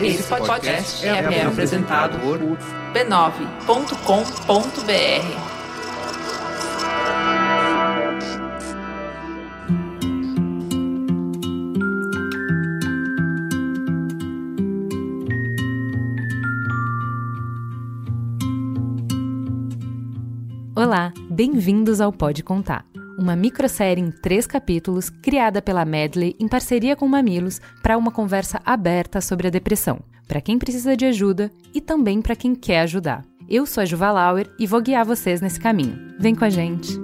Esse podcast é, é apresentado por b9.com.br. Olá, bem-vindos ao Pode Contar, uma microsérie em três capítulos criada pela Medley em parceria com Mamilos para uma conversa aberta sobre a depressão, para quem precisa de ajuda e também para quem quer ajudar. Eu sou a Juva Lauer e vou guiar vocês nesse caminho. Vem com a gente!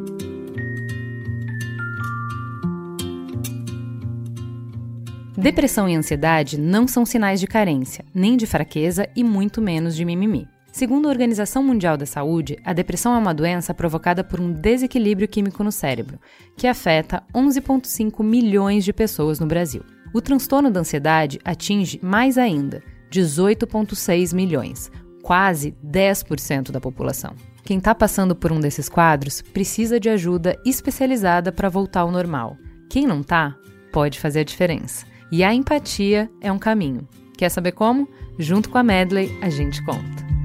Depressão e ansiedade não são sinais de carência, nem de fraqueza e muito menos de mimimi. Segundo a Organização Mundial da Saúde, a depressão é uma doença provocada por um desequilíbrio químico no cérebro, que afeta 11,5 milhões de pessoas no Brasil. O transtorno da ansiedade atinge mais ainda 18,6 milhões, quase 10% da população. Quem está passando por um desses quadros precisa de ajuda especializada para voltar ao normal. Quem não está, pode fazer a diferença. E a empatia é um caminho. Quer saber como? Junto com a Medley, a gente conta.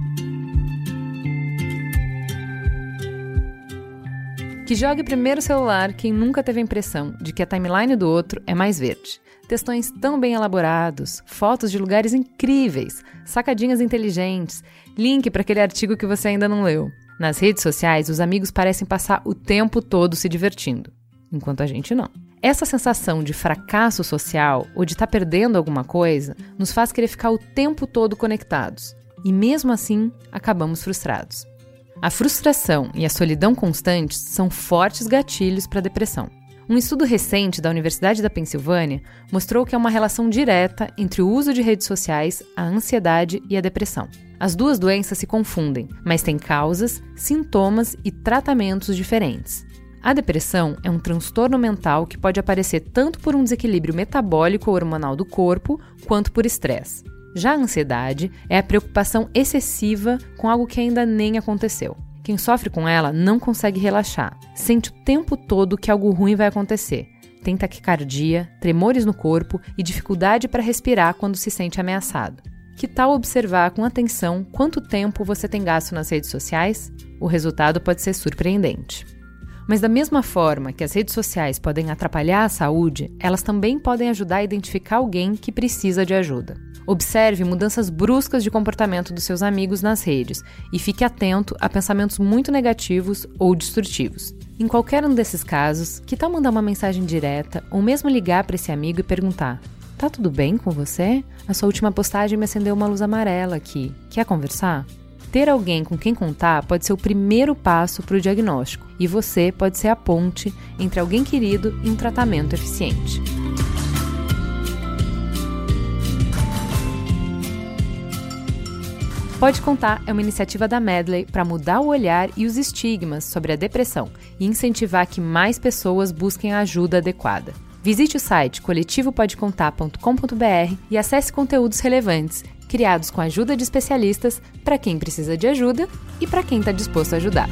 Que jogue primeiro o celular quem nunca teve a impressão de que a timeline do outro é mais verde. Textões tão bem elaborados, fotos de lugares incríveis, sacadinhas inteligentes, link para aquele artigo que você ainda não leu. Nas redes sociais, os amigos parecem passar o tempo todo se divertindo, enquanto a gente não. Essa sensação de fracasso social ou de estar tá perdendo alguma coisa nos faz querer ficar o tempo todo conectados. E mesmo assim, acabamos frustrados. A frustração e a solidão constantes são fortes gatilhos para a depressão. Um estudo recente da Universidade da Pensilvânia mostrou que há uma relação direta entre o uso de redes sociais, a ansiedade e a depressão. As duas doenças se confundem, mas têm causas, sintomas e tratamentos diferentes. A depressão é um transtorno mental que pode aparecer tanto por um desequilíbrio metabólico ou hormonal do corpo, quanto por estresse. Já a ansiedade é a preocupação excessiva com algo que ainda nem aconteceu. Quem sofre com ela não consegue relaxar, sente o tempo todo que algo ruim vai acontecer. Tem taquicardia, tremores no corpo e dificuldade para respirar quando se sente ameaçado. Que tal observar com atenção quanto tempo você tem gasto nas redes sociais? O resultado pode ser surpreendente. Mas, da mesma forma que as redes sociais podem atrapalhar a saúde, elas também podem ajudar a identificar alguém que precisa de ajuda. Observe mudanças bruscas de comportamento dos seus amigos nas redes e fique atento a pensamentos muito negativos ou destrutivos. Em qualquer um desses casos, que tal mandar uma mensagem direta ou mesmo ligar para esse amigo e perguntar: Tá tudo bem com você? A sua última postagem me acendeu uma luz amarela aqui. Quer conversar? Ter alguém com quem contar pode ser o primeiro passo para o diagnóstico e você pode ser a ponte entre alguém querido e um tratamento eficiente. Pode Contar é uma iniciativa da Medley para mudar o olhar e os estigmas sobre a depressão e incentivar que mais pessoas busquem a ajuda adequada. Visite o site coletivopodecontar.com.br e acesse conteúdos relevantes, criados com a ajuda de especialistas para quem precisa de ajuda e para quem está disposto a ajudar.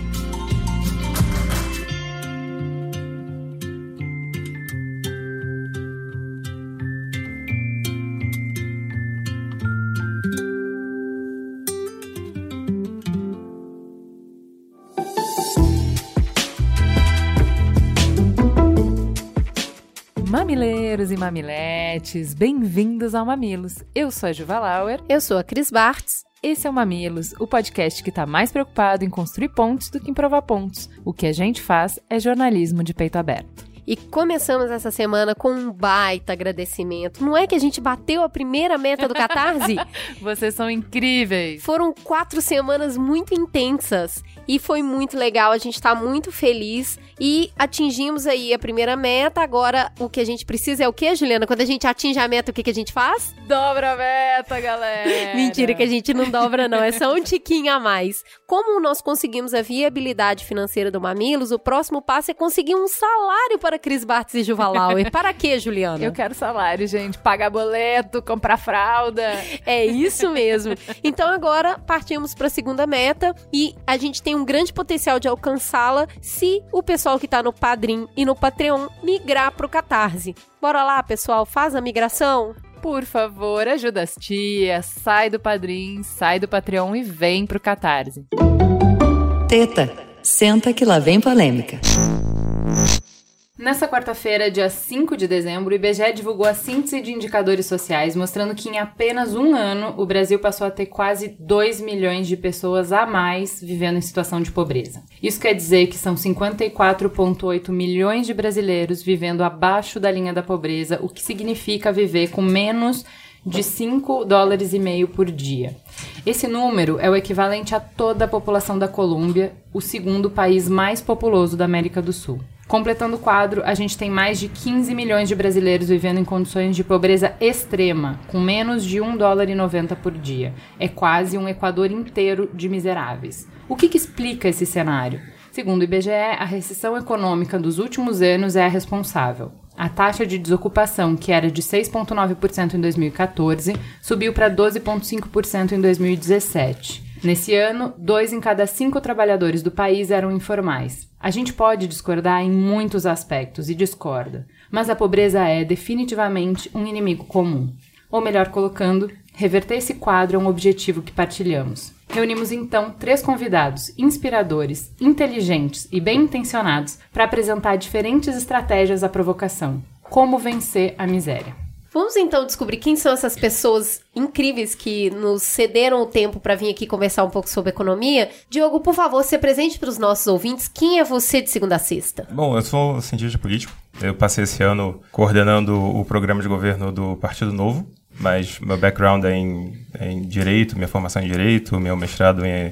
Mamileiros e mamiletes, bem-vindos ao Mamilos. Eu sou a Juva Lauer. Eu sou a Cris Bartz. Esse é o Mamilos, o podcast que está mais preocupado em construir pontos do que em provar pontos. O que a gente faz é jornalismo de peito aberto. E começamos essa semana com um baita agradecimento. Não é que a gente bateu a primeira meta do Catarse? Vocês são incríveis! Foram quatro semanas muito intensas e foi muito legal. A gente está muito feliz e atingimos aí a primeira meta. Agora, o que a gente precisa é o que, Juliana? Quando a gente atinge a meta, o que, que a gente faz? Dobra a meta, galera! Mentira que a gente não dobra, não. É só um tiquinho a mais. Como nós conseguimos a viabilidade financeira do Mamilos, o próximo passo é conseguir um salário para Cris Bartz e Juvalauer. Para quê, Juliana? Eu quero salário, gente. Pagar boleto, comprar fralda. É isso mesmo. Então agora partimos para a segunda meta e a gente tem um grande potencial de alcançá-la se o pessoal que está no Padrim e no Patreon migrar para o Catarse. Bora lá, pessoal, faz a migração? Por favor, ajuda as tias, sai do Padrim, sai do Patreon e vem pro Catarse. Teta, senta que lá vem polêmica. Nessa quarta-feira, dia 5 de dezembro, o IBGE divulgou a síntese de indicadores sociais, mostrando que em apenas um ano o Brasil passou a ter quase 2 milhões de pessoas a mais vivendo em situação de pobreza. Isso quer dizer que são 54,8 milhões de brasileiros vivendo abaixo da linha da pobreza, o que significa viver com menos de 5 dólares e meio por dia. Esse número é o equivalente a toda a população da Colômbia, o segundo país mais populoso da América do Sul. Completando o quadro, a gente tem mais de 15 milhões de brasileiros vivendo em condições de pobreza extrema, com menos de 1 dólar e 90 por dia. É quase um Equador inteiro de miseráveis. O que, que explica esse cenário? Segundo o IBGE, a recessão econômica dos últimos anos é a responsável. A taxa de desocupação, que era de 6,9% em 2014, subiu para 12,5% em 2017. Nesse ano, dois em cada cinco trabalhadores do país eram informais. A gente pode discordar em muitos aspectos e discorda, mas a pobreza é definitivamente um inimigo comum. Ou melhor colocando, reverter esse quadro é um objetivo que partilhamos. Reunimos então três convidados inspiradores, inteligentes e bem intencionados para apresentar diferentes estratégias à provocação. Como vencer a miséria. Vamos então descobrir quem são essas pessoas incríveis que nos cederam o tempo para vir aqui conversar um pouco sobre economia. Diogo, por favor, se apresente para os nossos ouvintes. Quem é você de segunda a sexta? Bom, eu sou cientista político. Eu passei esse ano coordenando o programa de governo do Partido Novo, mas meu background é em, é em direito, minha formação é em direito, meu mestrado em,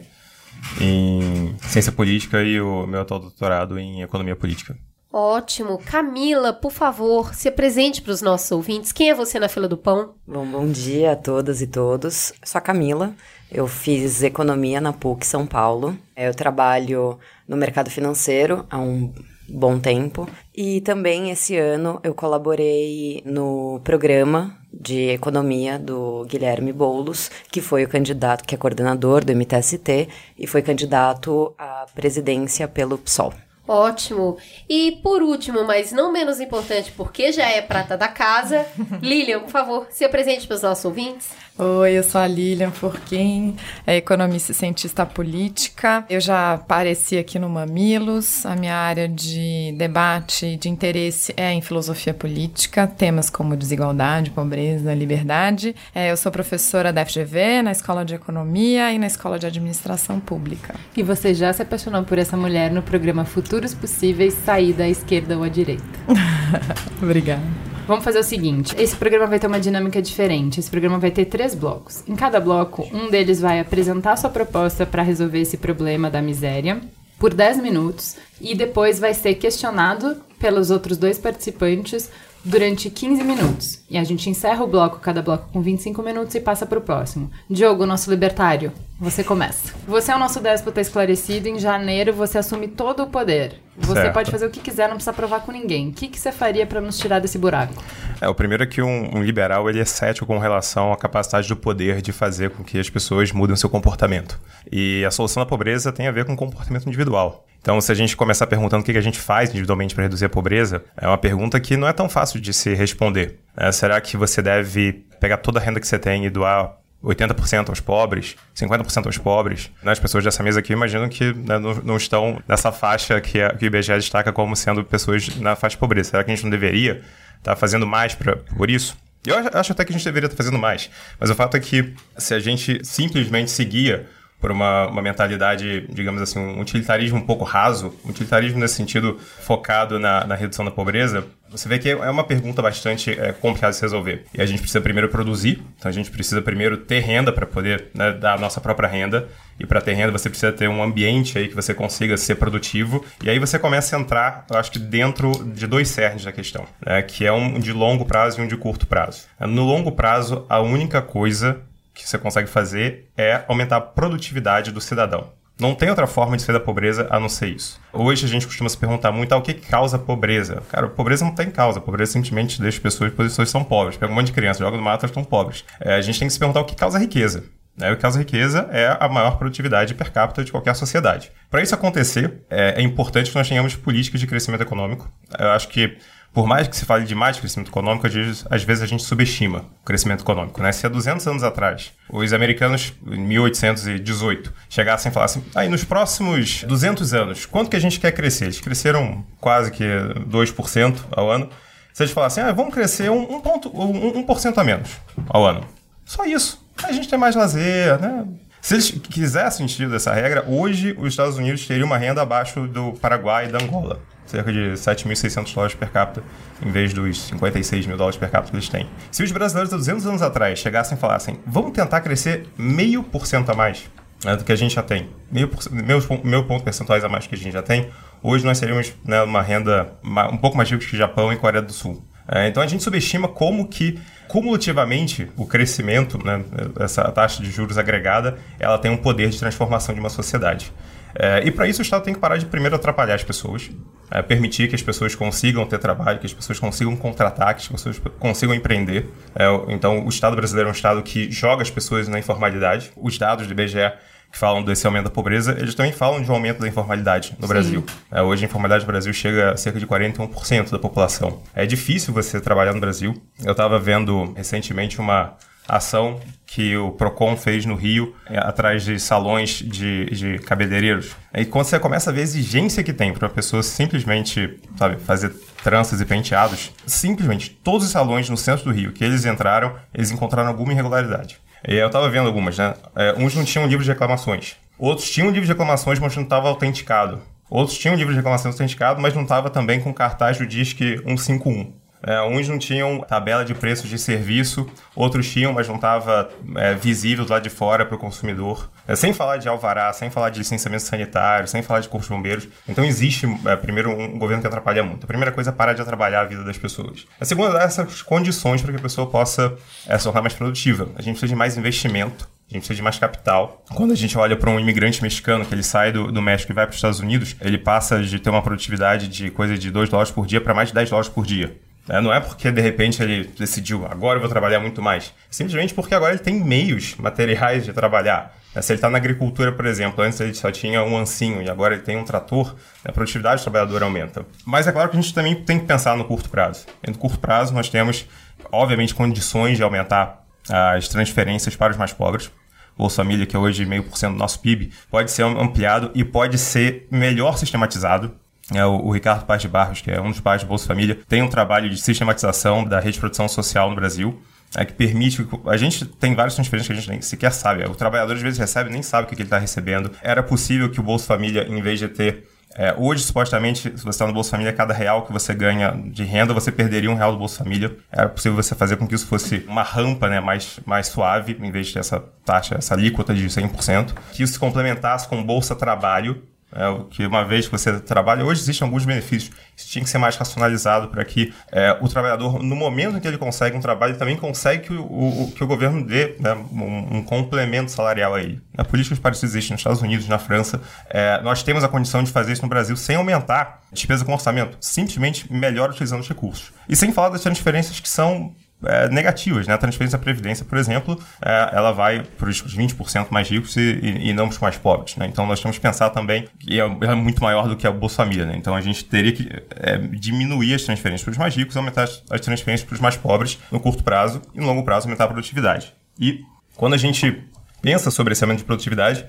em ciência política e o meu atual doutorado em economia política. Ótimo. Camila, por favor, se apresente para os nossos ouvintes. Quem é você na fila do pão? Bom, bom dia a todas e todos. Sou a Camila. Eu fiz economia na PUC São Paulo. Eu trabalho no mercado financeiro há um bom tempo. E também esse ano eu colaborei no programa de economia do Guilherme Boulos, que foi o candidato, que é coordenador do MTST e foi candidato à presidência pelo PSOL. Ótimo. E por último, mas não menos importante, porque já é prata da casa, Lilian, por favor, se apresente para os nossos ouvintes. Oi, eu sou a Lilian Forquim, é economista e cientista política. Eu já apareci aqui no Mamilos. A minha área de debate e de interesse é em filosofia política, temas como desigualdade, pobreza, liberdade. É, eu sou professora da FGV, na Escola de Economia e na Escola de Administração Pública. E você já se apaixonou por essa mulher no programa Futuros Possíveis Sair da Esquerda ou à Direita. Obrigada. Vamos fazer o seguinte: esse programa vai ter uma dinâmica diferente. Esse programa vai ter três blocos. Em cada bloco, um deles vai apresentar sua proposta para resolver esse problema da miséria por 10 minutos e depois vai ser questionado pelos outros dois participantes durante 15 minutos. E a gente encerra o bloco, cada bloco com 25 minutos e passa para o próximo. Diogo, nosso libertário, você começa. Você é o nosso déspota esclarecido. Em janeiro você assume todo o poder. Você Certo. pode fazer o que quiser, não precisa provar com ninguém. O que, que você faria para nos tirar desse buraco? É, o primeiro é que um, um liberal ele é cético com relação à capacidade do poder de fazer com que as pessoas mudem seu comportamento. E a solução da pobreza tem a ver com o comportamento individual. Então, se a gente começar perguntando o que a gente faz individualmente para reduzir a pobreza, é uma pergunta que não é tão fácil de se responder. né? será que você deve pegar toda a renda que você tem e doar 80% aos pobres, 50% aos pobres. Né, As pessoas dessa mesa aqui imaginam que né, não, não estão nessa faixa que, a, que o IBGE destaca como sendo pessoas na faixa de pobreza. Será que a gente não deveria estar fazendo mais pra, por isso? Eu acho- até que a gente deveria estar fazendo mais. Mas o fato é que se a gente simplesmente seguia por uma, uma mentalidade, digamos assim, um utilitarismo um pouco raso, um utilitarismo nesse sentido focado na, na redução da pobreza, você vê que é uma pergunta bastante é, complicada de se resolver. E a gente precisa primeiro produzir, então a gente precisa primeiro ter renda para poder né, dar a nossa própria renda. E para ter renda você precisa ter um ambiente aí que você consiga ser produtivo. E aí você começa a entrar, eu acho que dentro de dois cernes da questão, né, que é um de longo prazo e um de curto prazo. No longo prazo, a única coisa que você consegue fazer é aumentar a produtividade do cidadão. Não tem outra forma de sair da pobreza a não ser isso. Hoje a gente costuma se perguntar muito ah, o que causa pobreza. Cara, pobreza não tem causa. A pobreza simplesmente deixa pessoas que são pobres. Pega um monte de crianças, joga no mato, elas estão pobres. É, a gente tem que se perguntar o que causa riqueza. Né? O que causa riqueza é a maior produtividade per capita de qualquer sociedade. Para isso acontecer, é, é, importante que nós tenhamos políticas de crescimento econômico. Eu acho que, por mais que se fale de mais crescimento econômico, às vezes, a gente subestima o crescimento econômico. Né? Se há 200 anos atrás, os americanos, em 1818, chegassem e falassem, aí ah, nos próximos 200 anos, quanto que a gente quer crescer? Eles cresceram quase que 2% ao ano. Se eles falassem, ah, vamos crescer um, um, ponto, um, 1% a menos ao ano. Só isso. A gente tem mais lazer, né? Se eles quisessem seguir dessa regra, hoje os Estados Unidos teriam uma renda abaixo do Paraguai e da Angola. Cerca de 7.600 dólares per capita, em vez dos 56 mil dólares per capita que eles têm. Se os brasileiros há 200 anos atrás chegassem e falassem, vamos tentar crescer meio por cento a mais né, do que a gente já tem, meio, meio, meio ponto percentuais a mais que a gente já tem, hoje nós teríamos né, uma renda um pouco mais rica que Japão e Coreia do Sul. É, então a gente subestima como que cumulativamente o crescimento, né, essa taxa de juros agregada, ela tem um poder de transformação de uma sociedade. É, e para isso o Estado tem que parar de primeiro atrapalhar as pessoas, é, permitir que as pessoas consigam ter trabalho, que as pessoas consigam contratar, que as pessoas consigam empreender. É, então o Estado brasileiro é um Estado que joga as pessoas na informalidade. Os dados do IBGE que falam desse aumento da pobreza, eles também falam de um aumento da informalidade no Sim. Brasil. É, hoje a informalidade no Brasil chega a cerca de 41% da população. É difícil você trabalhar no Brasil. Eu estava vendo recentemente uma ação que o Procon fez no Rio, é, atrás de salões de, de cabeleireiros. E quando você começa a ver a exigência que tem para uma pessoa simplesmente sabe, fazer tranças e penteados, simplesmente todos os salões no centro do Rio que eles entraram, eles encontraram alguma irregularidade. Eu tava vendo algumas, né? É, uns não tinham livro de reclamações. Outros tinham livro de reclamações, mas não estava autenticado. Outros tinham livro de reclamações autenticado, mas não estava também com cartaz do Disque 151. É, uns não tinham tabela de preços de serviço, outros tinham, mas não estava é, visível lado de fora para o consumidor. É, sem falar de alvará, sem falar de licenciamento sanitário, sem falar de corpos de bombeiros. Então existe, é, primeiro, um governo que atrapalha muito. A primeira coisa é parar de atrapalhar a vida das pessoas. A segunda é essas condições para que a pessoa possa é, se tornar mais produtiva. A gente precisa de mais investimento a gente precisa de mais capital. Quando a gente olha para um imigrante mexicano que ele sai do, do México e vai para os Estados Unidos, ele passa de ter uma produtividade de coisa de 2 dólares por dia para mais de 10 dólares por dia. É, não é porque de repente ele decidiu, agora eu vou trabalhar muito mais. Simplesmente porque agora ele tem meios materiais de trabalhar. É, se ele está na agricultura, por exemplo, antes ele só tinha um ancinho e agora ele tem um trator, a produtividade do trabalhador aumenta. Mas é claro que a gente também tem que pensar no curto prazo. E no curto prazo nós temos, obviamente, condições de aumentar as transferências para os mais pobres. Bolsa Família, que é hoje meio por cento do nosso PIB, pode ser ampliado e pode ser melhor sistematizado é, o, Ricardo Paz de Barros, que é um dos pais do Bolsa Família, tem um trabalho de sistematização da rede de produção social no Brasil. É, que permite. A gente tem várias transferências que a gente nem sequer sabe. O trabalhador às vezes recebe nem sabe o que, que ele está recebendo. Era possível que o Bolsa Família, em vez de ter é, hoje, supostamente, se você está no Bolsa Família, cada real que você ganha de renda, você perderia um real do Bolsa Família. Era possível você fazer com que isso fosse uma rampa né, mais, mais suave, em vez de ter essa taxa, essa alíquota de 100%. Que isso se complementasse com Bolsa Trabalho, é, que uma vez que você trabalha, hoje existem alguns benefícios. Isso tinha que ser mais racionalizado para que é, o trabalhador, no momento em que ele consegue um trabalho, também consegue que o, o que o governo dê né, um, um, complemento salarial a ele. A políticas parecidas existem nos Estados Unidos, na França. É, nós temos a condição de fazer isso no Brasil sem aumentar a despesa com orçamento, simplesmente melhor utilizando os recursos. E sem falar das transferências que são é, negativas. Né? A transferência da Previdência, por exemplo, é, ela vai para os 20% mais ricos e, e, e não para os mais pobres. Né? Então nós temos que pensar também que é, é, muito maior do que a Bolsa Família. Né? Então a gente teria que é, diminuir as transferências para os mais ricos aumentar as, as transferências para os mais pobres no curto prazo e no longo prazo aumentar a produtividade. E quando a gente pensa sobre esse aumento de produtividade,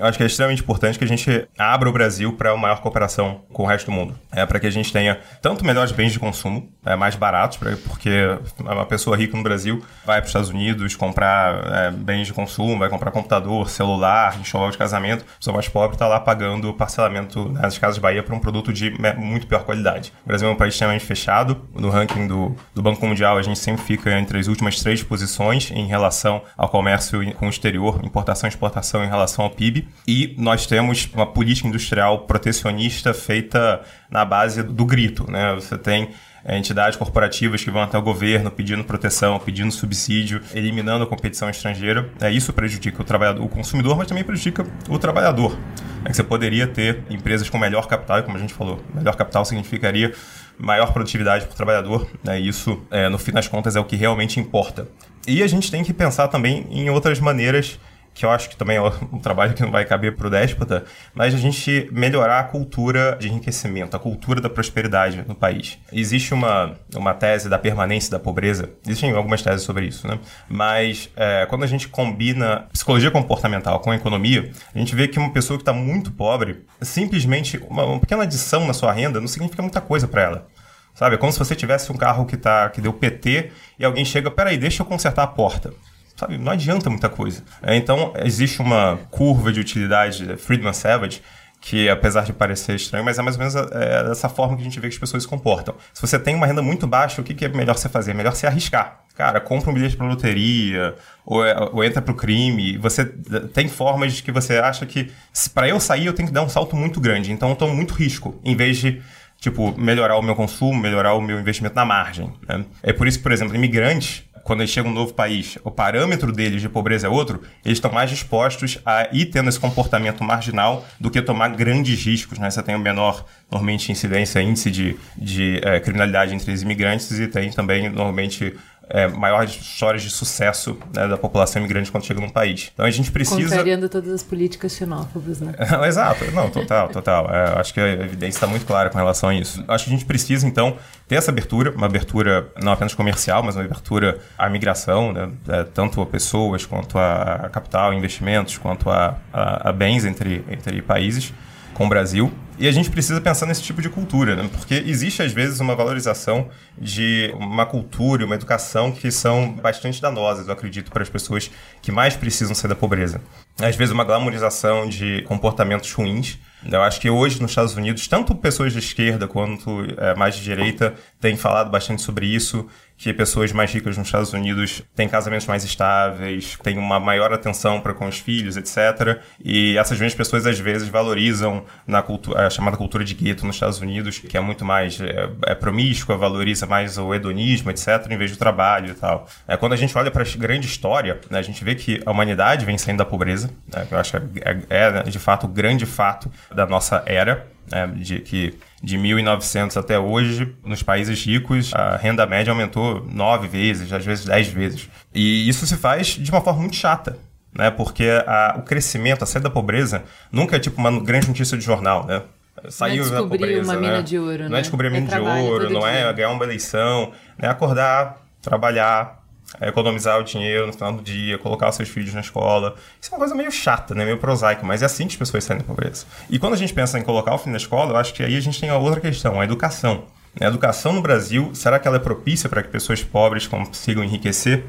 acho que é extremamente importante que a gente abra o Brasil para uma maior cooperação com o resto do mundo. É para que a gente tenha tanto melhores bens de consumo, é, mais baratos, porque uma pessoa rica no Brasil vai para os Estados Unidos comprar é, bens de consumo, vai comprar computador, celular, enxoval de casamento. A pessoa mais pobre está lá pagando parcelamento nas casas Bahia para um produto de muito pior qualidade. O Brasil é um país extremamente fechado. No ranking do, do Banco Mundial, a gente sempre fica entre as últimas três posições em relação ao comércio com o exterior, importação e exportação em relação ao PIB. E nós temos uma política industrial protecionista feita na base do grito. Né? Você tem entidades corporativas que vão até o governo pedindo proteção, pedindo subsídio, eliminando a competição estrangeira. É, isso prejudica o, trabalhador, o consumidor, mas também prejudica o trabalhador. É que você poderia ter empresas com melhor capital, e como a gente falou, melhor capital significaria maior produtividade para o trabalhador. Né? Isso, é, no fim das contas, é o que realmente importa. E a gente tem que pensar também em outras maneiras que eu acho que também é um trabalho que não vai caber para o déspota, mas a gente melhorar a cultura de enriquecimento, a cultura da prosperidade no país. Existe uma, uma tese da permanência da pobreza, existem algumas teses sobre isso, né? Mas é, quando a gente combina psicologia comportamental com economia, a gente vê que uma pessoa que está muito pobre, simplesmente uma, uma pequena adição na sua renda não significa muita coisa para ela. Sabe? É como se você tivesse um carro que, tá, que deu PT e alguém chega, peraí, deixa eu consertar a porta sabe, não adianta muita coisa. É, então, existe uma curva de utilidade, Friedman Savage, que apesar de parecer estranho, mas é mais ou menos é, dessa forma que a gente vê que as pessoas se comportam. Se você tem uma renda muito baixa, o que, que é melhor você fazer? É melhor você arriscar. Cara, compra um bilhete para loteria, ou, é, ou entra para o crime. Você tem formas de que você acha que, para eu sair, eu tenho que dar um salto muito grande. Então, eu tomo muito risco, em vez de tipo, melhorar o meu consumo, melhorar o meu investimento na margem. Né? É por isso que, por exemplo, imigrantes, quando eles chegam a um novo país, o parâmetro deles de pobreza é outro, eles estão mais dispostos a ir tendo esse comportamento marginal do que tomar grandes riscos. Né? Você tem o menor, normalmente, incidência, índice de, de é, criminalidade entre os imigrantes e tem também, normalmente, é, maiores histórias de sucesso né, da população imigrante quando chega num país. Então a gente precisa. Contrariando todas as políticas xenófobas, né? Exato, não, total, total. É, acho que a evidência está muito clara com relação a isso. Acho que a gente precisa, então, ter essa abertura, uma abertura não apenas comercial, mas uma abertura à migração, né, é, tanto a pessoas, quanto a capital, investimentos, quanto a, a, a bens entre, entre países com o Brasil. E a gente precisa pensar nesse tipo de cultura, né? porque existe às vezes uma valorização de uma cultura uma educação que são bastante danosas, eu acredito, para as pessoas que mais precisam sair da pobreza. Às vezes uma glamorização de comportamentos ruins. Eu acho que hoje nos Estados Unidos, tanto pessoas de esquerda quanto é, mais de direita têm falado bastante sobre isso que pessoas mais ricas nos Estados Unidos têm casamentos mais estáveis, têm uma maior atenção para com os filhos, etc. E essas mesmas pessoas às vezes valorizam na cultura, a chamada cultura de gueto nos Estados Unidos, que é muito mais é, é promíscua, valoriza mais o hedonismo, etc., em vez do trabalho e tal. É, quando a gente olha para a grande história, né, a gente vê que a humanidade vem saindo da pobreza, né, que eu acho que é, é, de fato o grande fato da nossa era, né, de que de 1900 até hoje, nos países ricos, a renda média aumentou nove vezes, às vezes dez vezes. E isso se faz de uma forma muito chata. Né, porque a, o crescimento, a saída da pobreza, nunca é tipo uma grande notícia de jornal, né? Saiu não é descobrir pobreza, uma mina né? de ouro, né? Não é descobrir uma mina é de ouro, não é ganhar uma eleição, é acordar, trabalhar, é economizar o dinheiro no final do dia, colocar os seus filhos na escola. Isso é uma coisa meio chata, né? meio prosaica, mas é assim que as pessoas saem da pobreza. E quando a gente pensa em colocar o filho na escola, eu acho que aí a gente tem a outra questão, a educação. A educação no Brasil, será que ela é propícia para que pessoas pobres consigam enriquecer?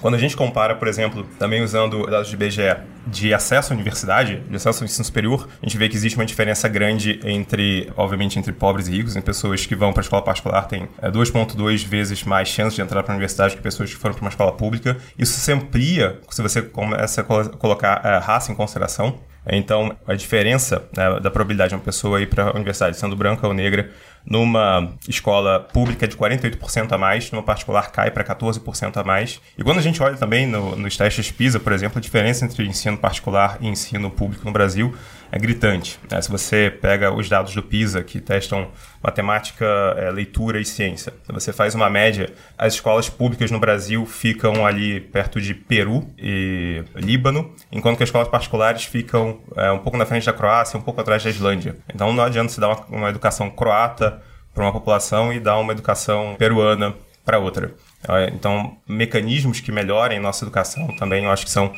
Quando a gente compara, por exemplo, também usando dados de IBGE, de acesso à universidade, de acesso ao ensino superior, a gente vê que existe uma diferença grande entre, obviamente, entre pobres e ricos. Em pessoas que vão para a escola particular têm 2,2 é, vezes mais chance de entrar para a universidade que pessoas que foram para uma escola pública. Isso se amplia se você começa a colocar a é, raça em consideração. Então, a diferença né, da probabilidade de uma pessoa ir para a universidade sendo branca ou negra numa escola pública de 48% a mais, numa particular cai para 14% a mais. E quando a gente olha também no, nos testes PISA, por exemplo, a diferença entre ensino particular e ensino público no Brasil é gritante. Né? Se você pega os dados do PISA, que testam matemática, é, leitura e ciência, você faz uma média, as escolas públicas no Brasil ficam ali perto de Peru e Líbano, enquanto que as escolas particulares ficam é, um pouco na frente da Croácia, um pouco atrás da Islândia. Então não adianta se dar uma, uma educação croata para uma população e dar uma educação peruana para outra. É, então, mecanismos que melhorem nossa educação também eu acho que são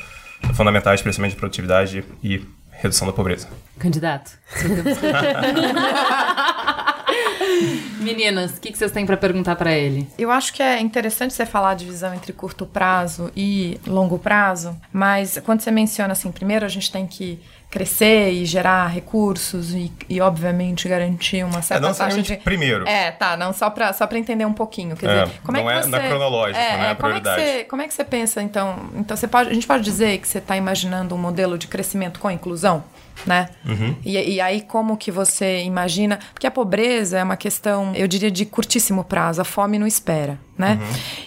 fundamentais, principalmente de produtividade e redução da pobreza. Candidato. Meninas, o que, que vocês têm para perguntar para ele? Eu acho que é interessante você falar de visão entre curto prazo e longo prazo, mas quando você menciona assim, primeiro a gente tem que crescer e gerar recursos e, e obviamente garantir uma certa é, não taxa de primeiro. É, tá, não só para só para entender um pouquinho, quer é, dizer, como não é que é você na cronológica, é, né, é, a como prioridade. É que você, como é que você pensa então? Então você pode, a gente pode dizer que você está imaginando um modelo de crescimento com inclusão? né? E, e aí como que você imagina? Porque a pobreza é uma questão, eu diria, de curtíssimo prazo. A fome não espera, né?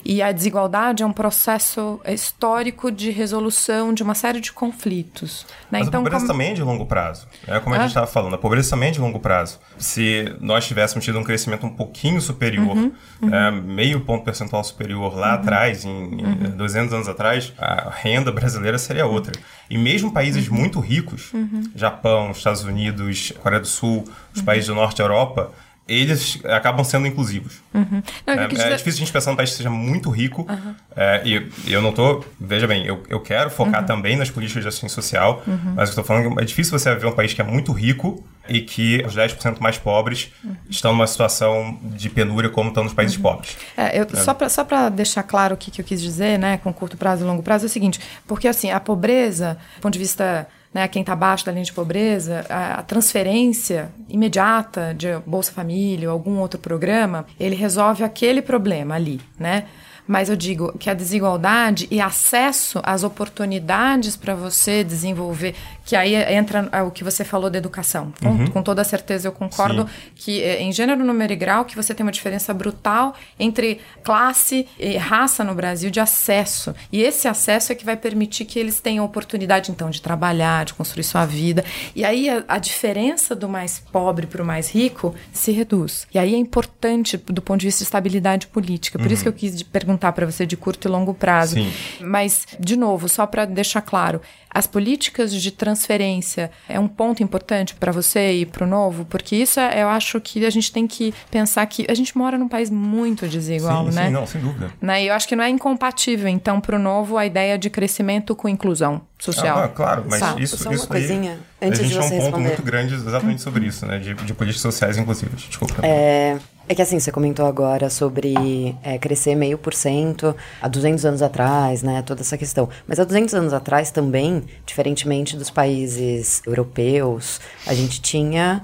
E a desigualdade é um processo histórico de resolução de uma série de conflitos. Né? Mas então, a pobreza como- também é de longo prazo. É como a Ah. gente estava falando, a pobreza também é de longo prazo. Se nós tivéssemos tido um crescimento um pouquinho superior, Uhum, é, meio ponto percentual superior lá atrás, em, em Uhum. 200 anos atrás, a renda brasileira seria outra. E mesmo países Uhum. muito ricos, Japão, Estados Unidos, Coreia do Sul, os Uhum. países do norte da Europa, eles acabam sendo inclusivos. Não, o que eu É, é dizer- difícil a gente pensar num país que seja muito rico. é, e e eu não tô. Veja bem, eu, eu quero focar Uhum. tambem nas políticas de assistência social, mas eu tô falando que é difícil você ver um país que é muito rico e que os 10% mais pobres Uhum. estão numa situação de penúria como estão nos países pobres. É, eu, Só para só pra deixar claro o que, que eu quis dizer, né, com curto prazo e longo prazo, é o seguinte, porque assim, a pobreza, do ponto de vista, né, quem está abaixo da linha de pobreza, a, a transferência imediata de Bolsa Família ou algum outro programa, ele resolve aquele problema ali, né? Mas eu digo que a desigualdade e acesso às oportunidades para você desenvolver, que aí entra o que você falou da educação. Com, com toda certeza eu concordo Sim. que eh, em gênero, número e grau que você tem uma diferença brutal entre classe e raça no Brasil de acesso. E esse acesso é que vai permitir que eles tenham oportunidade, então, de trabalhar, de construir sua vida. E aí a, a diferença do mais pobre para o mais rico se reduz. E aí é importante do ponto de vista de estabilidade política. Por isso que eu quis de- perguntar para você de curto e longo prazo. Sim. Mas, de novo, só para deixar claro, as políticas de transferência é um ponto importante para você e para o novo, porque isso é, eu acho que a gente tem que pensar que a gente mora num país muito desigual, sim, né? sim, não, sem dúvida. Né? E eu acho que não é incompatível, então, para o novo, a ideia de crescimento com inclusão social. Ah, claro, mas Sabe? isso, Só uma isso coisinha, antes a gente de é um você ponto responder. muito grande exatamente sobre isso, né? De, de políticas sociais inclusivas. Desculpa. É, é que assim, você comentou agora sobre é, crescer meio por cento há 200 anos atrás, né? Toda essa questão. Mas há 200 anos atrás também, diferentemente dos países europeus, a gente tinha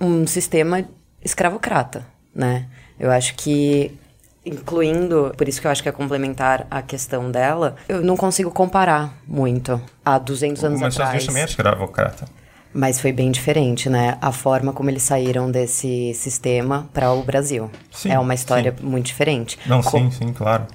um sistema escravocrata, né? Eu acho que incluindo, por isso que eu acho que é complementar a questão dela, eu não consigo comparar muito há 200 anos Mas Estados atrás. Unidos também é escravocrata. Mas foi bem diferente, né? A forma como eles saíram desse sistema para o Brasil. Sim, é uma história sim. muito diferente. Não, Co- sim, sim, claro.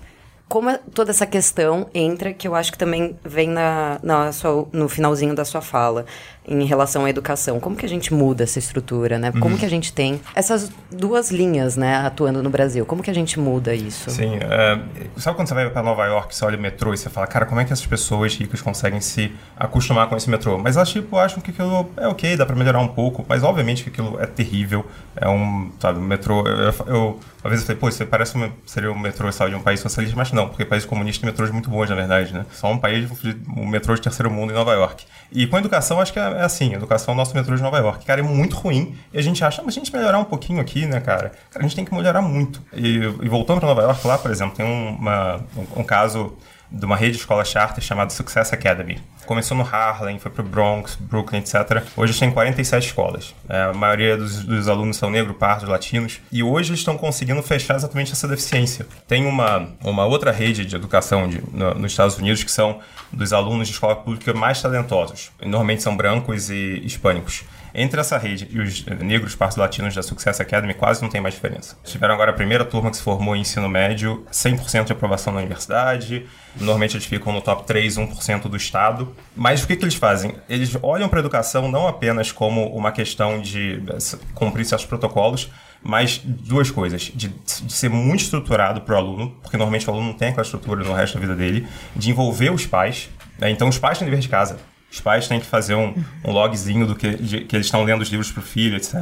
Como é- toda essa questão entra, que eu acho que também vem na, na sua- no finalzinho da sua fala, em relação à educação. Como que a gente muda essa estrutura, né? Uhum. Como que a gente tem essas duas linhas, né, atuando no Brasil? Como que a gente muda isso? Sim, é, sabe quando você vai para Nova York, você olha o metrô e você fala, cara, como é que essas pessoas ricas conseguem se acostumar com esse metrô? Mas elas, tipo, acham que aquilo é ok, dá para melhorar um pouco, mas obviamente que aquilo é terrível, é um, sabe, um metrô... Eu, eu- eu- uma vez eu falei, pô, isso parece um, seria um metrô, de um país socialista, mas não, porque país comunista tem metrôs muito bons, na verdade, né? Só um país, de- um metrô de terceiro mundo em Nova York. E com a educação, acho que é, é assim, a educação é o nosso metrô de Nova York. Cara, é muito ruim, e a gente acha, "Ah, mas a gente melhorar um pouquinho aqui, né, cara? Cara, a gente tem que melhorar muito. E, e voltando para Nova York, lá, por exemplo, tem um- uma, um, um caso de uma rede de escola charter chamada Success Academy. Começou no Harlem, foi pro Bronx, Brooklyn, etc. Hoje tem 47 escolas. É, a maioria dos, dos alunos são negros, pardos, latinos. E hoje eles estão conseguindo fechar exatamente essa deficiência. Tem uma, uma outra rede de educação de- no- nos Estados Unidos que são dos alunos de escola pública mais talentosos. Normalmente são brancos e hispânicos. Entre essa rede e os negros partos latinos da Success Academy, quase não tem mais diferença. Tiveram agora a primeira turma que se formou em ensino médio, 100% de aprovação na universidade. Normalmente eles ficam no top 3, 1% do estado. Mas o que, que eles fazem? Eles olham para a educação não apenas como uma questão de eh, cumprir certos protocolos, mas duas coisas: de, de ser muito estruturado para o aluno, porque normalmente o aluno não tem aquela estrutura no resto da vida dele, de envolver os pais. né? Então os pais têm dever de casa. Os pais têm que fazer um, um logzinho do que, de- que eles estão lendo os livros pro filho, etc.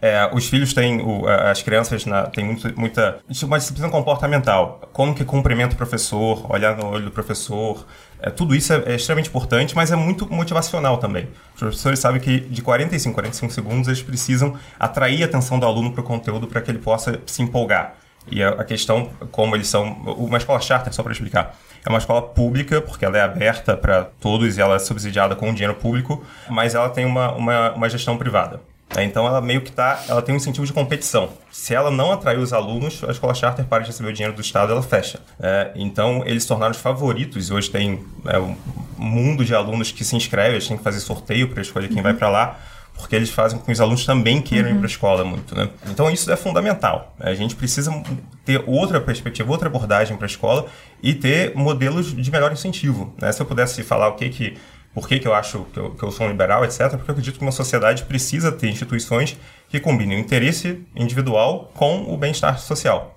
É, os filhos têm, o- a- as crianças na- têm muito, muita. É uma disciplina comportamental. Como que cumprimenta o professor, olhar no olho do professor. É, tudo isso é, é extremamente importante, mas é muito motivacional também. Os professores sabem que de 45 45 segundos eles precisam atrair a atenção do aluno para o conteúdo para que ele possa se empolgar. E a a questão, como eles são. Uma escola charter, só para explicar. É uma escola pública, porque ela é aberta para todos e ela é subsidiada com dinheiro público, mas ela tem uma, uma, uma gestão privada. né? Então ela meio que tá, ela tem um incentivo de competição. Se ela não atrair os alunos, a escola charter para de receber o dinheiro do Estado, ela fecha. É, então eles se tornaram os favoritos hoje tem é, um- mundo de alunos que se inscreve, a gente tem que fazer sorteio para escolher quem vai para lá, porque eles fazem com que os alunos também queiram ir para a escola muito, né? Então isso é fundamental. A gente precisa ter outra perspectiva, outra abordagem para a escola e ter modelos de melhor incentivo. Né? Se eu pudesse falar o que que por que, que eu acho que eu, que eu sou um liberal, etc., porque eu acredito que uma sociedade precisa ter instituições que combinem o interesse individual com o bem-estar social.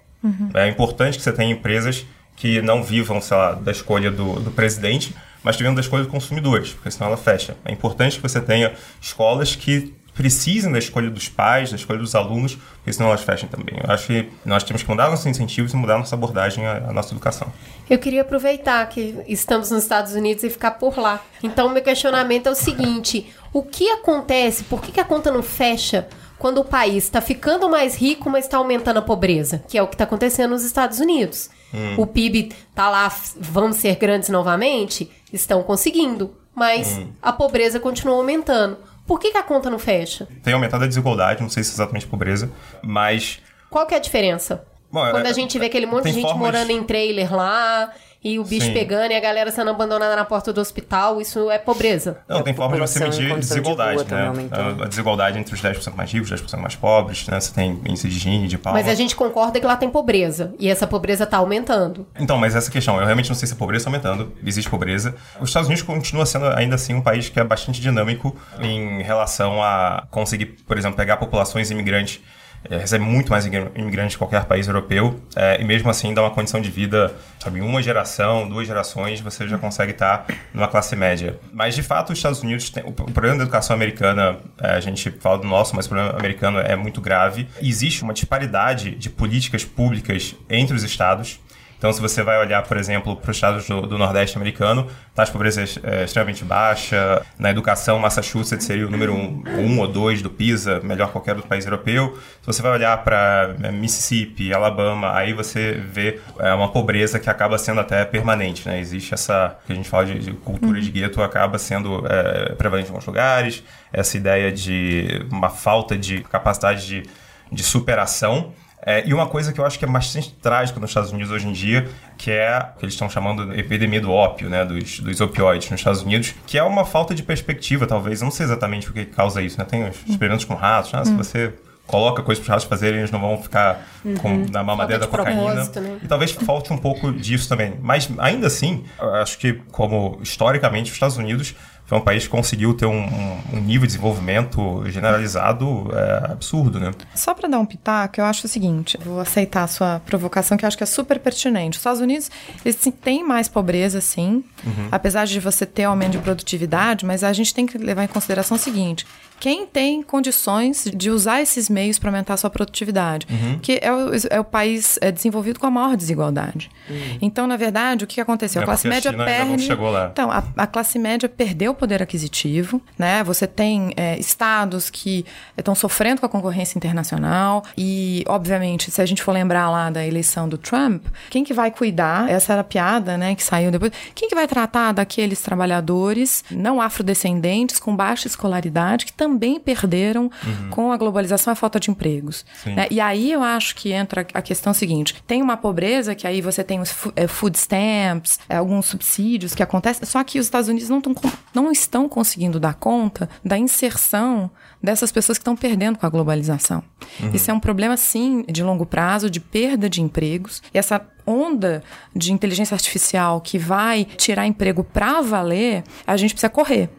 É importante que você tenha empresas que não vivam, sei lá, da escolha do, do presidente, mas que vivam da escolha dos consumidores, porque senão ela fecha. É importante que você tenha escolas que precisem da escolha dos pais, da escolha dos alunos, porque senão elas fecham também. Eu acho que nós temos que mudar nossos incentivos e mudar nossa abordagem à, à nossa educação. Eu queria aproveitar que estamos nos Estados Unidos e ficar por lá. Então, meu questionamento é o seguinte: o que acontece? Por que, que a conta não fecha quando o país está ficando mais rico, mas está aumentando a pobreza? Que é o que está acontecendo nos Estados Unidos. O PIB tá lá, vamos ser grandes novamente? Estão conseguindo, mas a pobreza continua aumentando. Por que, que a conta não fecha? Tem aumentado a desigualdade, não sei se é exatamente pobreza, mas Qual que é a diferença? Bom, Quando é- a gente vê aquele monte de gente formas- morando em trailer lá, e o bicho Sim. pegando, e a galera sendo abandonada na porta do hospital, isso é pobreza. Não, tem a forma de você medir de desigualdade, também né? A, a desigualdade entre os 10% mais ricos e os 10% mais pobres, né? Você tem índice de Gini, de Palma. Mas a gente concorda que lá tem pobreza, e essa pobreza tá aumentando. Então, mas essa questão, eu realmente não sei se a pobreza está aumentando, existe pobreza. Os Estados Unidos continua sendo ainda assim um país que é bastante dinâmico em relação a conseguir, por exemplo, pegar populações imigrantes. É, recebe muito mais imigra- imigrantes que qualquer país europeu é, e mesmo assim dá uma condição de vida, sabe, uma geração, duas gerações, você já consegue estar numa classe média. Mas de fato os Estados Unidos tem, o problema da educação americana, é, a gente fala do nosso, mas o problema americano é muito grave. Existe uma disparidade de políticas públicas entre os estados. Então, se você vai olhar, por exemplo, para os estados do, do Nordeste americano, taxa de pobreza é extremamente baixa. Na educação, Massachusetts seria o número um, um ou dois do PISA, melhor que qualquer outro país europeu. Se você vai olhar para é, Mississippi, Alabama, aí você vê é, uma pobreza que acaba sendo até permanente. Né? Existe essa, que a gente fala de, de cultura de gueto, acaba sendo é, prevalente em alguns lugares. Essa ideia de uma falta de capacidade de, de superação. É, e uma coisa que eu acho que é bastante trágica nos Estados Unidos hoje em dia, que é o que eles estão chamando de epidemia do ópio, né, dos, dos opioides nos Estados Unidos, que é uma falta de perspectiva, talvez. Eu não sei exatamente o que causa isso, né? Tem os experimentos com ratos, né? Se você coloca coisas para os ratos fazerem, eles não vão ficar com, na mamadeira da cocaína. né? E talvez falte um pouco disso também. Mas ainda assim, eu acho que, como historicamente, os Estados Unidos foi um país que conseguiu ter um, um- nível de desenvolvimento generalizado é, absurdo, né? Só para dar um pitaco, eu acho o seguinte, vou aceitar a sua provocação, que eu acho que é super pertinente. Os Estados Unidos, eles têm mais pobreza, sim, apesar de você ter aumento de produtividade, mas a gente tem que levar em consideração o seguinte, quem tem condições de usar esses meios para aumentar a sua produtividade, que é o, é o país é, desenvolvido com a maior desigualdade. Então, na verdade, o que aconteceu? É a classe a média não perde... Então, a, a classe média perdeu o poder aquisitivo, né? Você tem é, estados que estão sofrendo com a concorrência internacional e, obviamente, se a gente for lembrar lá da eleição do Trump, quem que vai cuidar? Essa era a piada, né, que saiu depois. Quem que vai tratar daqueles trabalhadores não afrodescendentes com baixa escolaridade que também perderam com a globalização e a falta de empregos? Né? E aí eu acho que entra a questão seguinte: tem uma pobreza que aí você tem os eh, food stamps, eh, alguns subsídios que acontecem, só que os Estados Unidos não, tão con- não estão conseguindo dar conta da inserção dessas pessoas que estão perdendo com a globalização. Isso é um problema, sim, de longo prazo, de perda de empregos. E essa onda de inteligência artificial que vai tirar emprego para valer, a gente precisa correr.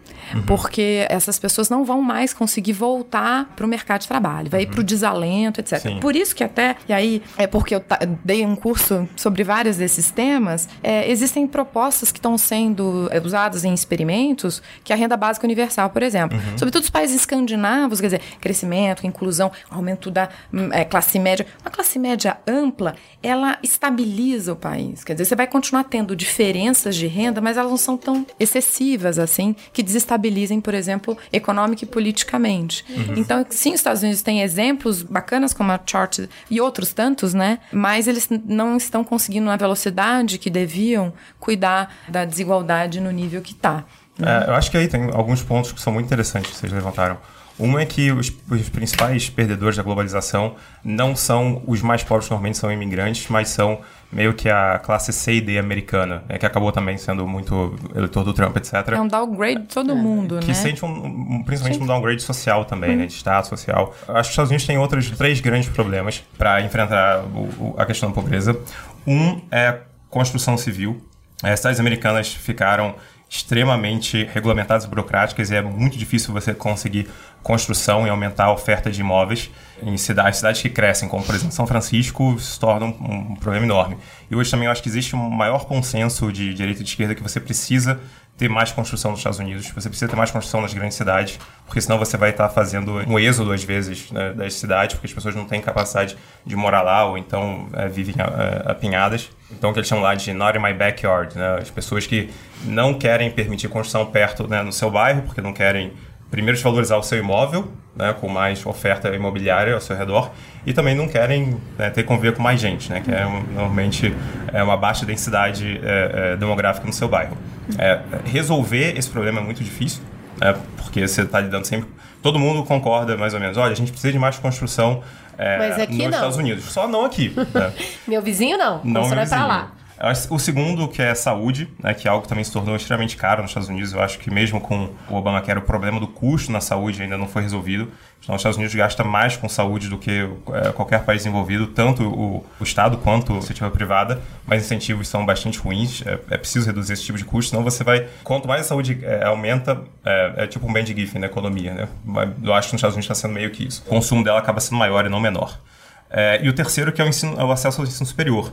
Porque essas pessoas não vão mais conseguir voltar para o mercado de trabalho, vai ir para o desalento, etc. Sim. Por isso que até, e aí é porque eu dei um curso sobre vários desses temas, é, existem propostas que estão sendo usadas em experimentos, que é a renda básica universal, por exemplo. Sobretudo os países escandinavos, quer dizer, crescimento, inclusão, aumento da hum, é, classe média. Uma classe média ampla, ela estabiliza o país. Quer dizer, você vai continuar tendo diferenças de renda, mas elas não são tão excessivas assim, que desestabilizem, por exemplo, econômica e politicamente. Então, sim, os Estados Unidos têm exemplos bacanas como a Chart e outros tantos, né? Mas eles não estão conseguindo na velocidade que deviam cuidar da desigualdade no nível que está. É, eu acho que aí tem alguns pontos que são muito interessantes que vocês levantaram. Uma é que os, os, principais perdedores da globalização não são os mais pobres, normalmente são imigrantes, mas são meio que a classe C e D americana, né, que acabou também sendo muito eleitor do Trump, etc. É um downgrade de todo é, mundo, que né? Que sente um, um, principalmente Sim. um downgrade social também, né, de status social. Acho que os Estados Unidos têm outros três grandes problemas para enfrentar o, o, a questão da pobreza. Um é construção civil. As cidades americanas ficaram extremamente regulamentadas e burocráticas e é muito difícil você conseguir construção e aumentar a oferta de imóveis em cidades, cidades que crescem, como por exemplo São Francisco, se torna um, um problema enorme. E hoje também eu acho que existe um maior consenso de direita e de esquerda que você precisa ter mais construção nos Estados Unidos, você precisa ter mais construção nas grandes cidades, porque senão você vai estar fazendo um êxodo, às vezes, né, das cidades, porque as pessoas não têm capacidade de morar lá ou então é, vivem é, apinhadas. Então, o que eles chamam lá de not in my backyard, né? as pessoas que não querem permitir construção perto né, no seu bairro, porque não querem primeiro desvalorizar o seu imóvel, né, com mais oferta imobiliária ao seu redor, e também não querem né, ter conviver com mais gente, né, que é normalmente é uma baixa densidade é, é, demográfica no seu bairro. É, resolver esse problema é muito difícil, né, porque você está lidando sempre. Todo mundo concorda mais ou menos. Olha, a gente precisa de mais construção é, nos não. Estados Unidos. Só não aqui. Né? Meu vizinho não. Não constrói para lá. O segundo, que é saúde, né, que é algo que também se tornou extremamente caro nos Estados Unidos. Eu acho que mesmo com o Obamacare, o problema do custo na saúde ainda não foi resolvido. Então, os Estados Unidos gasta mais com saúde do que é, qualquer país envolvido, tanto o, o Estado quanto a iniciativa privada, mas incentivos são bastante ruins. É, é, preciso reduzir esse tipo de custo, senão você vai... Quanto mais a saúde é, aumenta, é, é, tipo um band gift na economia, né? Eu acho que nos Estados Unidos está sendo meio que isso. O consumo dela acaba sendo maior e não menor. E o terceiro, que é o, ensino, é o acesso ao ensino superior.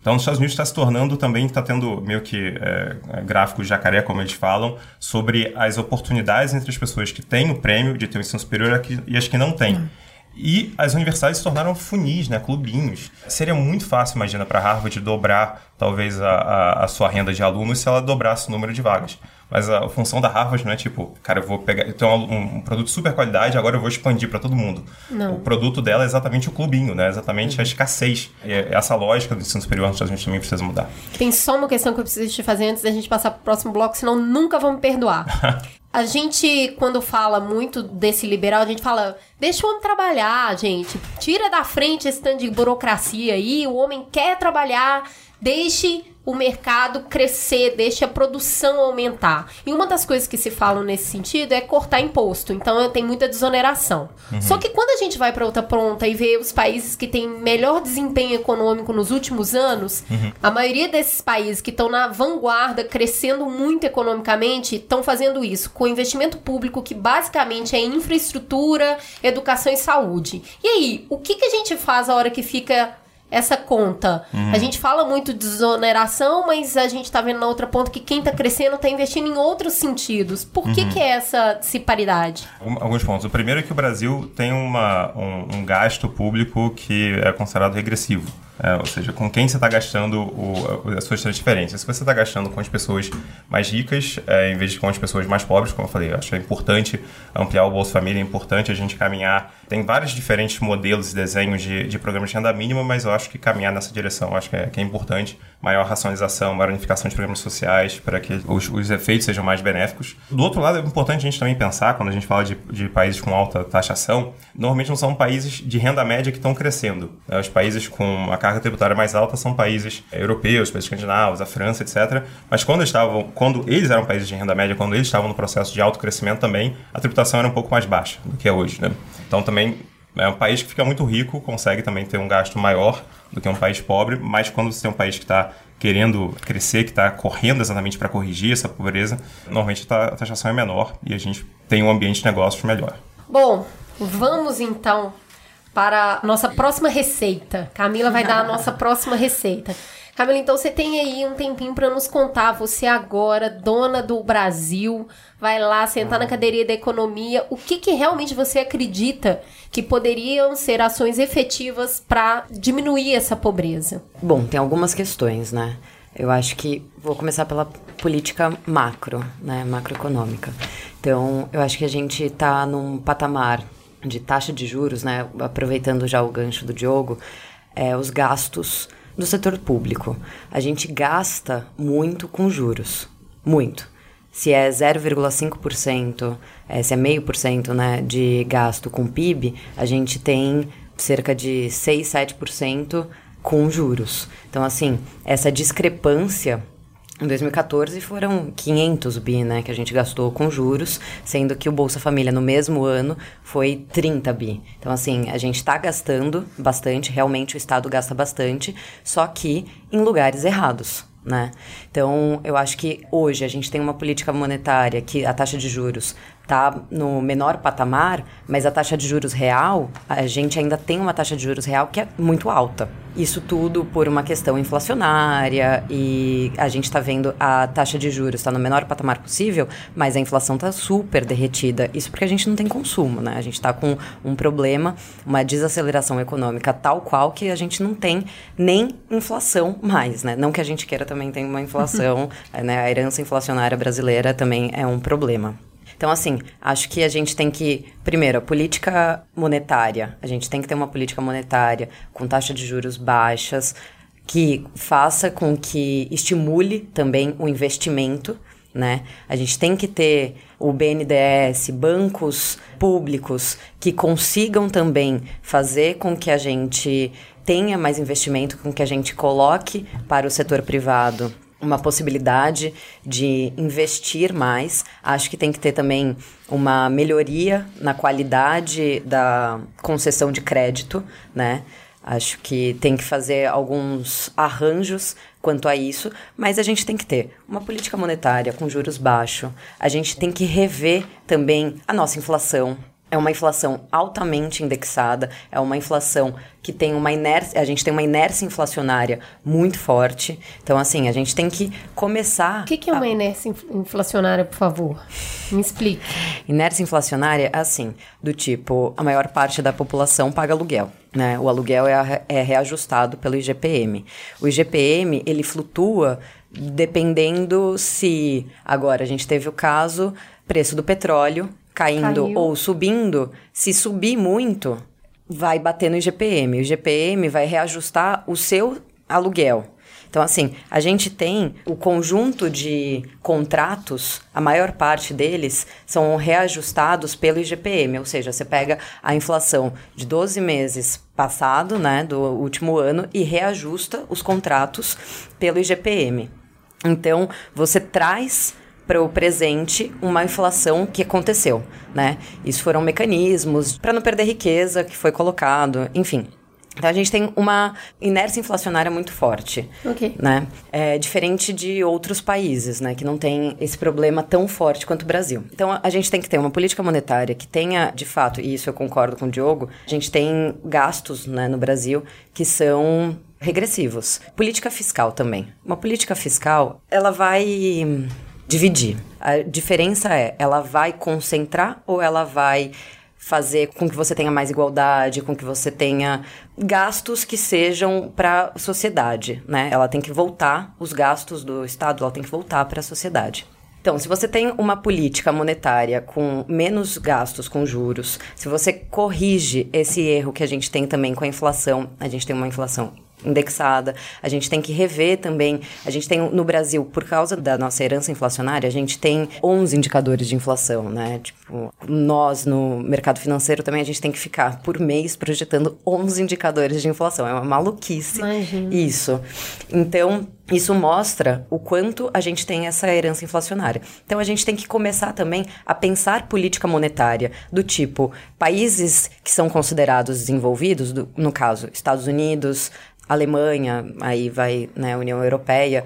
Então, nos Estados Unidos está se tornando também, está tendo meio que é, gráficos de jacaré, como eles falam, sobre as oportunidades entre as pessoas que têm o prêmio de ter um ensino superior e as que não têm. Uhum. E as universidades se tornaram funis, né, clubinhos. Seria muito fácil, imagina, para Harvard dobrar talvez a, a, a, sua renda de alunos se ela dobrasse o número de vagas. Mas a, função da Harvard não é tipo, cara, eu vou pegar, eu tenho um, um produto super qualidade, agora eu vou expandir para todo mundo. Não. O produto dela é exatamente o clubinho, né? Exatamente uhum. a escassez. E é, essa lógica do ensino superior nos Estados Unidos também precisa mudar. Tem só uma questão que eu preciso te fazer antes da gente passar para o próximo bloco, senão nunca vão me perdoar. A gente, quando fala muito desse liberal, a gente fala, deixa o homem trabalhar, gente. Tira da frente esse tanto de burocracia aí, o homem quer trabalhar, deixe o mercado crescer, deixe a produção aumentar. E uma das coisas que se falam nesse sentido é cortar imposto. Então tem muita desoneração. Uhum. Só que quando a gente vai para outra ponta e vê os países que têm melhor desempenho econômico nos últimos anos, uhum. a maioria desses países que estão na vanguarda, crescendo muito economicamente, estão fazendo isso com investimento público que basicamente é infraestrutura, educação e saúde. E aí, o que, que a gente faz a hora que fica essa conta. Uhum. A gente fala muito de desoneração, mas a gente está vendo na outra ponta que quem está crescendo está investindo em outros sentidos. Por que, uhum. que é essa disparidade? Alguns pontos. O primeiro é que o Brasil tem uma, um, um gasto público que é considerado regressivo. É, ou seja, com quem você está gastando o, as suas transferências. Se você está gastando com as pessoas mais ricas, é, em vez de com as pessoas mais pobres, como eu falei, eu acho é importante ampliar o Bolsa Família, é importante a gente caminhar. Tem vários diferentes modelos e desenhos de, de programas de renda mínima, mas eu acho que caminhar nessa direção acho que é, que é importante. Maior racionalização, maior unificação de programas sociais para que os, os, efeitos sejam mais benéficos. Do outro lado, é importante a gente também pensar, quando a gente fala de, de países com alta taxação, normalmente não são países de renda média que estão crescendo. Né? Os países com a carga tributária mais alta são países europeus, países escandinavos, a França, etc. Mas quando estavam, quando eles eram países de renda média, quando eles estavam no processo de alto crescimento também, a tributação era um pouco mais baixa do que é hoje, né? Então também é um país que fica muito rico, consegue também ter um gasto maior do que um país pobre, mas quando você tem um país que está querendo crescer, que está correndo exatamente para corrigir essa pobreza, normalmente a taxação é menor e a gente tem um ambiente de negócios melhor. Bom, vamos então para a nossa próxima receita. Camila vai dar a nossa próxima receita. Camila, então você tem aí um tempinho para nos contar. Você agora, dona do Brasil, vai lá sentar na cadeirinha da economia. O que, que realmente você acredita que poderiam ser ações efetivas para diminuir essa pobreza? Bom, tem algumas questões, né? Eu acho que vou começar pela política macro, né, macroeconômica. Então, eu acho que a gente está num patamar de taxa de juros, né, aproveitando já o gancho do Diogo, é, os gastos do setor público. A gente gasta muito com juros, muito. se é 0,5%, é, se é meio por cento né, de gasto com PIB, a gente tem cerca de 6, 7% com juros. Então, assim, essa discrepância em 2014 foram 500 bi, né, que a gente gastou com juros, sendo que o Bolsa Família no mesmo ano foi 30 bi. Então, assim, a gente está gastando bastante, realmente o Estado gasta bastante, só que em lugares errados. Né? Então, eu acho que hoje a gente tem uma política monetária que a taxa de juros está no menor patamar, mas a taxa de juros real, a gente ainda tem uma taxa de juros real que é muito alta. Isso tudo por uma questão inflacionária e a gente está vendo a taxa de juros está no menor patamar possível, mas a inflação está super derretida. Isso porque a gente não tem consumo, né? A gente está com um problema, uma desaceleração econômica tal qual que a gente não tem nem inflação mais, né? Não que a gente queira também ter uma inflação, né? A herança inflacionária brasileira também é um problema. Então, assim, acho que a gente tem que, primeiro, a política monetária, a gente tem que ter uma política monetária com taxa de juros baixas, que faça com que estimule também o investimento, né? A gente tem que ter o BNDES, bancos públicos que consigam também fazer com que a gente tenha mais investimento, com que a gente coloque para o setor privado uma possibilidade de investir mais. Acho que tem que ter também uma melhoria na qualidade da concessão de crédito, né? Acho que tem que fazer alguns arranjos quanto a isso, mas a gente tem que ter uma política monetária com juros baixos. A gente tem que rever também a nossa inflação, é uma inflação altamente indexada, é uma inflação que tem uma inércia, a gente tem uma inércia inflacionária muito forte. Então, assim, a gente tem que começar. O que, que é uma a... inércia inflacionária, por favor? Me explique. Inércia inflacionária, assim, do tipo, a maior parte da população paga aluguel. Né? O aluguel é, é reajustado pelo IGPM. O IGPM, ele flutua dependendo se. Agora, a gente teve o caso preço do petróleo caindo Caiu. ou subindo, se subir muito, vai bater no IGPM. O IGPM vai reajustar o seu aluguel. Então, assim, a gente tem o conjunto de contratos, a maior parte deles são reajustados pelo IGPM, ou seja, você pega a inflação de 12 meses passado, né, do último ano, e reajusta os contratos pelo IGPM. Então, você traz para o presente uma inflação que aconteceu, né? Isso foram mecanismos para não perder riqueza que foi colocado, enfim. Então a gente tem uma inércia inflacionária muito forte, okay. né? É diferente de outros países, né, que não tem esse problema tão forte quanto o Brasil. Então a gente tem que ter uma política monetária que tenha, de fato, e isso eu concordo com o Diogo, a gente tem gastos, né, no Brasil que são regressivos. Política fiscal também. Uma política fiscal, ela vai dividir. A diferença é, ela vai concentrar ou ela vai fazer com que você tenha mais igualdade, com que você tenha gastos que sejam para a sociedade, né? Ela tem que voltar os gastos do Estado, ela tem que voltar para a sociedade. Então, se você tem uma política monetária com menos gastos com juros, se você corrige esse erro que a gente tem também com a inflação, a gente tem uma inflação indexada. A gente tem que rever também. A gente tem no Brasil, por causa da nossa herança inflacionária, a gente tem 11 indicadores de inflação, né? Tipo, nós no mercado financeiro também a gente tem que ficar por mês projetando 11 indicadores de inflação. É uma maluquice. Imagina. Isso. Então, isso mostra o quanto a gente tem essa herança inflacionária. Então a gente tem que começar também a pensar política monetária do tipo países que são considerados desenvolvidos, do, no caso Estados Unidos, Alemanha, aí vai né, União Europeia,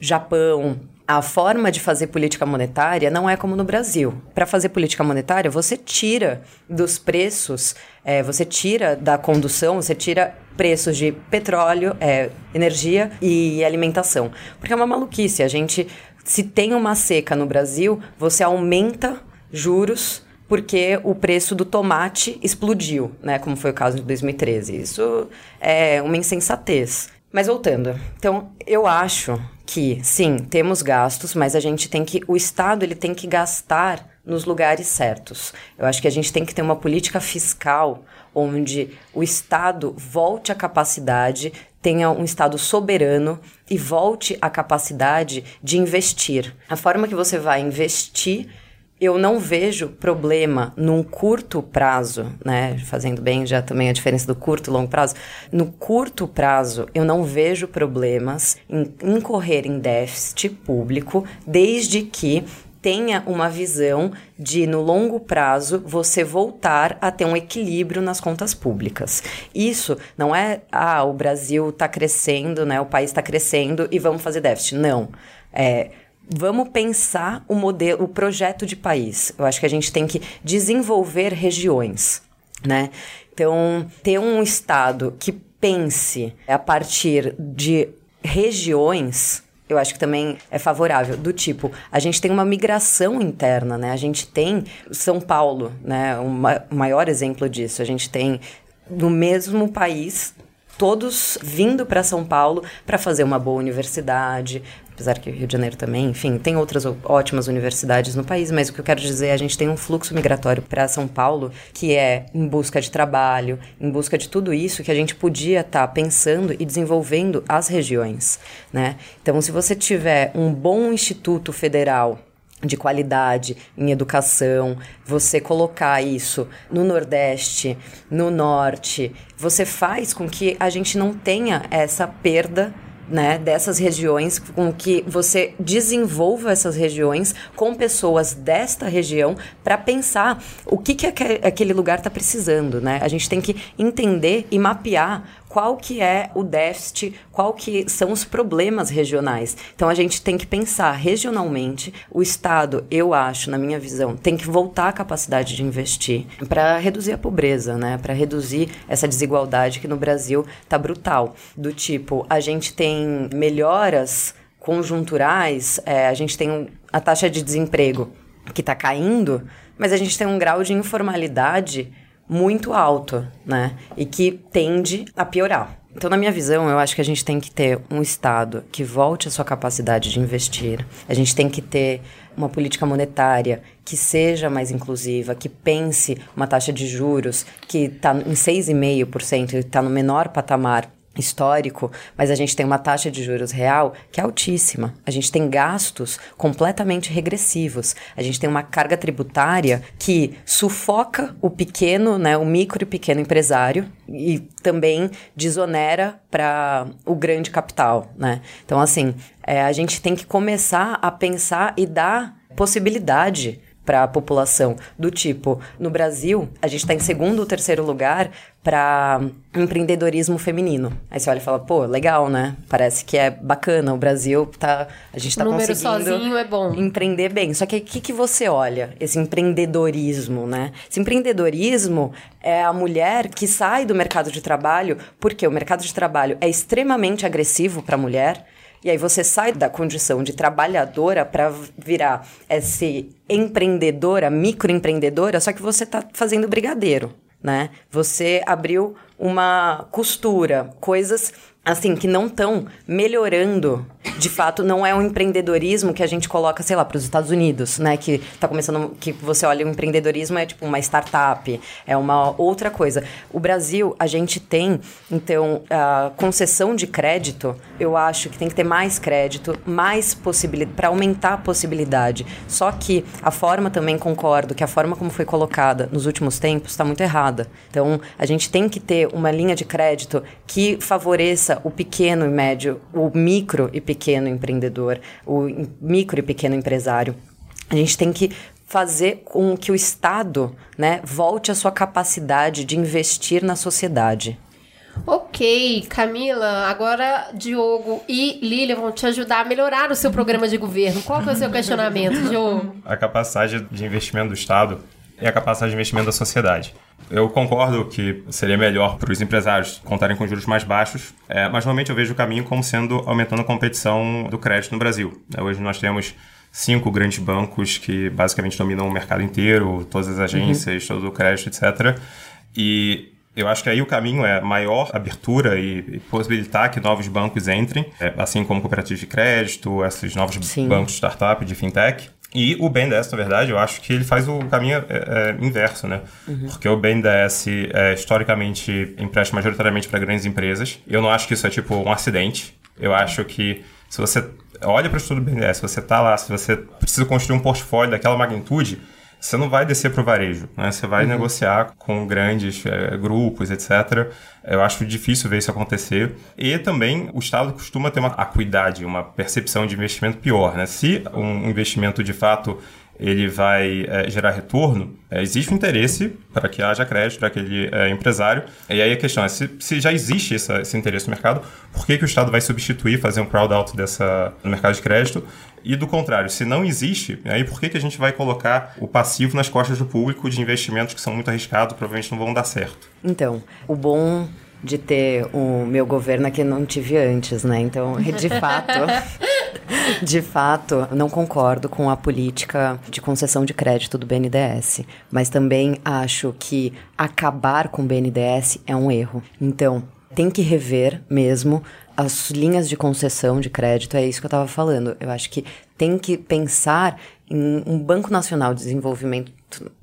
Japão, a forma de fazer política monetária não é como no Brasil. Para fazer política monetária, você tira dos preços, é, você tira da condução, você tira preços de petróleo, é, energia e alimentação. Porque é uma maluquice. A gente, se tem uma seca no Brasil, você aumenta juros porque o preço do tomate explodiu, né? Como foi o caso de 2013. Isso é uma insensatez. Mas voltando, então eu acho que sim, temos gastos, mas a gente tem que o Estado ele tem que gastar nos lugares certos. Eu acho que a gente tem que ter uma política fiscal onde o Estado volte à capacidade tenha um Estado soberano e volte a capacidade de investir. A forma que você vai investir eu não vejo problema num curto prazo, né? Fazendo bem já também a diferença do curto e longo prazo. No curto prazo, eu não vejo problemas em incorrer em déficit público, desde que tenha uma visão de, no longo prazo, você voltar a ter um equilíbrio nas contas públicas. Isso não é, ah, o Brasil está crescendo, né? O país está crescendo e vamos fazer déficit. Não. É Vamos pensar o modelo, o projeto de país. Eu acho que a gente tem que desenvolver regiões, né? Então, ter um estado que pense a partir de regiões eu acho que também é favorável. Do tipo, a gente tem uma migração interna, né? A gente tem São Paulo, né? O maior exemplo disso. A gente tem no mesmo país todos vindo para São Paulo para fazer uma boa universidade, apesar que o Rio de Janeiro também, enfim, tem outras ótimas universidades no país, mas o que eu quero dizer é a gente tem um fluxo migratório para São Paulo que é em busca de trabalho, em busca de tudo isso que a gente podia estar tá pensando e desenvolvendo as regiões, né? Então, se você tiver um bom instituto federal de qualidade em educação, você colocar isso no Nordeste, no Norte, você faz com que a gente não tenha essa perda né, dessas regiões, com que você desenvolva essas regiões com pessoas desta região para pensar o que, que aquele lugar está precisando, né? A gente tem que entender e mapear qual que é o déficit, qual que são os problemas regionais. Então a gente tem que pensar regionalmente. O Estado, eu acho, na minha visão, tem que voltar à capacidade de investir para reduzir a pobreza, né? Para reduzir essa desigualdade que no Brasil tá brutal. Do tipo, a gente tem melhoras conjunturais, é, a gente tem a taxa de desemprego que está caindo, mas a gente tem um grau de informalidade muito alto, né? E que tende a piorar. Então, na minha visão, eu acho que a gente tem que ter um Estado que volte a sua capacidade de investir. A gente tem que ter uma política monetária que seja mais inclusiva, que pense uma taxa de juros que está em 6,5% e está no menor patamar histórico, mas a gente tem uma taxa de juros real que é altíssima. A gente tem gastos completamente regressivos. A gente tem uma carga tributária que sufoca o pequeno, né, o micro e pequeno empresário e também desonera para o grande capital, né? Então, assim, é, a gente tem que começar a pensar e dar possibilidade para a população. Do tipo, no Brasil, a gente está em segundo ou terceiro lugar para empreendedorismo feminino. Aí você olha e fala, pô, legal, né? Parece que é bacana. O Brasil tá. A gente tá Número conseguindo sozinho é bom. empreender bem. Só que o que, que você olha? Esse empreendedorismo, né? Esse empreendedorismo é a mulher que sai do mercado de trabalho, porque o mercado de trabalho é extremamente agressivo para a mulher. E aí você sai da condição de trabalhadora para virar essa empreendedora, microempreendedora, só que você está fazendo brigadeiro, né? Você abriu uma costura, coisas assim, que não estão melhorando. De fato, não é um empreendedorismo que a gente coloca, sei lá, para os Estados Unidos, né? Que está começando, que você olha o empreendedorismo é tipo uma startup, é uma outra coisa. O Brasil, a gente tem, então, a concessão de crédito, eu acho que tem que ter mais crédito, mais possibilidade, para aumentar a possibilidade. Só que a forma também concordo que a forma como foi colocada nos últimos tempos está muito errada. Então, a gente tem que ter uma linha de crédito que favoreça o pequeno e médio, o micro e pequeno empreendedor, o micro e pequeno empresário. A gente tem que fazer com que o Estado né, volte à sua capacidade de investir na sociedade. Ok, Camila, agora Diogo e Lília vão te ajudar a melhorar o seu programa de governo. Qual é o seu questionamento, Diogo? A capacidade de investimento do Estado e a capacidade de investimento da sociedade. Eu concordo que seria melhor para os empresários contarem com juros mais baixos, é, mas normalmente eu vejo o caminho como sendo aumentando a competição do crédito no Brasil. É, hoje nós temos cinco grandes bancos que basicamente dominam o mercado inteiro, todas as agências, uhum. todo o crédito, etc. E eu acho que aí o caminho é maior abertura e, possibilitar que novos bancos entrem, é, assim como cooperativas de crédito, esses novos Sim. bancos de startup, de fintech E o BNDES, na verdade, eu acho que ele faz o caminho é, é, inverso, né? Uhum. Porque o BNDES, é, historicamente, empresta majoritariamente para grandes empresas. Eu não acho que isso é tipo um acidente. Eu acho que se você olha para o estudo do BNDES, se você está lá, se você precisa construir um portfólio daquela magnitude, você não vai descer para o varejo, né? Você vai uhum. negociar com grandes é, grupos, etc. Eu acho difícil ver isso acontecer. E também o Estado costuma ter uma acuidade, uma percepção de investimento pior, né? Se um investimento de fato ele vai é, gerar retorno, é, existe um interesse para que haja crédito para aquele é, empresário. E aí a questão é, se, se já existe essa, esse interesse no mercado, por que, que o Estado vai substituir, fazer um crowd-out dessa, no mercado de crédito? E do contrário, se não existe, aí por que, que a gente vai colocar o passivo nas costas do público de investimentos que são muito arriscados, provavelmente não vão dar certo? Então, o bom de ter o meu governo é que não tive antes, né? Então, de fato, de fato, não concordo com a política de concessão de crédito do BNDES, mas também acho que acabar com o BNDES é um erro. Então, tem que rever mesmo as linhas de concessão de crédito, é isso que eu estava falando. Eu acho que tem que pensar em um Banco Nacional de Desenvolvimento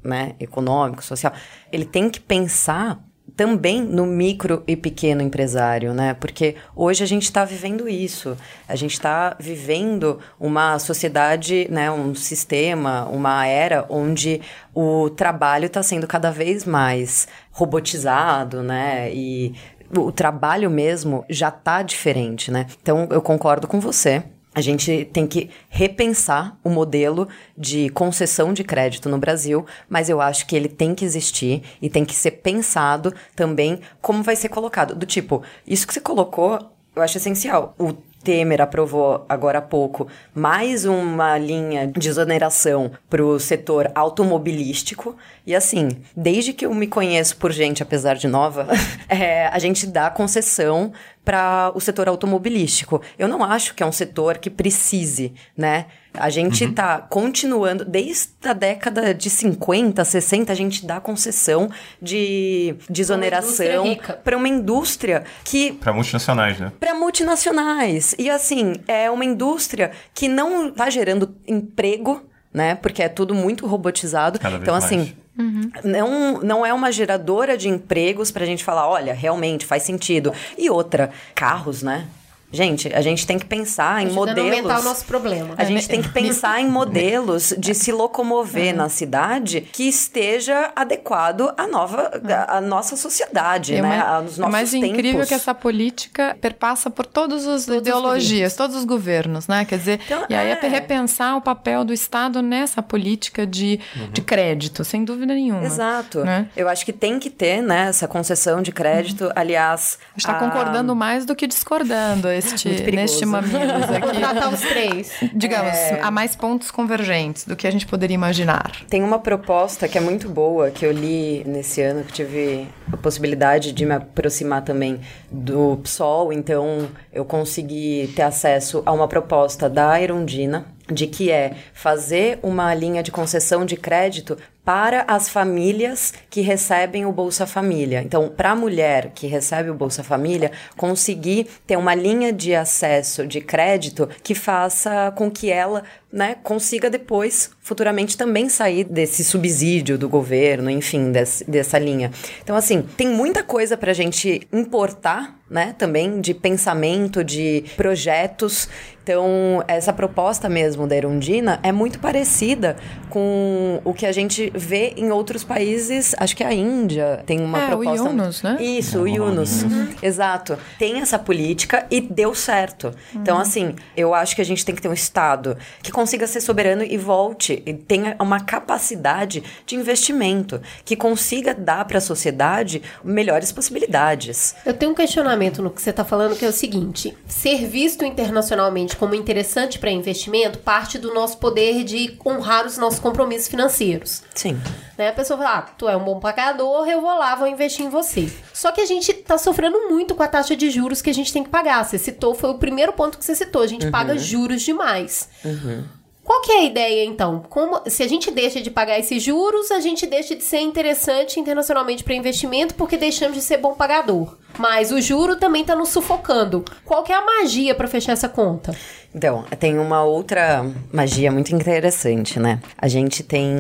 né, econômico, social. Ele tem que pensar também no micro e pequeno empresário, né? Porque hoje a gente está vivendo isso. A gente está vivendo uma sociedade, né? Um sistema, uma era onde o trabalho está sendo cada vez mais robotizado, né? E o trabalho mesmo já está diferente, né? Então eu concordo com você a gente tem que repensar o modelo de concessão de crédito no Brasil, mas eu acho que ele tem que existir e tem que ser pensado também como vai ser colocado. Do tipo, isso que você colocou, eu acho essencial. O Temer aprovou agora há pouco mais uma linha de exoneração para o setor automobilístico. E assim, desde que eu me conheço por gente, apesar de nova, é, a gente dá concessão para o setor automobilístico. Eu não acho que é um setor que precise, né? A gente está uhum. continuando, desde a década de 50, 60, a gente dá concessão de, de exoneração para uma indústria que. Para multinacionais, né? Para multinacionais. E assim, é uma indústria que não está gerando emprego, né? Porque é tudo muito robotizado. Cada então, assim. Mais. Uhum. Não, não é uma geradora de empregos para a gente falar, olha, realmente faz sentido. E outra, carros, né? Gente, a gente tem que pensar em modelos. aumentar o nosso problema. A gente tem que pensar em modelos de se locomover na cidade que esteja adequado à nova, à nossa sociedade, é né? Mais, aos nossos é mais tempos. incrível que essa política perpassa por todas as todos ideologias, os todos os governos, né? Quer dizer, então, e aí é repensar o papel do Estado nessa política de, uhum. de crédito, sem dúvida nenhuma. Exato. Né? Eu acho que tem que ter, né, essa concessão de crédito. Uhum. Aliás, está a... concordando mais do que discordando neste, neste mamilos aqui. Tratar os três. Digamos, é... há mais pontos convergentes do que a gente poderia imaginar. Tem uma proposta que é muito boa, que eu li nesse ano, que tive a possibilidade de me aproximar também do PSOL, então eu consegui ter acesso a uma proposta da Erundina, de que é fazer uma linha de concessão de crédito para as famílias que recebem o Bolsa Família. Então, para a mulher que recebe o Bolsa Família, conseguir ter uma linha de acesso de crédito que faça com que ela né, consiga depois, futuramente, também sair desse subsídio do governo, enfim, desse, dessa linha. Então, assim, tem muita coisa para a gente importar, né, também de pensamento, de projetos. Então, essa proposta mesmo da Erundina é muito parecida com o que a gente vê em outros países. Acho que a Índia tem uma é, proposta. O Yunus, né? Isso, o Yunus. Uhum. Exato. Tem essa política e deu certo. Uhum. Então, assim, eu acho que a gente tem que ter um Estado que consiga ser soberano e volte, e tenha uma capacidade de investimento, que consiga dar para a sociedade melhores possibilidades. Eu tenho um questionamento no que você está falando, que é o seguinte: ser visto internacionalmente como interessante para investimento parte do nosso poder de honrar os nossos compromissos financeiros. Sim. Né? A pessoa fala, ah, tu é um bom pagador, eu vou lá, vou investir em você. Só que a gente está sofrendo muito com a taxa de juros que a gente tem que pagar. Você citou, foi o primeiro ponto que você citou, a gente uhum. paga juros demais. Uhum Qual que é a ideia, então? Como, se a gente deixa de pagar esses juros, a gente deixa de ser interessante internacionalmente para investimento porque deixamos de ser bom pagador. Mas o juro também está nos sufocando. Qual que é a magia para fechar essa conta? Então, tem uma outra magia muito interessante, né? A gente tem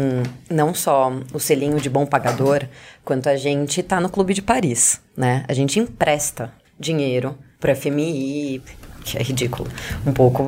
não só o selinho de bom pagador, quanto a gente tá no Clube de Paris, né? A gente empresta dinheiro para FMI, que é ridículo, um pouco,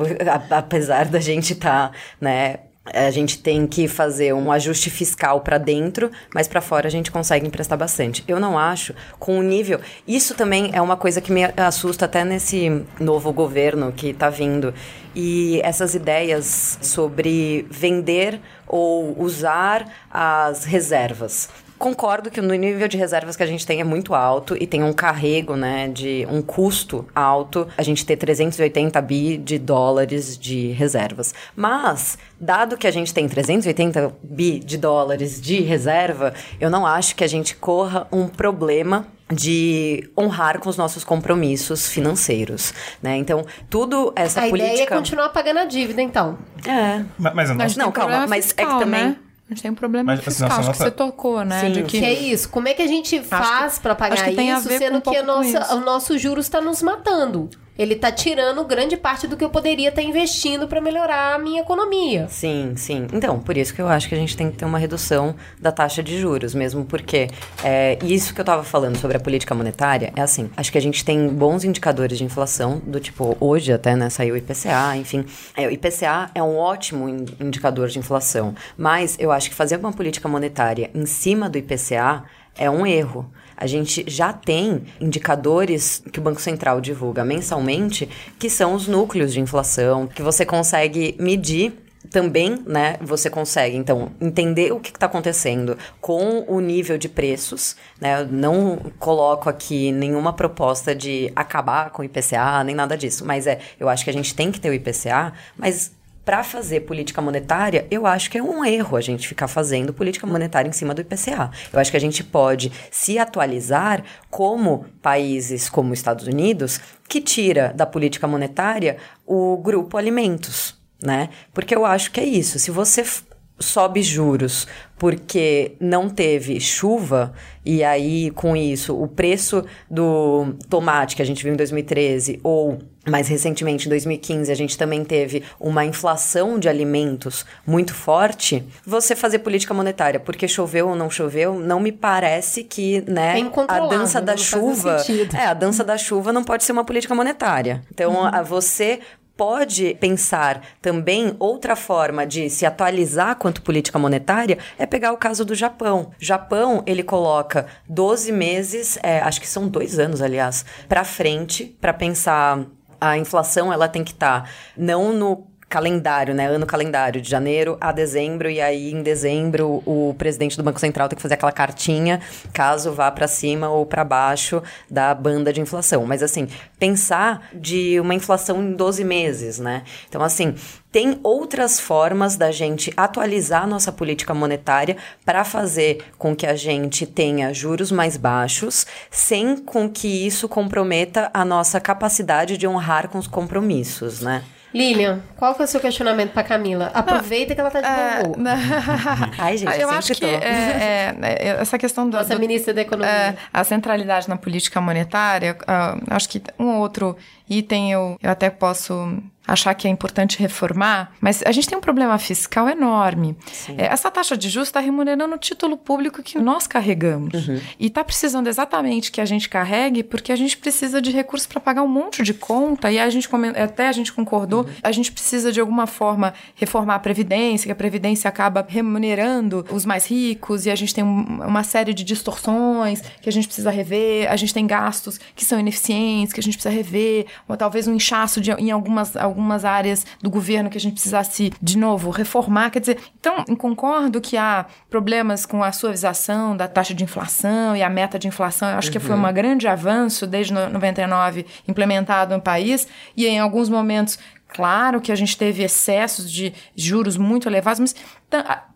apesar da gente estar, tá, né, a gente tem que fazer um ajuste fiscal para dentro, mas para fora a gente consegue emprestar bastante. Eu não acho com o nível. Isso também é uma coisa que me assusta até nesse novo governo que está vindo. E essas ideias sobre vender ou usar as reservas concordo que no nível de reservas que a gente tem é muito alto e tem um carrego, né, de um custo alto a gente ter 380 bi de dólares de reservas. Mas, dado que a gente tem 380 bi de dólares de reserva, eu não acho que a gente corra um problema de honrar com os nossos compromissos financeiros, né? Então, tudo essa a política... A ideia é continuar pagando a dívida, então. É. Mas, mas, mas não, calma, mas fiscal, é que também... Né? A gente tem um problema Mas, fiscal, assim, nossa, acho que você tocou, né? Sim. De que... que... é isso. Como é que a gente faz para pagar isso, sendo que a nossa, o nosso juros está nos matando? Ele tá tirando grande parte do que eu poderia estar tá investindo para melhorar a minha economia. Sim, sim. Então, por isso que eu acho que a gente tem que ter uma redução da taxa de juros, mesmo porque é, isso que eu estava falando sobre a política monetária é assim, acho que a gente tem bons indicadores de inflação, do tipo, hoje até, né, saiu o IPCA, enfim. É, o IPCA é um ótimo indicador de inflação, mas eu acho que fazer uma política monetária em cima do IPCA é um erro. A gente já tem indicadores que o Banco Central divulga mensalmente, que são os núcleos de inflação, que você consegue medir também, né, você consegue, então, entender o que está acontecendo com o nível de preços, né, eu não coloco aqui nenhuma proposta de acabar com o IPCA, nem nada disso, mas é, eu acho que a gente tem que ter o IPCA, mas para fazer política monetária, eu acho que é um erro a gente ficar fazendo política monetária em cima do IPCA. Eu acho que a gente pode se atualizar como países como os Estados Unidos, que tira da política monetária o grupo alimentos, né? Porque eu acho que é isso. Se você sobe juros porque não teve chuva e aí com isso o preço do tomate que a gente viu em 2013 ou mais recentemente em 2015 a gente também teve uma inflação de alimentos muito forte, você fazer política monetária porque choveu ou não choveu, não me parece que, né, a dança da chuva, é, a dança da chuva não pode ser uma política monetária. Então, uhum. a você pode pensar também outra forma de se atualizar quanto política monetária é pegar o caso do Japão. Japão, ele coloca 12 meses, é, acho que são dois anos, aliás, para frente, para pensar a inflação, ela tem que estar tá não no calendário, né? Ano calendário, de janeiro a dezembro, e aí em dezembro o presidente do Banco Central tem que fazer aquela cartinha caso vá para cima ou para baixo da banda de inflação. Mas assim, pensar de uma inflação em 12 meses, né? Então, assim, tem outras formas da gente atualizar nossa política monetária para fazer com que a gente tenha juros mais baixos, sem com que isso comprometa a nossa capacidade de honrar com os compromissos, né? Lilian, qual é o seu questionamento para Camila? Aproveita que ela tá de é, bom humor. Ai, gente, eu, eu acho que é, é, essa questão do... Nossa do, ministra da Economia. É, a centralidade na política monetária, uh, acho que um outro item eu, eu até posso achar que é importante reformar, mas a gente tem um problema fiscal enorme. É, essa taxa de juros está remunerando o título público que nós carregamos. Uhum. E está precisando exatamente que a gente carregue, porque a gente precisa de recursos para pagar um monte de conta, e a gente até a gente concordou, uhum. a gente precisa de alguma forma reformar a Previdência, que a Previdência acaba remunerando os mais ricos, e a gente tem uma série de distorções que a gente precisa rever, a gente tem gastos que são ineficientes, que a gente precisa rever, ou talvez um inchaço de, em algumas algumas áreas do governo que a gente precisasse, de novo, reformar. Quer dizer, então, concordo que há problemas com a suavização da taxa de inflação e a meta de inflação. Eu acho uhum. que foi um grande avanço desde 99 implementado no país e em alguns momentos Claro que a gente teve excessos de juros muito elevados, mas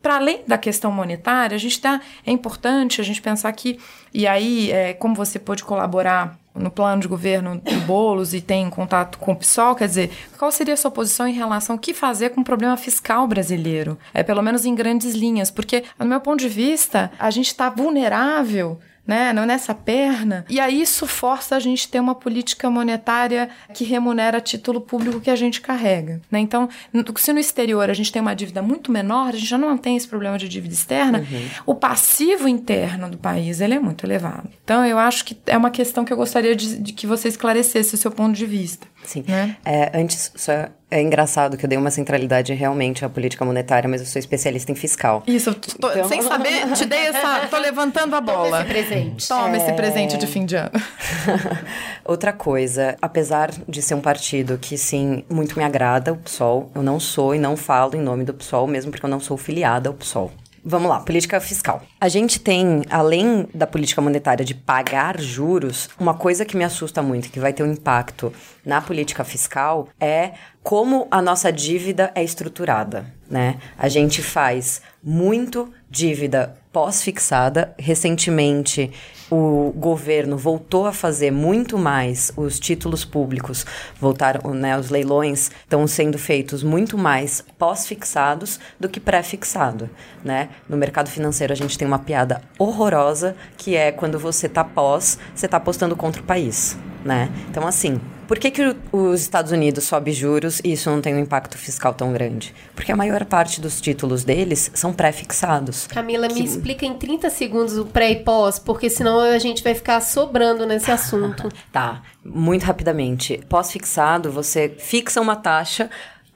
para além da questão monetária, a gente tá, é importante a gente pensar que, e aí, é, como você pode colaborar no plano de governo do Boulos e tem contato com o PSOL, quer dizer, qual seria a sua posição em relação ao que fazer com o problema fiscal brasileiro? É, pelo menos em grandes linhas, porque, no meu ponto de vista, a gente está vulnerável né? Não nessa perna. E aí isso força a gente ter uma política monetária que remunera título público que a gente carrega, né? Então, se no exterior a gente tem uma dívida muito menor, a gente já não tem esse problema de dívida externa, uhum. o passivo interno do país, ele é muito elevado. Então, eu acho que é uma questão que eu gostaria de, de que você esclarecesse o seu ponto de vista. Sim. Né? É, antes, só é engraçado que eu dei uma centralidade realmente à política monetária, mas eu sou especialista em fiscal. Isso, tô, então... sem saber, te dei essa. tô levantando a bola. Toma esse presente. Toma é... esse presente de fim de ano. Outra coisa, apesar de ser um partido que, sim, muito me agrada, o PSOL, eu não sou e não falo em nome do PSOL, mesmo porque eu não sou filiada ao PSOL. Vamos lá, política fiscal. A gente tem, além da política monetária de pagar juros, uma coisa que me assusta muito, que vai ter um impacto na política fiscal, é como a nossa dívida é estruturada, né? A gente faz muito dívida pós-fixada. Recentemente, o governo voltou a fazer muito mais, os títulos públicos voltaram, né, os leilões estão sendo feitos muito mais pós-fixados do que pré-fixado, né? No mercado financeiro a gente tem uma piada horrorosa que é quando você está pós, você está apostando contra o país, né? Então assim, por que, que os Estados Unidos sobe juros e isso não tem um impacto fiscal tão grande? Porque a maior parte dos títulos deles são pré-fixados. Camila, que... me explica em 30 segundos o pré e pós, porque senão a gente vai ficar sobrando nesse assunto. tá, muito rapidamente. Pós-fixado, você fixa uma taxa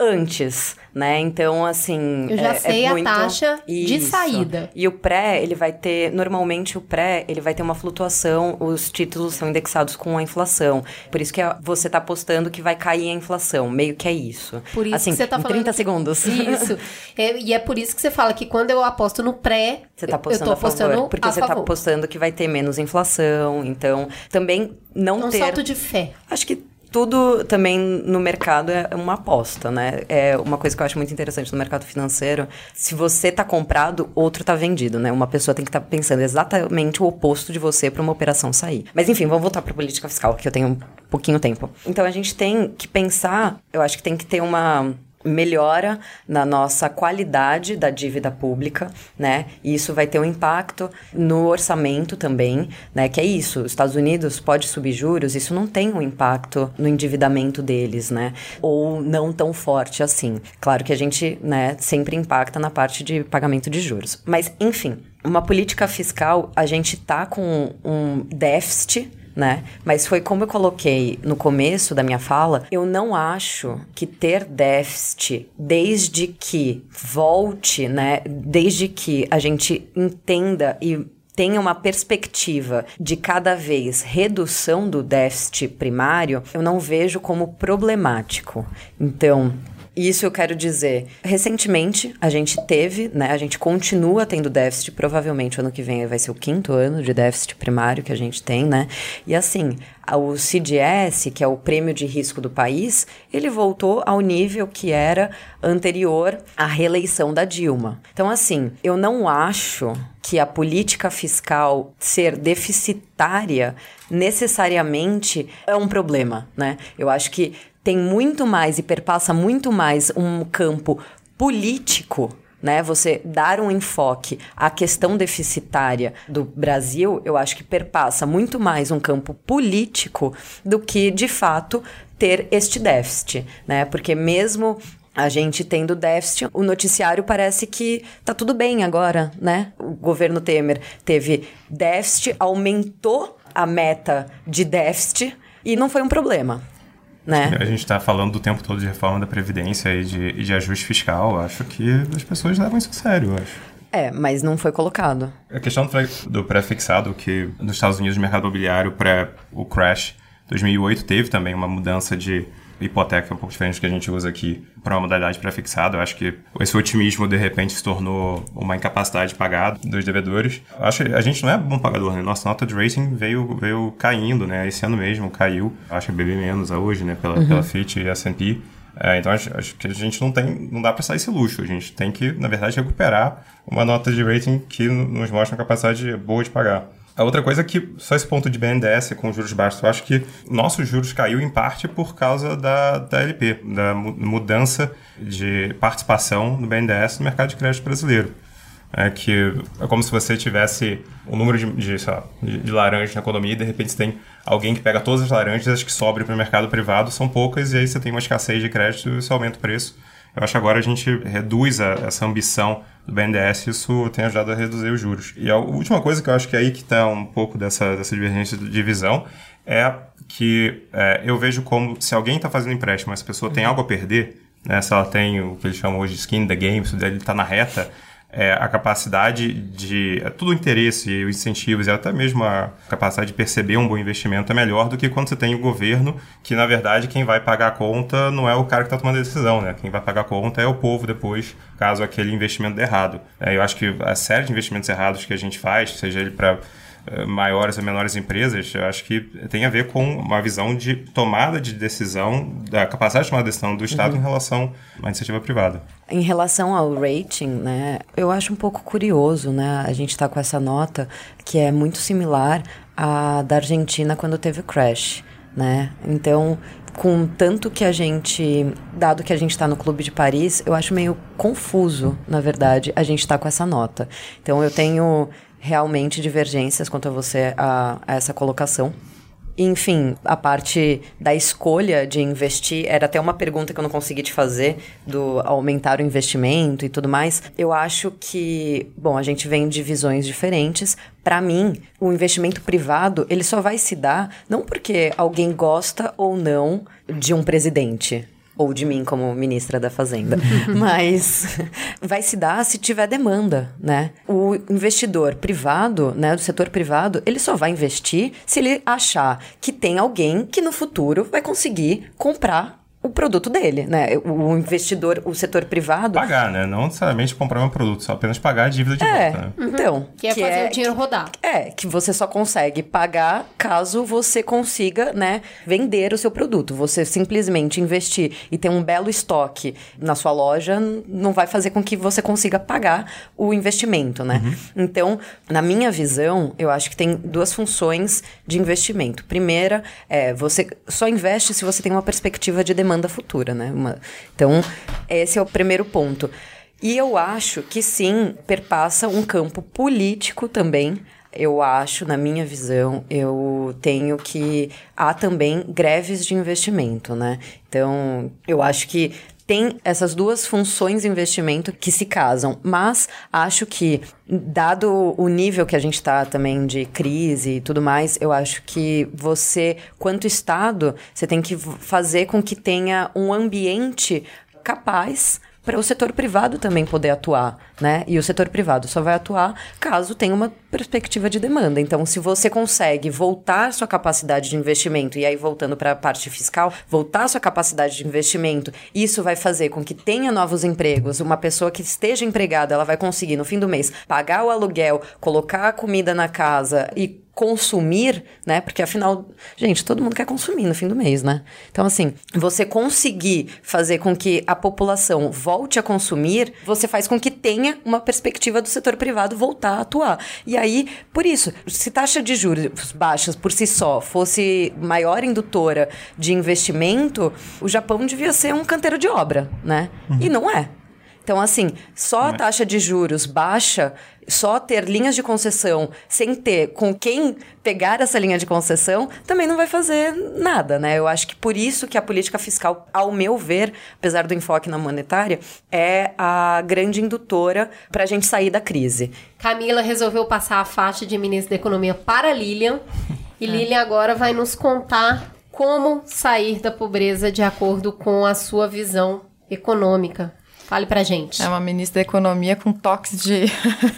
antes né? Então, assim. Eu já é, sei é a muito... taxa Isso. de saída. E o pré, ele vai ter. Normalmente, o pré, ele vai ter uma flutuação, os títulos são indexados com a inflação. Por isso que você está apostando que vai cair a inflação. Meio que é isso. Por isso assim, que você está falando. 30 que... segundos. Isso. É, e é por isso que você fala que quando eu aposto no pré. Você está apostando, eu tô apostando a favor, Porque a você está apostando que vai ter menos inflação. Então, também não é um ter. Um salto de fé. Acho que tudo também no mercado é uma aposta, né? É uma coisa que eu acho muito interessante no mercado financeiro. Se você está comprado, outro está vendido, né? Uma pessoa tem que estar tá pensando exatamente o oposto de você para uma operação sair. Mas enfim, vamos voltar para política fiscal, que eu tenho um pouquinho tempo. Então a gente tem que pensar, eu acho que tem que ter uma melhora na nossa qualidade da dívida pública, né? E isso vai ter um impacto no orçamento também, né? Que é isso, os Estados Unidos pode subir juros, isso não tem um impacto no endividamento deles, né? Ou não tão forte assim. Claro que a gente, né, sempre impacta na parte de pagamento de juros. Mas, enfim, uma política fiscal, a gente tá com um déficit né? Mas foi como eu coloquei no começo da minha fala, eu não acho que ter déficit, desde que volte, né? Desde que a gente entenda e tenha uma perspectiva de cada vez redução do déficit primário, eu não vejo como problemático. Então, isso eu quero dizer. Recentemente, a gente teve, né? A gente continua tendo déficit. Provavelmente, ano que vem vai ser o quinto ano de déficit primário que a gente tem, né? E assim, o CDS, que é o prêmio de risco do país, ele voltou ao nível que era anterior à reeleição da Dilma. Então, assim, eu não acho que a política fiscal ser deficitária necessariamente é um problema, né? Eu acho que tem muito mais e perpassa muito mais um campo político né? Você dar um enfoque à questão deficitária do Brasil, eu acho que perpassa muito mais um campo político do que, de fato, ter este déficit, né? Porque mesmo a gente tendo déficit, o noticiário parece que tá tudo bem agora, né? O governo Temer teve déficit, aumentou a meta de déficit e não foi um problema. Né? A gente está falando do tempo todo de reforma da Previdência e de, e de ajuste fiscal. Acho que as pessoas levam isso a sério, acho. É, mas não foi colocado. A questão do pré-fixado, que nos Estados Unidos o mercado imobiliário, pré o crash 2008, teve também uma mudança de hipoteca um pouco diferente do que a gente usa aqui para uma modalidade pré-fixada. Eu acho que esse otimismo, de repente, se tornou uma incapacidade de pagar dos devedores. Eu acho que a gente não é bom pagador, né? Nossa nota de rating veio, veio caindo, né? Esse ano mesmo caiu. Acho que bem menos a hoje, né? Pela, uhum. pela Fitch e S&P. É, então acho, acho, que a gente não tem, não dá para sair esse luxo. A gente tem que, na verdade, recuperar uma nota de rating que nos mostra uma capacidade boa de pagar. A outra coisa é que, só esse ponto de BNDES com juros baixos, eu acho que nossos juros caiu em parte por causa da, da LP, da mudança de participação do BNDES no mercado de crédito brasileiro. É que é como se você tivesse um número de, de, lá, de, laranjas na economia e de repente você tem alguém que pega todas as laranjas, as que sobram para o mercado privado são poucas e aí você tem uma escassez de crédito e você aumenta o preço. Eu acho que agora a gente reduz a, essa ambição do BNDES, isso tem ajudado a reduzir os juros. E a última coisa que eu acho que é aí que está um pouco dessa, dessa divergência de visão é que é, eu vejo como se alguém está fazendo empréstimo, essa pessoa tem algo a perder, né, se ela tem o que eles chamam hoje de skin in the game, se ele está na reta, é, a capacidade de. É, tudo o interesse, os incentivos e até mesmo a capacidade de perceber um bom investimento é melhor do que quando você tem o governo, que na verdade quem vai pagar a conta não é o cara que está tomando a decisão, né? Quem vai pagar a conta é o povo depois, caso aquele investimento dê errado. É, eu acho que a série de investimentos errados que a gente faz, seja ele para maiores ou menores empresas, eu acho que tem a ver com uma visão de tomada de decisão, da capacidade de tomar decisão do Estado uhum. em relação à iniciativa privada. Em relação ao rating, né, eu acho um pouco curioso, né, a gente está com essa nota que é muito similar à da Argentina quando teve o crash, né? Então, com tanto que a gente, dado que a gente está no Clube de Paris, eu acho meio confuso, na verdade, a gente estar tá com essa nota. Então, eu tenho realmente divergências quanto a você a, a essa colocação. Enfim, a parte da escolha de investir era até uma pergunta que eu não consegui te fazer do aumentar o investimento e tudo mais. Eu acho que, bom, a gente vem de visões diferentes. Para mim, o investimento privado, ele só vai se dar não porque alguém gosta ou não de um presidente ou de mim como ministra da Fazenda, mas vai se dar se tiver demanda, né? O investidor privado, né, do setor privado, ele só vai investir se ele achar que tem alguém que no futuro vai conseguir comprar o produto dele, né? O investidor, o setor privado. Pagar, né? Não necessariamente comprar um produto, só apenas pagar a dívida de é, volta. Né? Uhum. Então. Que é que fazer é, o dinheiro rodar. É, que você só consegue pagar caso você consiga, né, vender o seu produto. Você simplesmente investir e ter um belo estoque na sua loja não vai fazer com que você consiga pagar o investimento, né? Uhum. Então, na minha visão, eu acho que tem duas funções de investimento. Primeira, é você só investe se você tem uma perspectiva de demanda demanda futura, né? Uma... Então, esse é o primeiro ponto. E eu acho que sim, perpassa um campo político também. Eu acho, na minha visão, eu tenho que há também greves de investimento, né? Então, eu acho que tem essas duas funções de investimento que se casam, mas acho que, dado o nível que a gente está também de crise e tudo mais, eu acho que você, quanto Estado, você tem que fazer com que tenha um ambiente capaz para o setor privado também poder atuar, né? E o setor privado só vai atuar caso tenha uma perspectiva de demanda. Então, se você consegue voltar sua capacidade de investimento, e aí voltando para a parte fiscal, voltar sua capacidade de investimento, isso vai fazer com que tenha novos empregos. Uma pessoa que esteja empregada, ela vai conseguir no fim do mês pagar o aluguel, colocar a comida na casa e consumir, né? Porque afinal, gente, todo mundo quer consumir no fim do mês, né? Então, assim, você conseguir fazer com que a população volte a consumir, você faz com que tenha uma perspectiva do setor privado voltar a atuar. E aí, por isso, se taxa de juros baixas por si só fosse maior indutora de investimento, o Japão devia ser um canteiro de obra, né? Uhum. E não é. Então, assim, só a taxa de juros baixa, só ter linhas de concessão sem ter com quem pegar essa linha de concessão, também não vai fazer nada, né? Eu acho que por isso que a política fiscal, ao meu ver, apesar do enfoque na monetária, é a grande indutora para a gente sair da crise. Camila resolveu passar a faixa de ministra da Economia para Lilian. E é. Lilian agora vai nos contar como sair da pobreza de acordo com a sua visão econômica. Fale pra gente. É uma ministra da Economia com toques de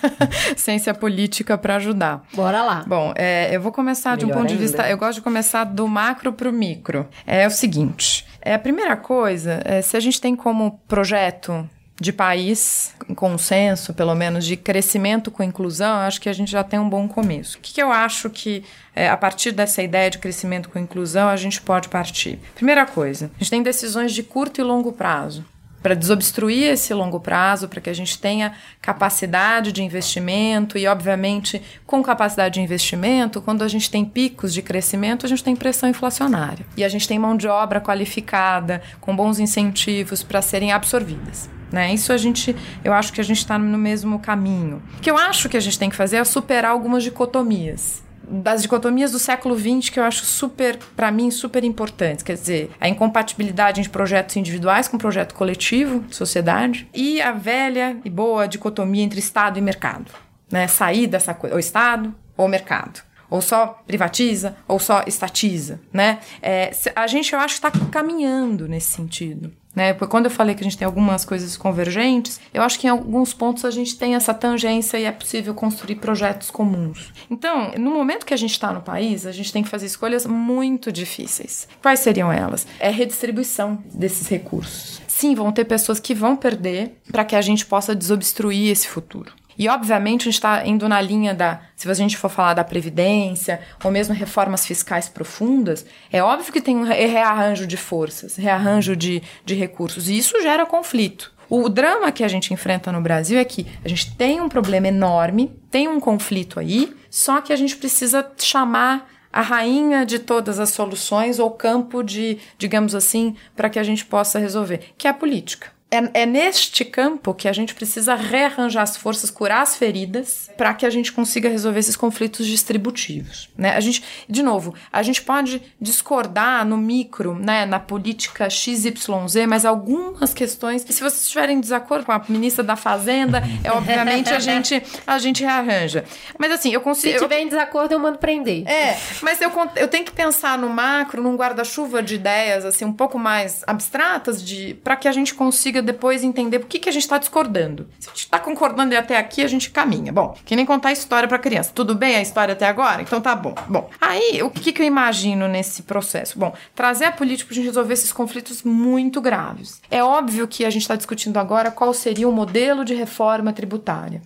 ciência política para ajudar. Bora lá. Bom, é, eu vou começar Melhor de um ponto ainda. de vista. Eu gosto de começar do macro para o micro. É o seguinte: é, a primeira coisa, é, se a gente tem como projeto de país, consenso, pelo menos, de crescimento com inclusão, acho que a gente já tem um bom começo. O que, que eu acho que, é, a partir dessa ideia de crescimento com inclusão, a gente pode partir? Primeira coisa, a gente tem decisões de curto e longo prazo para desobstruir esse longo prazo, para que a gente tenha capacidade de investimento e, obviamente, com capacidade de investimento, quando a gente tem picos de crescimento, a gente tem pressão inflacionária e a gente tem mão de obra qualificada, com bons incentivos para serem absorvidas. Né? Isso a gente, eu acho que a gente está no mesmo caminho. O que eu acho que a gente tem que fazer é superar algumas dicotomias das dicotomias do século XX que eu acho super, para mim, super importantes. Quer dizer, a incompatibilidade de projetos individuais com projeto coletivo, de sociedade, e a velha e boa dicotomia entre Estado e mercado. Né? Sair dessa coisa, ou Estado ou mercado. Ou só privatiza, ou só estatiza, né? É, a gente, eu acho, está caminhando nesse sentido. Né? Porque quando eu falei que a gente tem algumas coisas convergentes, eu acho que em alguns pontos a gente tem essa tangência e é possível construir projetos comuns. Então, no momento que a gente está no país, a gente tem que fazer escolhas muito difíceis. Quais seriam elas? É redistribuição desses recursos. Sim, vão ter pessoas que vão perder para que a gente possa desobstruir esse futuro. E, obviamente, a gente está indo na linha da. Se a gente for falar da Previdência, ou mesmo reformas fiscais profundas, é óbvio que tem um rearranjo de forças, rearranjo de, de recursos. E isso gera conflito. O drama que a gente enfrenta no Brasil é que a gente tem um problema enorme, tem um conflito aí, só que a gente precisa chamar a rainha de todas as soluções ou campo de, digamos assim, para que a gente possa resolver, que é a política. É, é, neste campo que a gente precisa rearranjar as forças, curar as feridas, para que a gente consiga resolver esses conflitos distributivos. Né? A gente, de novo, a gente pode discordar no micro, né, na política XYZ, mas algumas questões, se vocês estiverem em desacordo com a ministra da Fazenda, é obviamente a gente, a gente rearranja. Mas assim, eu consigo. Se tiver em desacordo, eu mando prender. É, mas eu, eu tenho que pensar no macro, num guarda-chuva de ideias, assim, um pouco mais abstratas, de para que a gente consiga depois entender por que, que a gente está discordando. Se a gente está concordando até aqui, a gente caminha. Bom, que nem contar história para criança. Tudo bem a história até agora? Então tá bom. Bom, aí o que, que eu imagino nesse processo? Bom, trazer a política para a gente resolver esses conflitos muito graves. É óbvio que a gente está discutindo agora qual seria o modelo de reforma tributária.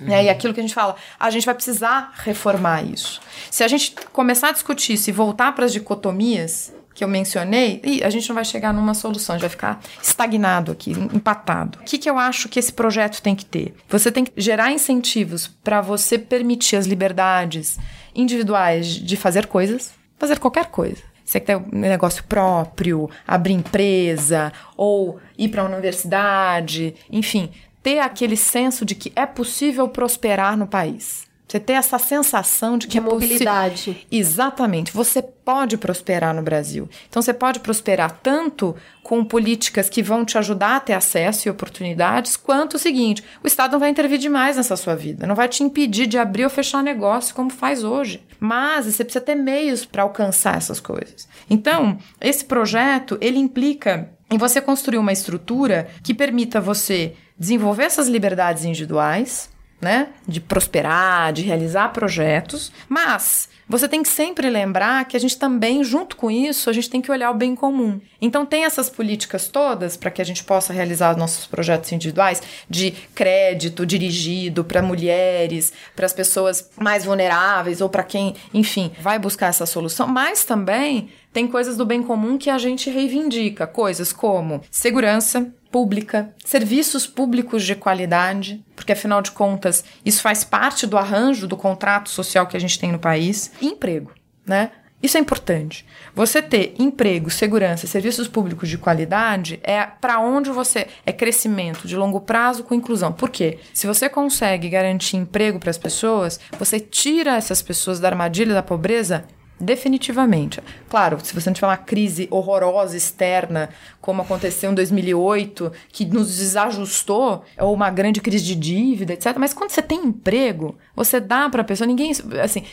Uhum. E aquilo que a gente fala, a gente vai precisar reformar isso. Se a gente começar a discutir isso e voltar para as dicotomias, que eu mencionei, e a gente não vai chegar numa solução, a gente vai ficar estagnado aqui, empatado. O que, que eu acho que esse projeto tem que ter? Você tem que gerar incentivos para você permitir as liberdades individuais de fazer coisas, fazer qualquer coisa. Você quer ter um negócio próprio, abrir empresa, ou ir para a universidade, enfim, ter aquele senso de que é possível prosperar no país. Você ter essa sensação de que de é mobilidade. Exatamente. Você pode prosperar no Brasil. Então você pode prosperar tanto com políticas que vão te ajudar a ter acesso e oportunidades, quanto o seguinte: o Estado não vai intervir demais nessa sua vida, não vai te impedir de abrir ou fechar negócio como faz hoje. Mas você precisa ter meios para alcançar essas coisas. Então, esse projeto, ele implica em você construir uma estrutura que permita você desenvolver essas liberdades individuais, né? De prosperar, de realizar projetos, mas você tem que sempre lembrar que a gente também, junto com isso, a gente tem que olhar o bem comum. Então tem essas políticas todas para que a gente possa realizar nossos projetos individuais de crédito dirigido para mulheres, para as pessoas mais vulneráveis ou para quem, enfim, vai buscar essa solução, mas também tem coisas do bem comum que a gente reivindica, coisas como segurança, pública, serviços públicos de qualidade, porque afinal de contas isso faz parte do arranjo do contrato social que a gente tem no país, e emprego, né? Isso é importante. Você ter emprego, segurança, serviços públicos de qualidade é para onde você é crescimento de longo prazo com inclusão. Por quê? Se você consegue garantir emprego para as pessoas, você tira essas pessoas da armadilha da pobreza Definitivamente. Claro, se você não tiver uma crise horrorosa externa, como aconteceu em 2008, que nos desajustou, ou uma grande crise de dívida, etc. Mas quando você tem emprego, você dá para a pessoa, ninguém, assim,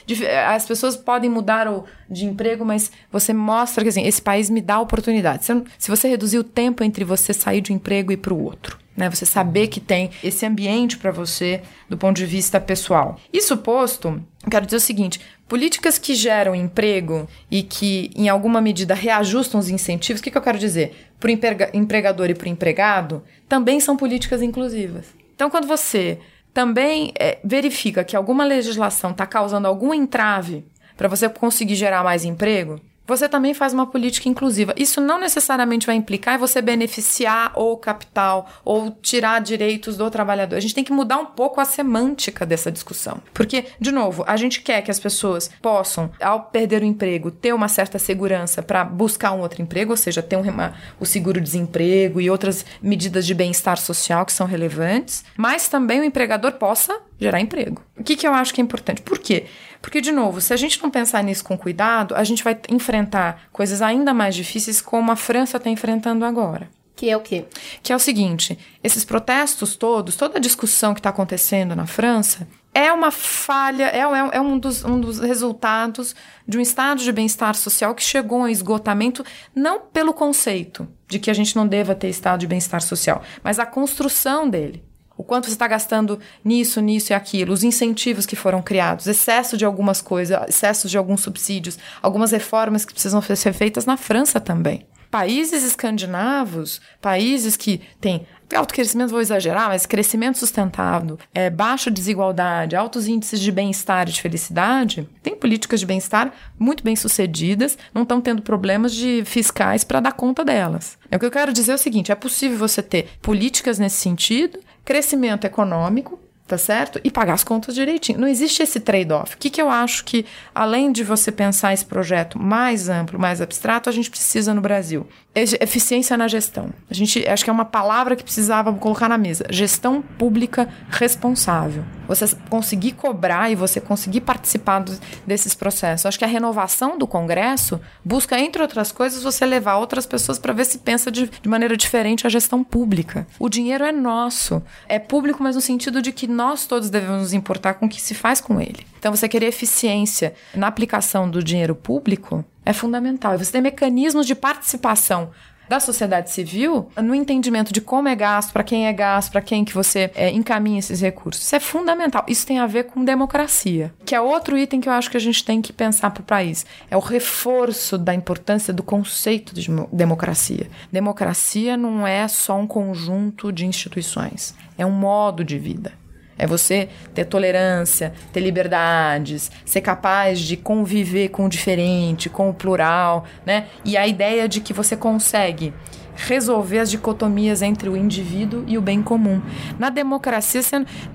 as pessoas podem mudar de emprego, mas você mostra que assim, esse país me dá oportunidade. Se você reduzir o tempo entre você sair de um emprego e para o outro, né? Você saber que tem esse ambiente para você do ponto de vista pessoal. Isso posto, quero dizer o seguinte: Políticas que geram emprego e que, em alguma medida, reajustam os incentivos, o que, que eu quero dizer? Para o empregador e para o empregado, também são políticas inclusivas. Então, quando você também é, verifica que alguma legislação está causando algum entrave para você conseguir gerar mais emprego, você também faz uma política inclusiva. Isso não necessariamente vai implicar você beneficiar ou capital ou tirar direitos do trabalhador. A gente tem que mudar um pouco a semântica dessa discussão. Porque, de novo, a gente quer que as pessoas possam, ao perder o emprego, ter uma certa segurança para buscar um outro emprego, ou seja, ter um, uma, o seguro-desemprego e outras medidas de bem-estar social que são relevantes, mas também o empregador possa gerar emprego. O que, que eu acho que é importante? Por quê? Porque, de novo, se a gente não pensar nisso com cuidado, a gente vai enfrentar coisas ainda mais difíceis como a França está enfrentando agora. Que é o quê? Que é o seguinte: esses protestos todos, toda a discussão que está acontecendo na França, é uma falha, é, é, é, um, dos, um dos resultados de um estado de bem-estar social que chegou a esgotamento, não pelo conceito de que a gente não deva ter estado de bem-estar social, mas a construção dele o quanto você está gastando nisso, nisso e aquilo, os incentivos que foram criados, excesso de algumas coisas, excesso de alguns subsídios, algumas reformas que precisam ser feitas na França também. Países escandinavos, países que têm alto crescimento, vou exagerar, mas crescimento sustentável, é, baixa desigualdade, altos índices de bem-estar e de felicidade, tem políticas de bem-estar muito bem sucedidas, não estão tendo problemas de fiscais para dar conta delas. É o que eu quero dizer é o seguinte: é possível você ter políticas nesse sentido crescimento econômico, tá certo? E pagar as contas direitinho. Não existe esse trade-off. O que, que eu acho que, além de você pensar esse projeto mais amplo, mais abstrato, a gente precisa no Brasil? Eficiência na gestão. A gente acho que é uma palavra que precisava colocar na mesa. Gestão pública responsável. Você conseguir cobrar e você conseguir participar do, desses processos. Acho que a renovação do Congresso busca, entre outras coisas, você levar outras pessoas para ver se pensa de, de maneira diferente a gestão pública. O dinheiro é nosso. É público, mas no sentido de que nós todos devemos nos importar com o que se faz com ele. Então, você querer eficiência na aplicação do dinheiro público é fundamental. E você ter mecanismos de participação da sociedade civil no entendimento de como é gasto, para quem é gasto, para quem que você é, encaminha esses recursos. Isso é fundamental. Isso tem a ver com democracia, que é outro item que eu acho que a gente tem que pensar para o país. É o reforço da importância do conceito de democracia. Democracia não é só um conjunto de instituições, é um modo de vida. É você ter tolerância, ter liberdades, ser capaz de conviver com o diferente, com o plural, né? E a ideia de que você consegue resolver as dicotomias entre o indivíduo e o bem comum. Na democracia,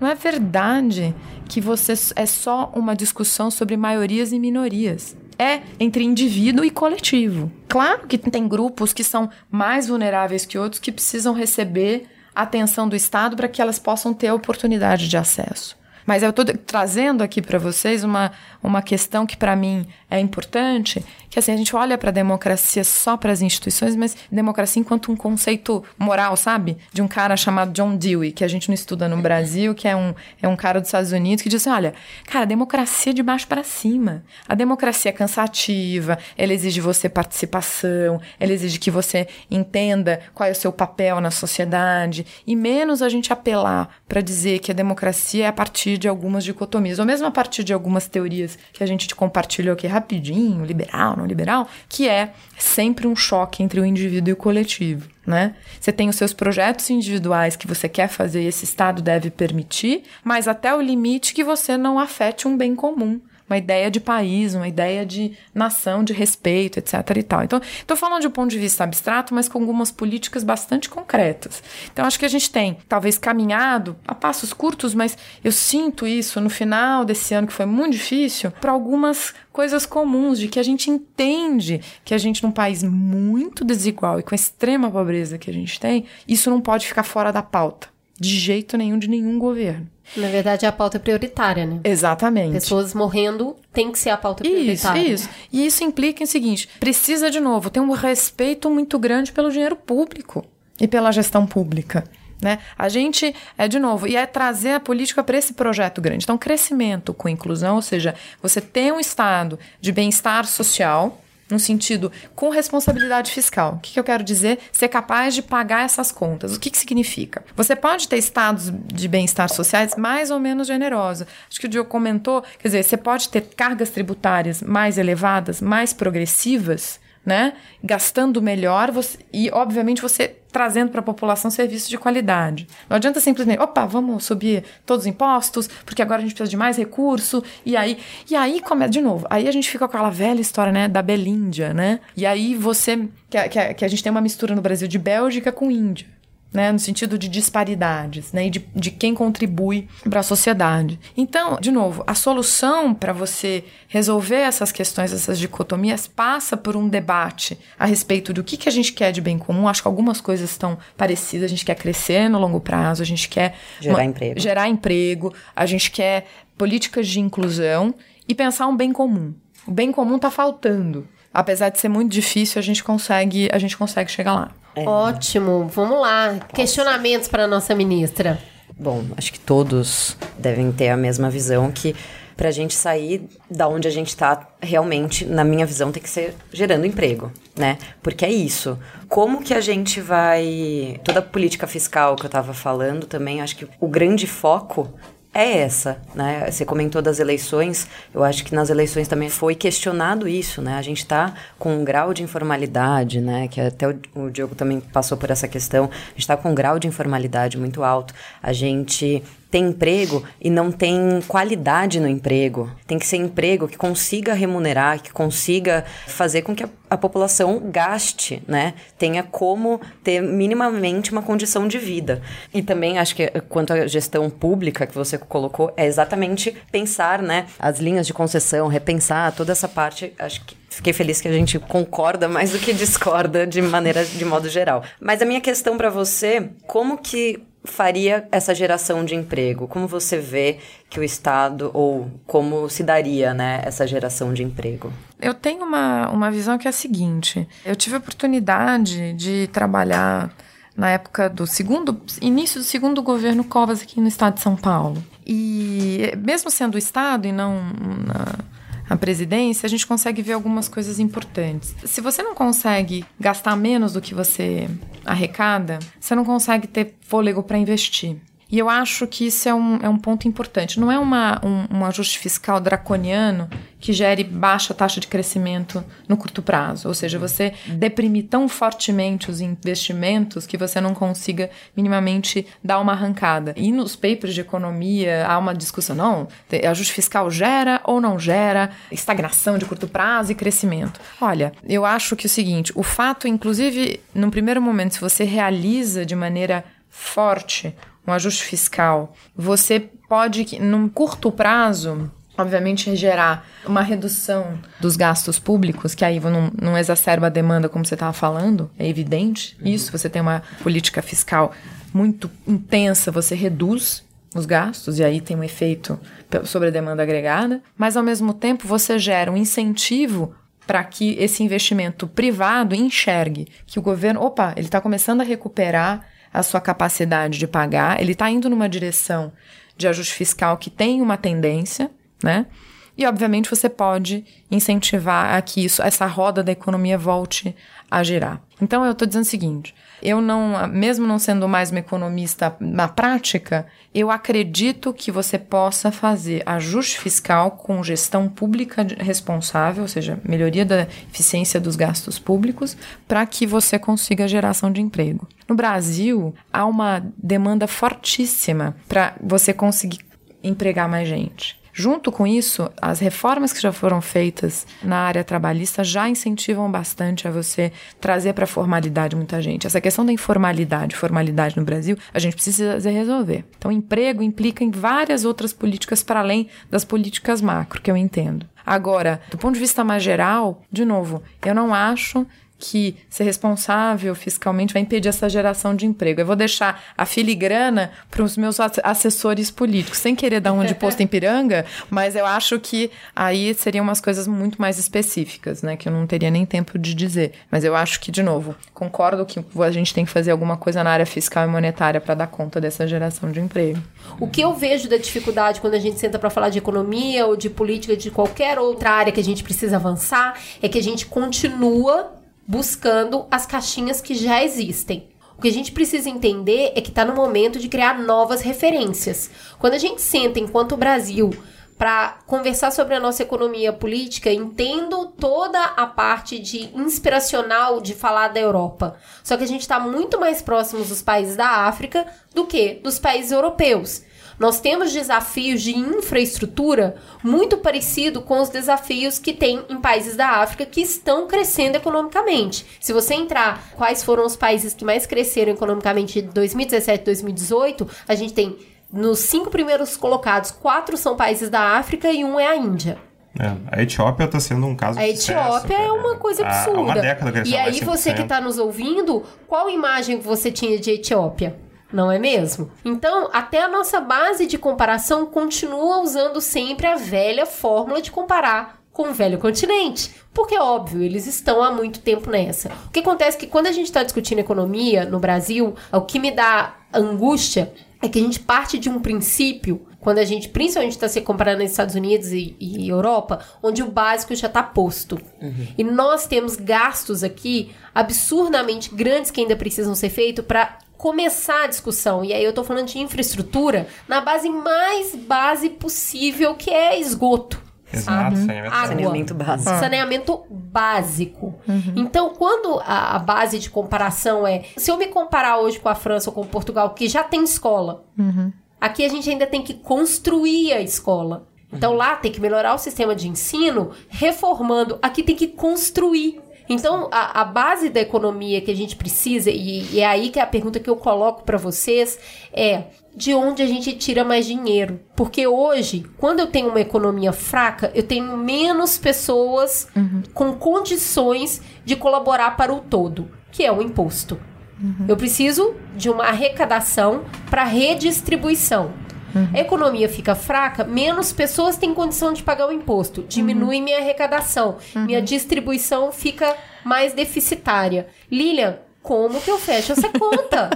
não é verdade que você é só uma discussão sobre maiorias e minorias é entre indivíduo e coletivo. Claro que tem grupos que são mais vulneráveis que outros que precisam receber atenção do Estado para que elas possam ter oportunidade de acesso. Mas eu estou trazendo aqui para vocês uma, uma questão que para mim é importante, que assim, a gente olha para a democracia só para as instituições, mas democracia enquanto um conceito moral, sabe? De um cara chamado John Dewey, que a gente não estuda no Brasil, que é um, é um cara dos Estados Unidos, que diz assim, olha, cara, democracia é de baixo para cima. A democracia é cansativa, ela exige você participação, ela exige que você entenda qual é o seu papel na sociedade, e menos a gente apelar para dizer que a democracia é a partir de algumas dicotomias, ou mesmo a partir de algumas teorias que a gente compartilhou aqui rapidinho, liberal, não liberal, que é sempre um choque entre o indivíduo e o coletivo. Né? Você tem os seus projetos individuais que você quer fazer e esse Estado deve permitir, mas até o limite que você não afete um bem comum uma ideia de país, uma ideia de nação, de respeito, etc. e tal. Então, estou falando de um ponto de vista abstrato, mas com algumas políticas bastante concretas. Então, acho que a gente tem, talvez, caminhado a passos curtos, mas eu sinto isso no final desse ano, que foi muito difícil, para algumas coisas comuns, de que a gente entende que a gente, num país muito desigual e com a extrema pobreza que a gente tem, isso não pode ficar fora da pauta. De jeito nenhum, de nenhum governo. Na verdade, é a pauta prioritária, né? Exatamente. Pessoas morrendo tem que ser a pauta prioritária. Isso, isso. E isso implica em o seguinte: precisa, de novo, ter um respeito muito grande pelo dinheiro público e pela gestão pública. Né? A gente, é de novo, e é trazer a política para esse projeto grande. Então, crescimento com inclusão, ou seja, você tem um estado de bem-estar social, no sentido com responsabilidade fiscal. O que, que, eu quero dizer? Ser capaz de pagar essas contas. O que, que significa? Você pode ter estados de bem-estar sociais mais ou menos generosos. Acho que o Diogo comentou, quer dizer, você pode ter cargas tributárias mais elevadas, mais progressivas, né? Gastando melhor você, e, obviamente, você trazendo para a população serviços de qualidade. Não adianta simplesmente, opa, vamos subir todos os impostos, porque agora a gente precisa de mais recurso, e aí, e aí começa de novo. Aí a gente fica com aquela velha história, né, da Belíndia, né? E aí você que, que, que a gente tem uma mistura no Brasil de Bélgica com Índia né, no sentido de disparidades, né, e de, de quem contribui para a sociedade. Então, de novo, a solução para você resolver essas questões, essas dicotomias, passa por um debate a respeito do que, que a gente quer de bem comum. Acho que algumas coisas estão parecidas. A gente quer crescer no longo prazo, a gente quer gerar uma, emprego, gerar emprego, a gente quer políticas de inclusão e pensar um bem comum. O bem comum está faltando. Apesar de ser muito difícil, a gente consegue, a gente consegue chegar lá. É. Ótimo, vamos lá. Questionamentos para nossa ministra. Bom, acho que todos devem ter a mesma visão que para a gente sair da onde a gente está, realmente, na minha visão, tem que ser gerando emprego, né? Porque é isso. Como que a gente vai. Toda a política fiscal que eu estava falando também, acho que o grande foco é essa, né? Você comentou das eleições, eu acho que nas eleições também foi questionado isso, né? A gente está com um grau de informalidade, né? Que até o, o Diogo também passou por essa questão. A gente está com um grau de informalidade muito alto. A gente tem emprego e não tem qualidade no emprego. Tem que ser emprego que consiga remunerar, que consiga fazer com que a, a população gaste, né? Tenha como ter minimamente uma condição de vida. E também acho que quanto à gestão pública que você colocou, é exatamente pensar, né, as linhas de concessão, repensar toda essa parte, acho que Fiquei feliz que a gente concorda mais do que discorda de maneira de modo geral. Mas a minha questão para você, como que faria essa geração de emprego? Como você vê que o Estado, ou como se daria né, essa geração de emprego? Eu tenho uma, uma visão que é a seguinte: eu tive a oportunidade de trabalhar na época do segundo início do segundo governo Covas aqui no estado de São Paulo. E mesmo sendo o estado e não na, a presidência, a gente consegue ver algumas coisas importantes. Se você não consegue gastar menos do que você arrecada, você não consegue ter fôlego para investir. E eu acho que isso é um, é um ponto importante. Não é uma, um, um ajuste fiscal draconiano que gere baixa taxa de crescimento no curto prazo. Ou seja, você deprimir tão fortemente os investimentos que você não consiga minimamente dar uma arrancada. E nos papers de economia há uma discussão: não, ajuste fiscal gera ou não gera estagnação de curto prazo e crescimento. Olha, eu acho que é o seguinte: o fato, inclusive, num primeiro momento, se você realiza de maneira forte um ajuste fiscal, você pode, num curto prazo, obviamente gerar uma redução dos gastos públicos, que aí não, não exacerba a demanda como você estava falando, é evidente uhum. isso, você tem uma política fiscal muito intensa, você reduz os gastos, e aí tem um efeito sobre a demanda agregada, mas ao mesmo tempo você gera um incentivo para que esse investimento privado enxergue que o governo, opa, ele está começando a recuperar a sua capacidade de pagar, ele está indo numa direção de ajuste fiscal que tem uma tendência, né? E obviamente você pode incentivar a que isso, essa roda da economia volte a girar. Então eu estou dizendo o seguinte: eu não, mesmo não sendo mais uma economista na prática, eu acredito que você possa fazer ajuste fiscal com gestão pública responsável, ou seja, melhoria da eficiência dos gastos públicos, para que você consiga geração de emprego. No Brasil, há uma demanda fortíssima para você conseguir empregar mais gente. Junto com isso, as reformas que já foram feitas na área trabalhista já incentivam bastante a você trazer para a formalidade muita gente. Essa questão da informalidade, formalidade no Brasil, a gente precisa resolver. Então, emprego implica em várias outras políticas para além das políticas macro, que eu entendo. Agora, do ponto de vista mais geral, de novo, eu não acho que ser responsável fiscalmente vai impedir essa geração de emprego. Eu vou deixar a filigrana para os meus assessores políticos, sem querer dar um de posto em piranga, mas eu acho que aí seriam umas coisas muito mais específicas, né? Que eu não teria nem tempo de dizer. Mas eu acho que, de novo, concordo que a gente tem que fazer alguma coisa na área fiscal e monetária para dar conta dessa geração de emprego. O que eu vejo da dificuldade quando a gente senta para falar de economia ou de política de qualquer outra área que a gente precisa avançar é que a gente continua buscando as caixinhas que já existem. O que a gente precisa entender é que está no momento de criar novas referências. Quando a gente senta enquanto Brasil para conversar sobre a nossa economia política, entendo toda a parte de inspiracional de falar da Europa. Só que a gente está muito mais próximos dos países da África do que dos países europeus. Nós temos desafios de infraestrutura muito parecido com os desafios que tem em países da África que estão crescendo economicamente. Se você entrar quais foram os países que mais cresceram economicamente de 2017 e 2018, a gente tem nos cinco primeiros colocados, quatro são países da África e um é a Índia. É, a Etiópia está sendo um caso A Etiópia é uma coisa absurda. Há uma década E aí você que está nos ouvindo, qual imagem você tinha de Etiópia? Não é mesmo? Então, até a nossa base de comparação continua usando sempre a velha fórmula de comparar com o velho continente. Porque, óbvio, eles estão há muito tempo nessa. O que acontece é que quando a gente está discutindo economia no Brasil, o que me dá angústia é que a gente parte de um princípio, quando a gente principalmente está se comparando nos Estados Unidos e, e, Europa, onde o básico já está posto. Uhum. E nós temos gastos aqui absurdamente grandes que ainda precisam ser feitos para começar a discussão. E aí eu tô falando de infraestrutura na base mais base possível, que é esgoto. Exato, saneamento, Água. saneamento básico. Ah. Saneamento básico. Uhum. Então, quando a, a, base de comparação é. Se eu me comparar hoje com a França ou com Portugal, que já tem escola, uhum. aqui a gente ainda tem que construir a escola. Então, uhum. lá tem que melhorar o sistema de ensino, reformando. Aqui tem que construir. Então, a, a, base da economia que a gente precisa, e, e é aí que é a pergunta que eu coloco para vocês, é de onde a gente tira mais dinheiro. Porque hoje, quando eu tenho uma economia fraca, eu tenho menos pessoas uhum. com condições de colaborar para o todo, que é o imposto. Uhum. Eu preciso de uma arrecadação para redistribuição. Uhum. A economia fica fraca, menos pessoas têm condição de pagar o imposto. Diminui uhum. minha arrecadação. Uhum. Minha distribuição fica mais deficitária. Lilian, como que eu fecho essa conta?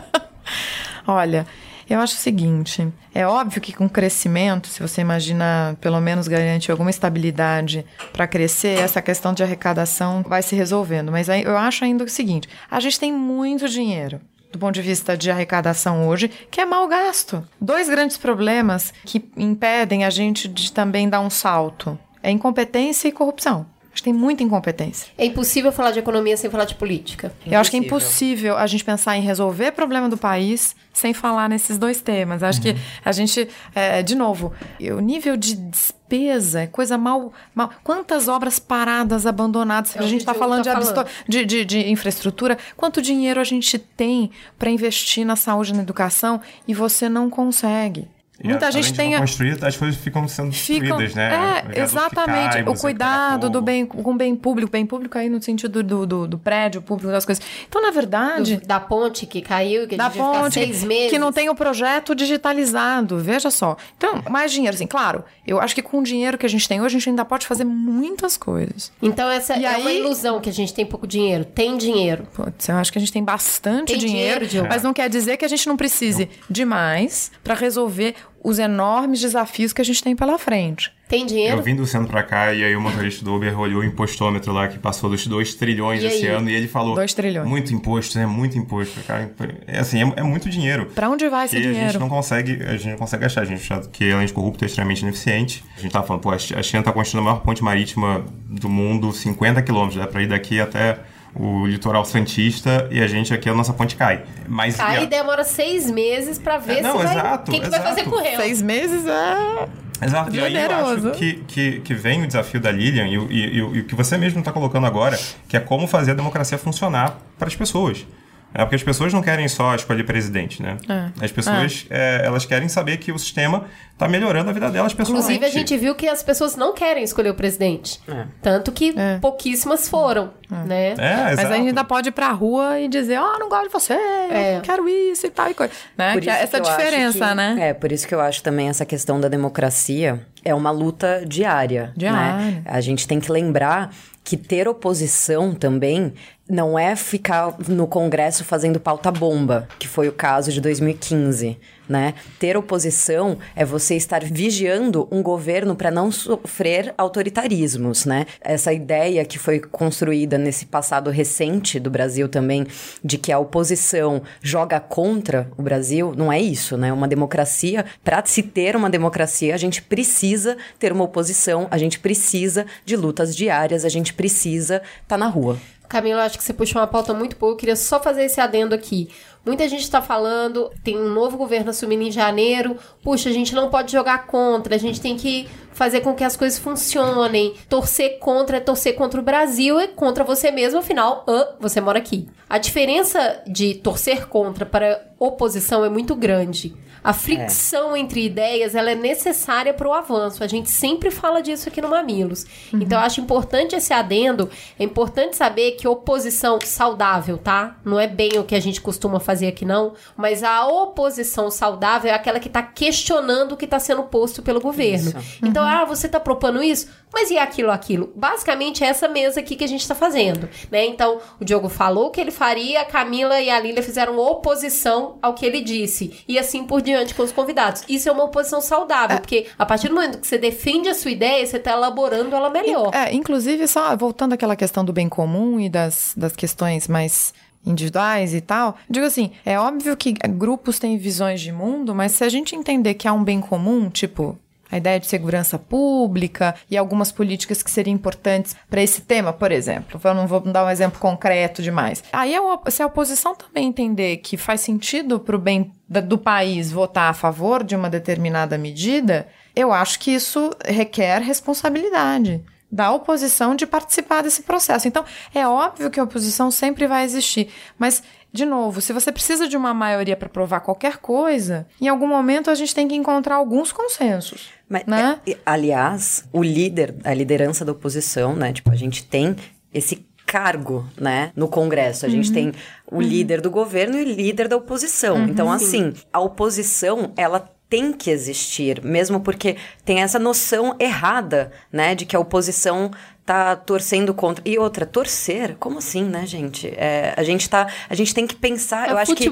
Olha, eu acho o seguinte: é óbvio que com crescimento, se você imagina pelo menos garantir alguma estabilidade para crescer, essa questão de arrecadação vai se resolvendo. Mas eu acho ainda o seguinte: a gente tem muito dinheiro do ponto de vista de arrecadação hoje, que é mal gasto. Dois grandes problemas que impedem a gente de também dar um salto é incompetência e corrupção. Acho que tem muita incompetência. É impossível falar de economia sem falar de política. Impossível. Eu acho que é impossível a gente pensar em resolver problema do país sem falar nesses dois temas. Acho uhum. que a gente, é, de novo, o nível de despesa é coisa mal, mal. Quantas obras paradas, abandonadas? É a gente está falando, tá falando. De, de, de, infraestrutura. Quanto dinheiro a gente tem para investir na saúde e na educação e você não consegue? E Muita a, gente tem. A... Construir, as coisas ficam sendo destruídas, ficam... né? É, exatamente. Cai, o cuidado do bem, com o bem público, bem público aí no sentido do, do, do prédio público, das coisas. Então, na verdade. Do, da ponte que caiu, que da ponte, seis meses. Que não tem o projeto digitalizado, veja só. Então, mais dinheiro, assim, claro. Eu acho que com o dinheiro que a gente tem hoje, a gente ainda pode fazer muitas coisas. Então, essa e é aí... uma ilusão que a gente tem pouco dinheiro. Tem dinheiro. Putz, eu acho que a gente tem bastante tem dinheiro, dinheiro mas não quer dizer que a gente não precise não. de mais para resolver os enormes desafios que a gente tem pela frente. Tem dinheiro? Eu vim do centro pra cá e aí o motorista do Uber olhou o impostômetro lá que passou dos 2 trilhões esse ano e ele falou... 2 trilhões. Muito imposto, né? Muito imposto. Cara, é assim, é, é muito dinheiro. Pra onde vai esse dinheiro? a gente não consegue, a gente não consegue achar. A gente acha que além de corrupto é extremamente ineficiente. A gente tava falando, pô, a China tá construindo a maior ponte marítima do mundo, 50 quilômetros, dá pra ir daqui até o litoral santista e a gente aqui a nossa ponte cai. Mas cai e demora seis meses para ver é, não, se vai, exato, quem que vai fazer com ela. Seis meses é Exato, e aí eu acho que, que, que vem o desafio da Lilian e, e, e, e o que você mesmo está colocando agora, que é como fazer a democracia funcionar para as pessoas. É porque as pessoas não querem só escolher presidente, né? É. As pessoas, é. É, elas querem saber que o sistema está melhorando a vida delas pessoalmente. Inclusive, a gente viu que as pessoas não querem escolher o presidente. É. Tanto que é. pouquíssimas foram. né? É, Mas exato. a gente ainda pode ir pra rua e dizer, ó, não gosto de você, eu quero isso e tal e coisa. Né? Por Que é isso essa que diferença, que- né? É, por isso que eu acho também essa questão da democracia é uma luta diária. Diária. Né? A gente tem que lembrar que ter oposição também não é ficar no Congresso fazendo pauta bomba, que foi o caso de 2015, né? Ter oposição é você estar vigiando um governo para não sofrer autoritarismos, né? Essa ideia que foi construída nesse passado recente do Brasil também de que a oposição joga contra o Brasil, não é isso, né? Uma democracia, para se ter uma democracia, a gente precisa ter uma oposição, a gente precisa de lutas diárias, a gente precisa estar na rua. Camila, acho que você puxou uma pauta muito boa. Eu queria só fazer esse adendo aqui. Muita gente está falando, tem um novo governo assumindo em janeiro. Puxa, a gente não pode jogar contra, a gente tem que fazer com que as coisas funcionem. Torcer contra é torcer contra o Brasil e contra você mesmo, afinal, ah, você mora aqui. A diferença de torcer contra para oposição é muito grande. A fricção entre ideias ela é necessária para o avanço. A gente sempre fala disso aqui no Mamilos. Então, eu acho importante esse adendo. É importante saber que oposição saudável, tá? Não é bem o que a gente costuma fazer aqui, não. Mas a oposição saudável é aquela que está questionando o que está sendo posto pelo governo. Então, ah, você está propondo isso? Mas e aquilo, aquilo? Basicamente, é essa mesa aqui que a gente está fazendo, né? Então, o Diogo falou o que ele faria, a Camila e a Lília fizeram oposição ao que ele disse. E assim por diante com os convidados. Isso é uma oposição saudável, porque a partir do momento que você defende a sua ideia, você está elaborando ela melhor. É, inclusive, só voltando àquela questão do bem comum e das, das questões mais individuais e tal, digo assim, é óbvio que grupos têm visões de mundo, mas se a gente entender que há um bem comum, tipo a ideia de segurança pública e algumas políticas que seriam importantes para esse tema, por exemplo. Eu não vou dar um exemplo concreto demais. Aí, se a oposição também entender que faz sentido para o bem do país votar a favor de uma determinada medida, eu acho que isso requer responsabilidade da oposição de participar desse processo. Então, é óbvio que a oposição sempre vai existir, mas de novo, se você precisa de uma maioria para provar qualquer coisa, em algum momento a gente tem que encontrar alguns consensos. Mas, né? é, aliás, o líder, a liderança da oposição, né? Tipo, a gente tem esse cargo, né, no Congresso. A gente tem o líder do governo e o líder da oposição. então, assim, a oposição, ela tem que existir, mesmo porque tem essa noção errada, né, de que a oposição tá torcendo contra. E outra, torcer? Como assim, né, gente? É, a gente tá, a gente tem que pensar, A eu acho que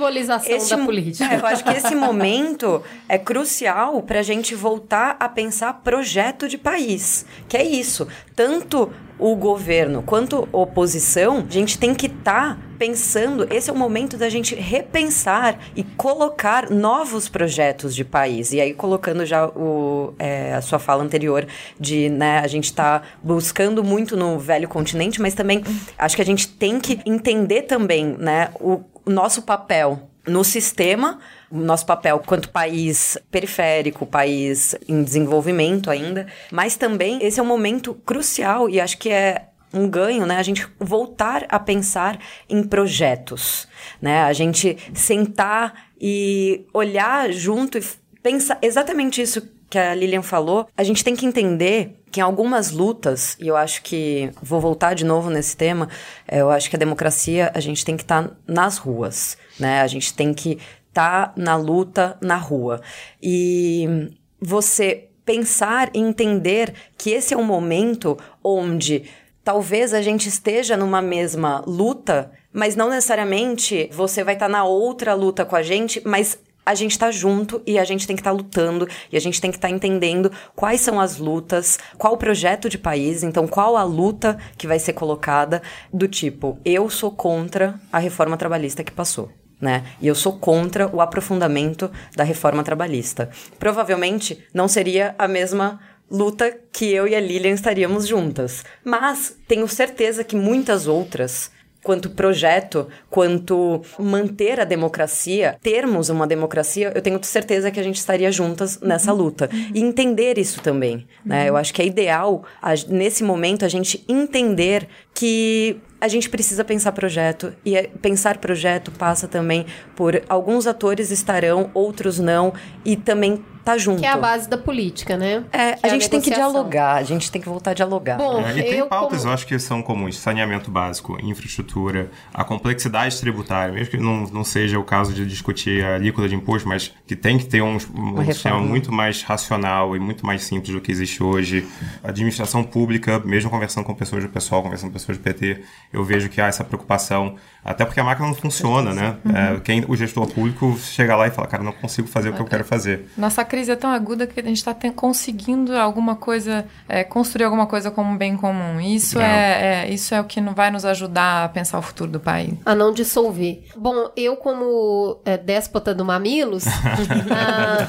esse da política. É, eu acho que esse momento é crucial para a gente voltar a pensar projeto de país, que é isso. Tanto o governo quanto a oposição, a gente tem que estar pensando. Esse é o momento da gente repensar e colocar novos projetos de país. E aí colocando já o, é, a sua fala anterior de, né, a gente tá buscando muito no velho continente, mas também acho que a gente tem que entender também, né, o, o nosso papel no sistema, nosso papel quanto país periférico, país em desenvolvimento ainda, mas também esse é um momento crucial e acho que é um ganho, né? A gente voltar a pensar em projetos, né? A gente sentar e olhar junto e pensar exatamente isso que a Lilian falou. A gente tem que entender que em algumas lutas, e eu acho que vou voltar de novo nesse tema, é, eu acho que a democracia a gente tem que estar nas ruas, né? A gente tem que estar na luta na rua. E você pensar e entender que esse é um momento onde talvez a gente esteja numa mesma luta, mas não necessariamente você vai estar na outra luta com a gente, mas a gente tá junto e a gente tem que estar lutando e a gente tem que estar entendendo quais são as lutas, qual o projeto de país, então qual a luta que vai ser colocada do tipo, eu sou contra a reforma trabalhista que passou. Né? E eu sou contra o aprofundamento da reforma trabalhista. Provavelmente não seria a mesma luta que eu e a Lilian estaríamos juntas. Mas tenho certeza que muitas outras, quanto projeto, quanto manter a democracia, termos uma democracia, eu tenho certeza que a gente estaria juntas nessa luta. E entender isso também, né? Eu acho que é ideal, nesse momento, a gente entender que a gente precisa pensar projeto e é- pensar projeto passa também por alguns atores estarão, outros não e também tá junto. Que é a base da política, né? É, Que a gente tem que dialogar, a gente tem que voltar a dialogar. Bom, É, e tem eu pautas, como- eu acho que são comuns. Saneamento básico, infraestrutura, a complexidade tributária, mesmo que não, não seja o caso de discutir a alíquota de imposto, mas que tem que ter um, um sistema muito mais racional e muito mais simples do que existe hoje. A administração pública, mesmo conversando com pessoas do pessoal, conversando com pessoas do PT, eu vejo que há essa preocupação, até porque a máquina não funciona, né? É, quem, o gestor público chega lá e fala, cara, não consigo fazer o que eu quero fazer. Nossa crise é tão aguda que a gente está conseguindo alguma coisa, é, construir alguma coisa como um bem comum. Isso Não. é, é- isso é o que não vai nos ajudar a pensar o futuro do país. a não dissolver. Bom, eu como é, déspota do Mamilos, ah,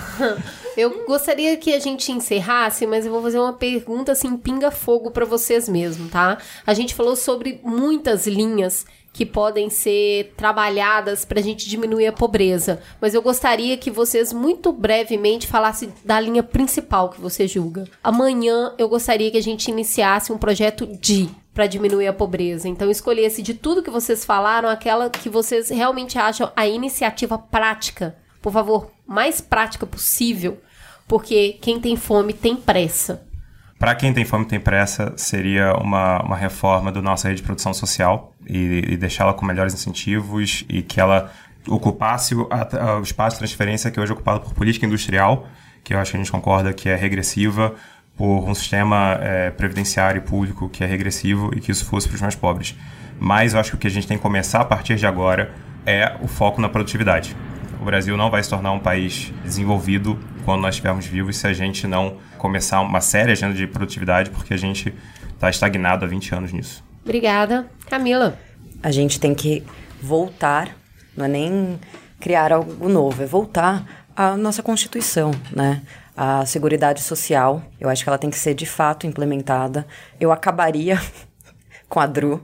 eu gostaria que a gente encerrasse, mas eu vou fazer uma pergunta assim, pinga-fogo para vocês mesmo, tá? A gente falou sobre muitas linhas que podem ser trabalhadas para a gente diminuir a pobreza, mas eu gostaria que vocês muito brevemente falassem da linha principal que você julga. Amanhã eu gostaria que a gente iniciasse um projeto de para diminuir a pobreza. Então escolhesse de tudo que vocês falaram aquela que vocês realmente acham a iniciativa prática. Por favor, mais prática possível, porque quem tem fome tem pressa. Para quem tem fome tem pressa, seria uma, uma reforma da nossa rede de produção social e, e deixá-la com melhores incentivos e que ela ocupasse o, a- o espaço de transferência que hoje é ocupado por política industrial, que eu acho que a gente concorda que é regressiva, por um sistema eh, previdenciário público que é regressivo e que isso fosse para os mais pobres. Mas eu acho que o que a gente tem que começar a partir de agora é o foco na produtividade. O Brasil não vai se tornar um país desenvolvido quando nós estivermos vivos se a gente não começar uma séria agenda de produtividade, porque a gente está estagnado há 20 anos nisso. Obrigada. Camila. A gente tem que voltar, não é nem criar algo novo, é voltar à nossa Constituição, né? A Seguridade Social, eu acho que ela tem que ser de fato implementada. Eu acabaria com a DRU,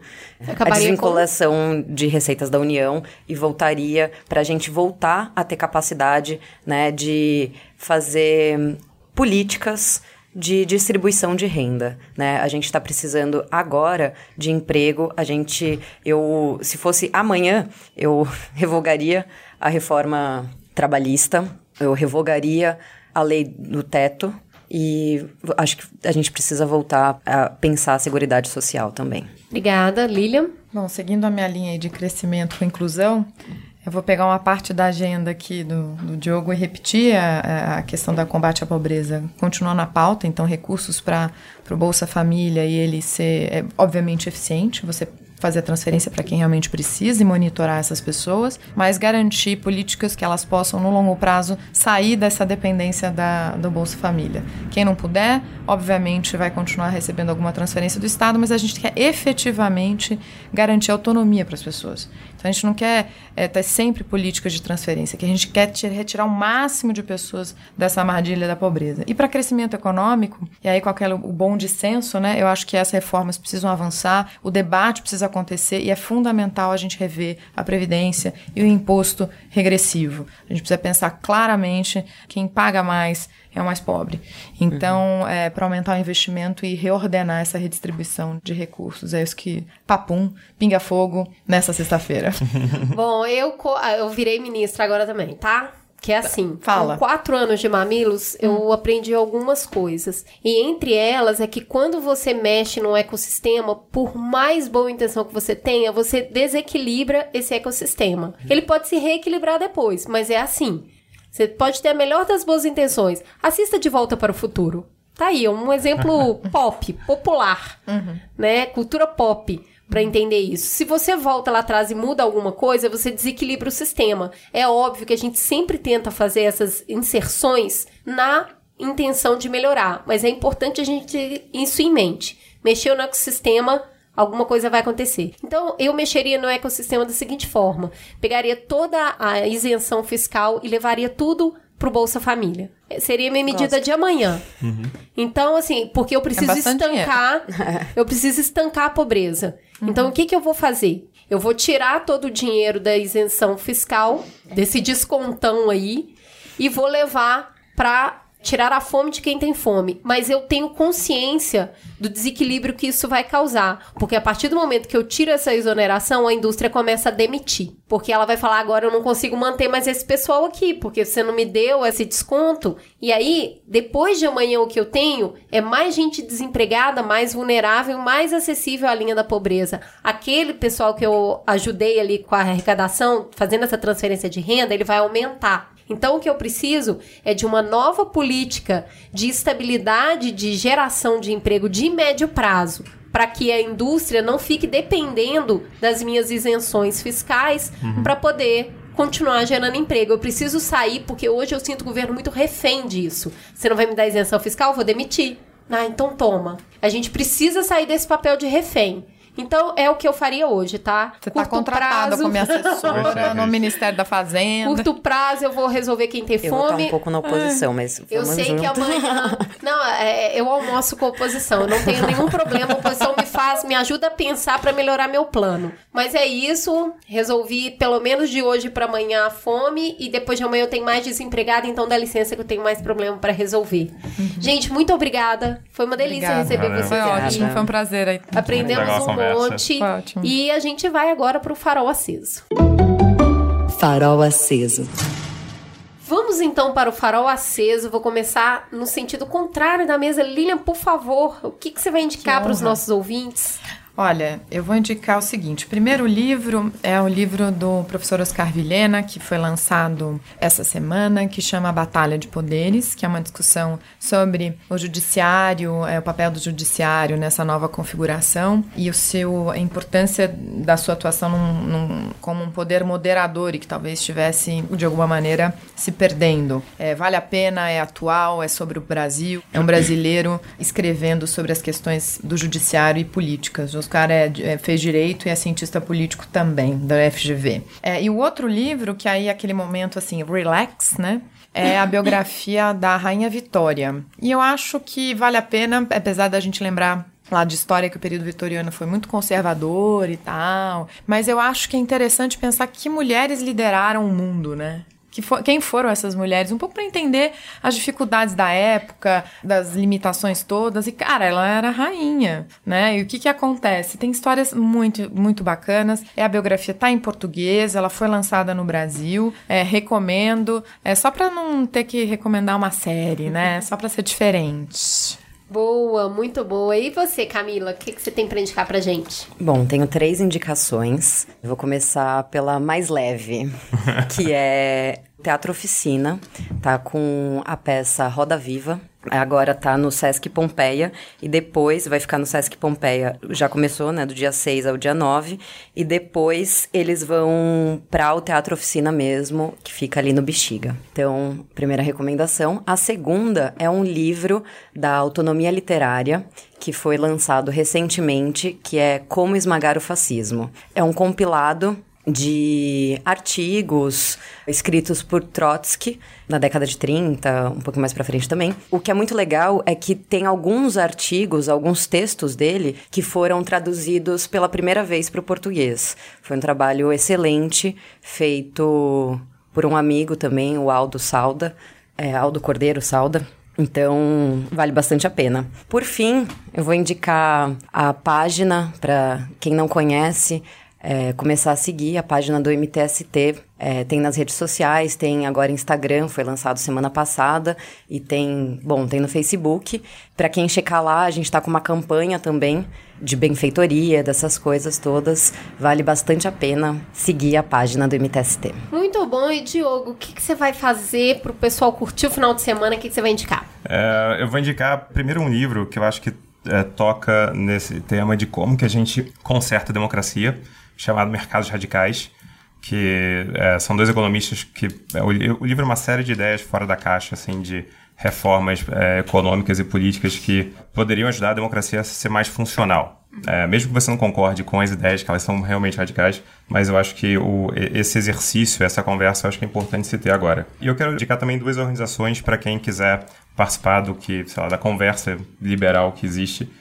a desvinculação de receitas da União e voltaria para a gente voltar a ter capacidade né, de fazer políticas de distribuição de renda, né? A gente está precisando agora de emprego. A gente, eu, se fosse amanhã, eu revogaria a reforma trabalhista, eu revogaria a lei do teto e acho que a gente precisa voltar a pensar a seguridade social também. Obrigada. Lilian. Bom, seguindo a minha linha aí de crescimento com inclusão, eu vou pegar uma parte da agenda aqui do, do Diogo e repetir a, a questão da combate à pobreza. Continuar na pauta, então, recursos para o Bolsa Família e ele ser, é, obviamente, eficiente. Você fazer a transferência para quem realmente precisa e monitorar essas pessoas, mas garantir políticas que elas possam, no longo prazo, sair dessa dependência da, do Bolsa Família. Quem não puder, obviamente, vai continuar recebendo alguma transferência do Estado, mas a gente quer efetivamente garantir autonomia para as pessoas. Então, a gente não quer é, ter sempre políticas de transferência, que a gente quer te- retirar o máximo de pessoas dessa armadilha da pobreza. E para crescimento econômico, e aí com aquele, o bom dissenso, né, eu acho que essas reformas precisam avançar, o debate precisa acontecer e é fundamental a gente rever a previdência e o imposto regressivo. A gente precisa pensar claramente quem paga mais é o mais pobre. Então, é, para aumentar o investimento e reordenar essa redistribuição de recursos, é isso que papum, pinga fogo nessa sexta-feira. Bom, eu, co- ah, eu virei ministra agora também, tá? Que é assim, Fala. com quatro anos de mamilos, eu aprendi algumas coisas. E entre elas é que quando você mexe no ecossistema, por mais boa intenção que você tenha, você desequilibra esse ecossistema. Ele pode se reequilibrar depois, mas é assim. Você pode ter a melhor das boas intenções. Assista De Volta para o Futuro. Tá aí, um exemplo pop, popular, né? Cultura pop para entender isso. Se você volta lá atrás e muda alguma coisa, você desequilibra o sistema. É óbvio que a gente sempre tenta fazer essas inserções na intenção de melhorar, mas é importante a gente ter isso em mente. Mexeu no ecossistema, alguma coisa vai acontecer. Então, eu mexeria no ecossistema da seguinte forma: pegaria toda a isenção fiscal e levaria tudo pro Bolsa Família. Eh, Seria minha medida de amanhã. Então, assim, porque eu preciso bastante estancar, eu preciso estancar a pobreza. Então, o que que eu vou fazer? Eu vou tirar todo o dinheiro da isenção fiscal, desse descontão aí, e vou levar para tirar a fome de quem tem fome, mas eu tenho consciência do desequilíbrio que isso vai causar, porque a partir do momento que eu tiro essa exoneração, a indústria começa a demitir, porque ela vai falar agora eu não consigo manter mais esse pessoal aqui, porque você não me deu esse desconto. E aí, depois de amanhã o que eu tenho é mais gente desempregada, mais vulnerável, mais acessível à linha da pobreza. Aquele pessoal que eu ajudei ali com a arrecadação, fazendo essa transferência de renda, ele vai aumentar. Então, o que eu preciso é de uma nova política de estabilidade de geração de emprego de médio prazo, para que a indústria não fique dependendo das minhas isenções fiscais para poder continuar gerando emprego. Eu preciso sair porque hoje eu sinto o governo muito refém disso. Você não vai me dar isenção fiscal? Eu vou demitir. Ah, então toma. A gente precisa sair desse papel de refém. Então é o que eu faria hoje, tá? Você tá contratada como minha assessora no Ministério da Fazenda. Curto prazo eu vou resolver quem tem Eu vou estar fome. um pouco na oposição, mas Eu sei junto. que amanhã. Não, é, eu almoço com a oposição. Eu não tenho nenhum problema. A oposição me faz, me ajuda a pensar pra melhorar meu plano. Mas é isso. Resolvi, pelo menos de hoje pra amanhã, a fome. E depois de amanhã eu tenho mais desempregada. Então dá licença que eu tenho mais problema pra resolver. Gente, muito obrigada. Foi uma delícia Obrigada. receber Valeu. vocês Foi aqui. ótimo, foi um prazer aí. Aprendemos um conversa. ótimo. E a gente vai agora pro farol aceso. Farol aceso. Vamos então para o farol aceso. Vou começar no sentido contrário da mesa. Lilian, por favor, o que, que você vai indicar para os nossos ouvintes? Olha, eu vou indicar o seguinte. O primeiro livro é o livro do professor Oscar Vilhena, que foi lançado essa semana, que chama Batalha de Poderes, que é uma discussão sobre o judiciário, é, o papel do judiciário nessa nova configuração e o seu, a importância da sua atuação num- num- como um poder moderador e que talvez estivesse, de alguma maneira, se perdendo. É, vale a pena, é atual, é sobre o Brasil, é um brasileiro escrevendo sobre as questões do judiciário e políticas. O é, é- fez direito e é cientista político também, da FGV. É, e o outro livro, que aí é aquele momento assim, relax, né? É a biografia da Rainha Vitória. E eu acho que vale a pena, apesar da gente lembrar lá de história que o período vitoriano foi muito conservador e tal, mas eu acho que é interessante pensar que mulheres lideraram o mundo, né? Que fo- quem foram essas mulheres? Um pouco para entender as dificuldades da época, das limitações todas. E, cara, ela era rainha, né? E o que que acontece? Tem histórias muito, muito bacanas. É a biografia tá em português, ela foi lançada no Brasil. É, recomendo. É só para não ter que recomendar uma série, né? Só para ser diferente. Boa, muito boa. E você, Camila, o que, que você tem para indicar pra gente? Bom, tenho três indicações. Eu vou começar pela mais leve, que é Teatro Oficina. Tá com a peça Roda Viva. Agora tá no Sesc Pompeia e depois vai ficar no Sesc Pompeia. Já começou, né, do dia 6 ao dia 9 e depois eles vão para o Teatro Oficina mesmo, que fica ali no Bexiga. Então, primeira recomendação. A segunda é um livro da Autonomia Literária que foi lançado recentemente, que é Como Esmagar o Fascismo. É um compilado de artigos escritos por Trotsky na década de 30, um pouco mais pra frente também. O que é muito legal é que tem alguns artigos, alguns textos dele que foram traduzidos pela primeira vez para o português. Foi um trabalho excelente, feito por um amigo também, o Aldo Salda, é, Aldo Cordeiro Salda. Então, vale bastante a pena. Por fim, eu vou indicar a página para quem não conhece, é, começar a seguir a página do MTST. É, tem nas redes sociais, tem agora Instagram, foi lançado semana passada, e tem, bom, tem no Facebook. Para quem checar lá, a gente está com uma campanha também de benfeitoria, dessas coisas todas. Vale bastante a pena seguir a página do MTST. Muito bom. E, Diogo, o que, que você vai fazer pro pessoal curtir o final de semana? O que, que você vai indicar? É, eu vou indicar primeiro um livro que eu acho que é, toca nesse tema de como que a gente conserta a democracia, chamado Mercados Radicais, que é, são dois economistas que... é, o, o livro é uma série de ideias fora da caixa, assim, de reformas é, econômicas e políticas que poderiam ajudar a democracia a ser mais funcional. É, mesmo que você não concorde com as ideias, que elas são realmente radicais, mas eu acho que o, esse exercício, essa conversa, eu acho que é importante se ter agora. E eu quero indicar também duas organizações para quem quiser participar do que, sei lá, da conversa liberal que existe,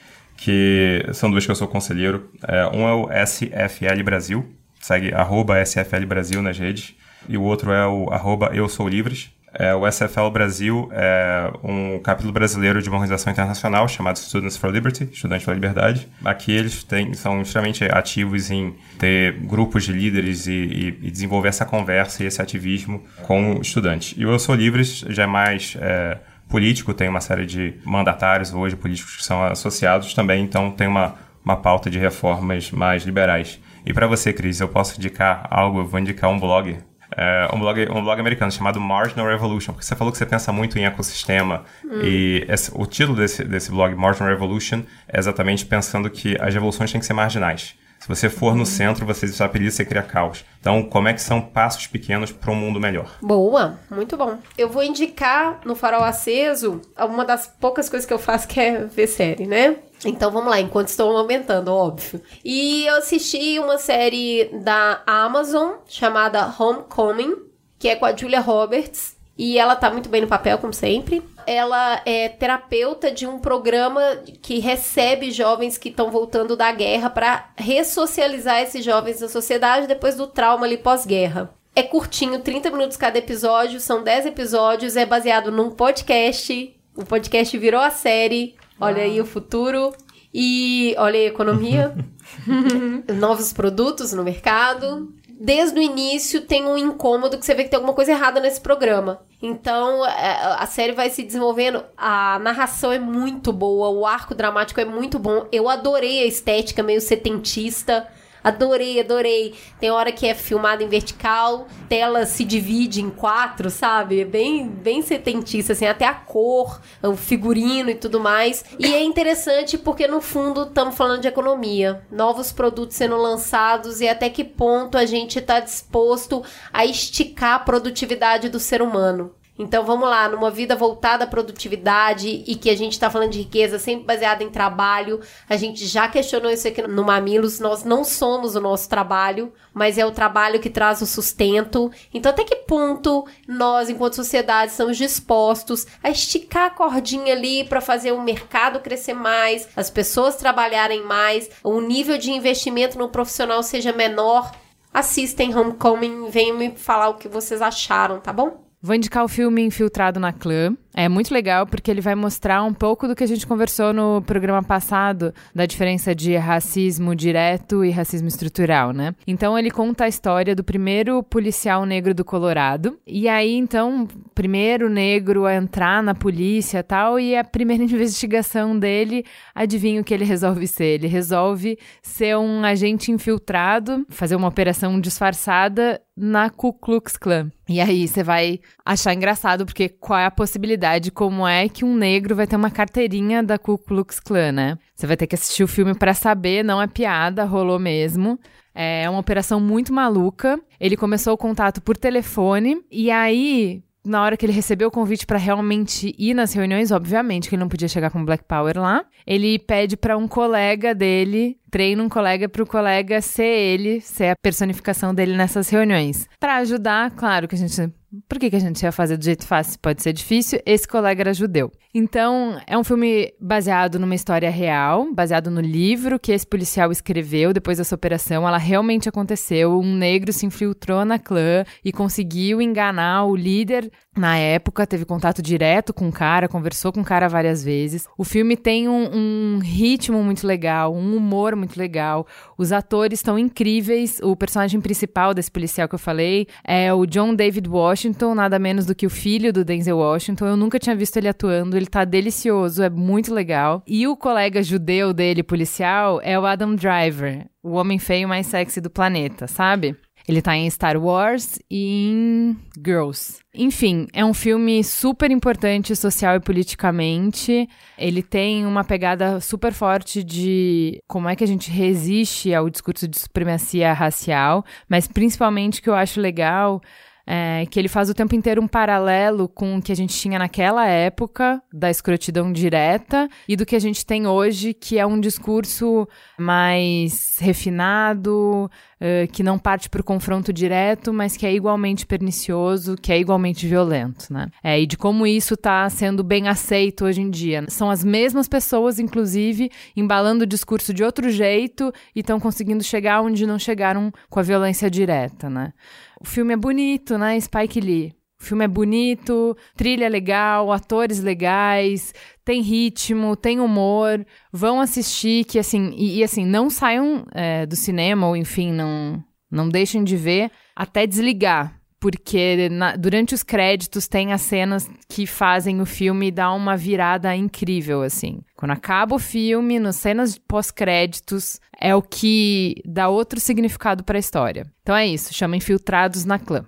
que são duas que eu sou conselheiro. É, um é o SFL Brasil, segue arroba SFL Brasil nas redes, e o outro é o arroba Eu Sou Livres. É, o SFL Brasil é um capítulo brasileiro de uma organização internacional chamada Students for Liberty, Estudantes pela Liberdade. Aqui eles têm, são extremamente ativos em ter grupos de líderes e, e, e desenvolver essa conversa e esse ativismo com estudantes. E o Eu Sou Livres já é mais... É, político, tem uma série de mandatários hoje políticos que são associados também, então tem uma, uma pauta de reformas mais liberais. E para você, Cris, eu posso indicar algo, eu vou indicar um blog é, um, blog, um blog americano chamado Marginal Revolution, porque você falou que você pensa muito em ecossistema, hum. e esse, o título desse, desse blog, Marginal Revolution, é exatamente pensando que as revoluções têm que ser marginais. Se você for no centro, você perigo você cria caos. Então, como é que são passos pequenos para um mundo melhor? Boa, muito bom. Eu vou indicar no Farol Aceso uma das poucas coisas que eu faço que é ver série, né? Então vamos lá, enquanto estou aumentando, óbvio. E eu assisti uma série da Amazon chamada Homecoming, que é com a Julia Roberts. E ela tá muito bem no papel, como sempre. Ela é terapeuta de um programa que recebe jovens que estão voltando da guerra para ressocializar esses jovens na sociedade depois do trauma ali pós-guerra. É curtinho, 30 minutos cada episódio, são 10 episódios, é baseado num podcast. O podcast virou a série. Olha aí o futuro. E olha aí a economia. Novos produtos no mercado desde o início tem um incômodo que você vê que tem alguma coisa errada nesse programa. Então, é, a série vai se desenvolvendo, a narração é muito boa, o arco dramático é muito bom. Eu adorei a estética meio setentista. Adorei, adorei. Tem hora que é filmado em vertical, tela se divide em quatro, sabe? É bem, bem setentista, assim, até a cor, o figurino e tudo mais. E é interessante porque, no fundo, estamos falando de economia. Novos produtos sendo lançados e até que ponto a gente está disposto a esticar a produtividade do ser humano. Então vamos lá, numa vida voltada à produtividade e que a gente está falando de riqueza sempre baseada em trabalho, a gente já questionou isso aqui no Mamilos, nós não somos o nosso trabalho, mas é o trabalho que traz o sustento. Então até que ponto nós, enquanto sociedade, estamos dispostos a esticar a cordinha ali para fazer o mercado crescer mais, as pessoas trabalharem mais, o nível de investimento no profissional seja menor? Assistem Homecoming, venham me falar o que vocês acharam, tá bom? Vou indicar o filme Infiltrado na Clã. É muito legal porque ele vai mostrar um pouco do que a gente conversou no programa passado, da diferença de racismo direto e racismo estrutural, né? Então ele conta a história do primeiro policial negro do Colorado. E aí, então, primeiro negro a entrar na polícia tal, e a primeira investigação dele, adivinha o que ele resolve ser? Ele resolve ser um agente infiltrado, fazer uma operação disfarçada na Ku Klux Klan. E aí você vai achar engraçado, porque qual é a possibilidade, como é que um negro vai ter uma carteirinha da Ku Klux Klan, né? Você vai ter que assistir o filme para saber, não é piada, rolou mesmo. É uma operação muito maluca. Ele começou o contato por telefone e aí na hora que ele recebeu o convite para realmente ir nas reuniões, obviamente que ele não podia chegar com Black Power lá, ele pede para um colega dele, treina um colega para o colega ser ele, ser a personificação dele nessas reuniões. Para ajudar, claro que a gente por que, que a gente ia fazer do jeito fácil? Pode ser difícil. Esse colega era judeu. Então, é um filme baseado numa história real, baseado no livro que esse policial escreveu depois dessa operação. Ela realmente aconteceu. Um negro se infiltrou na clã e conseguiu enganar o líder na época, teve contato direto com o cara, conversou com o cara várias vezes. O filme tem um, um ritmo muito legal, um humor muito legal. Os atores estão incríveis. O personagem principal desse policial que eu falei é o John David Washington, nada menos do que o filho do Denzel Washington. Eu nunca tinha visto ele atuando, ele tá delicioso, é muito legal. E o colega judeu dele, policial, é o Adam Driver, o homem feio mais sexy do planeta, sabe? Ele tá em Star Wars e em Girls. Enfim, é um filme super importante social e politicamente. Ele tem uma pegada super forte de como é que a gente resiste ao discurso de supremacia racial, mas principalmente o que eu acho legal é, que ele faz o tempo inteiro um paralelo com o que a gente tinha naquela época, da escrotidão direta, e do que a gente tem hoje, que é um discurso mais refinado, uh, que não parte para o confronto direto, mas que é igualmente pernicioso, que é igualmente violento, né? É, e de como isso está sendo bem aceito hoje em dia. São as mesmas pessoas, inclusive, embalando o discurso de outro jeito e estão conseguindo chegar onde não chegaram com a violência direta, né? O filme é bonito, né? Spike Lee. O filme é bonito, trilha legal, atores legais, tem ritmo, tem humor. Vão assistir, que assim, e, e assim, não saiam é, do cinema, ou enfim, não, não deixem de ver até desligar. Porque na- durante os créditos tem as cenas que fazem o filme dar uma virada incrível, assim. Quando acaba o filme, nas cenas pós-créditos, é o que dá outro significado pra história. Então é isso, chama Infiltrados na Clã.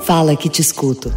Fala que te escuto.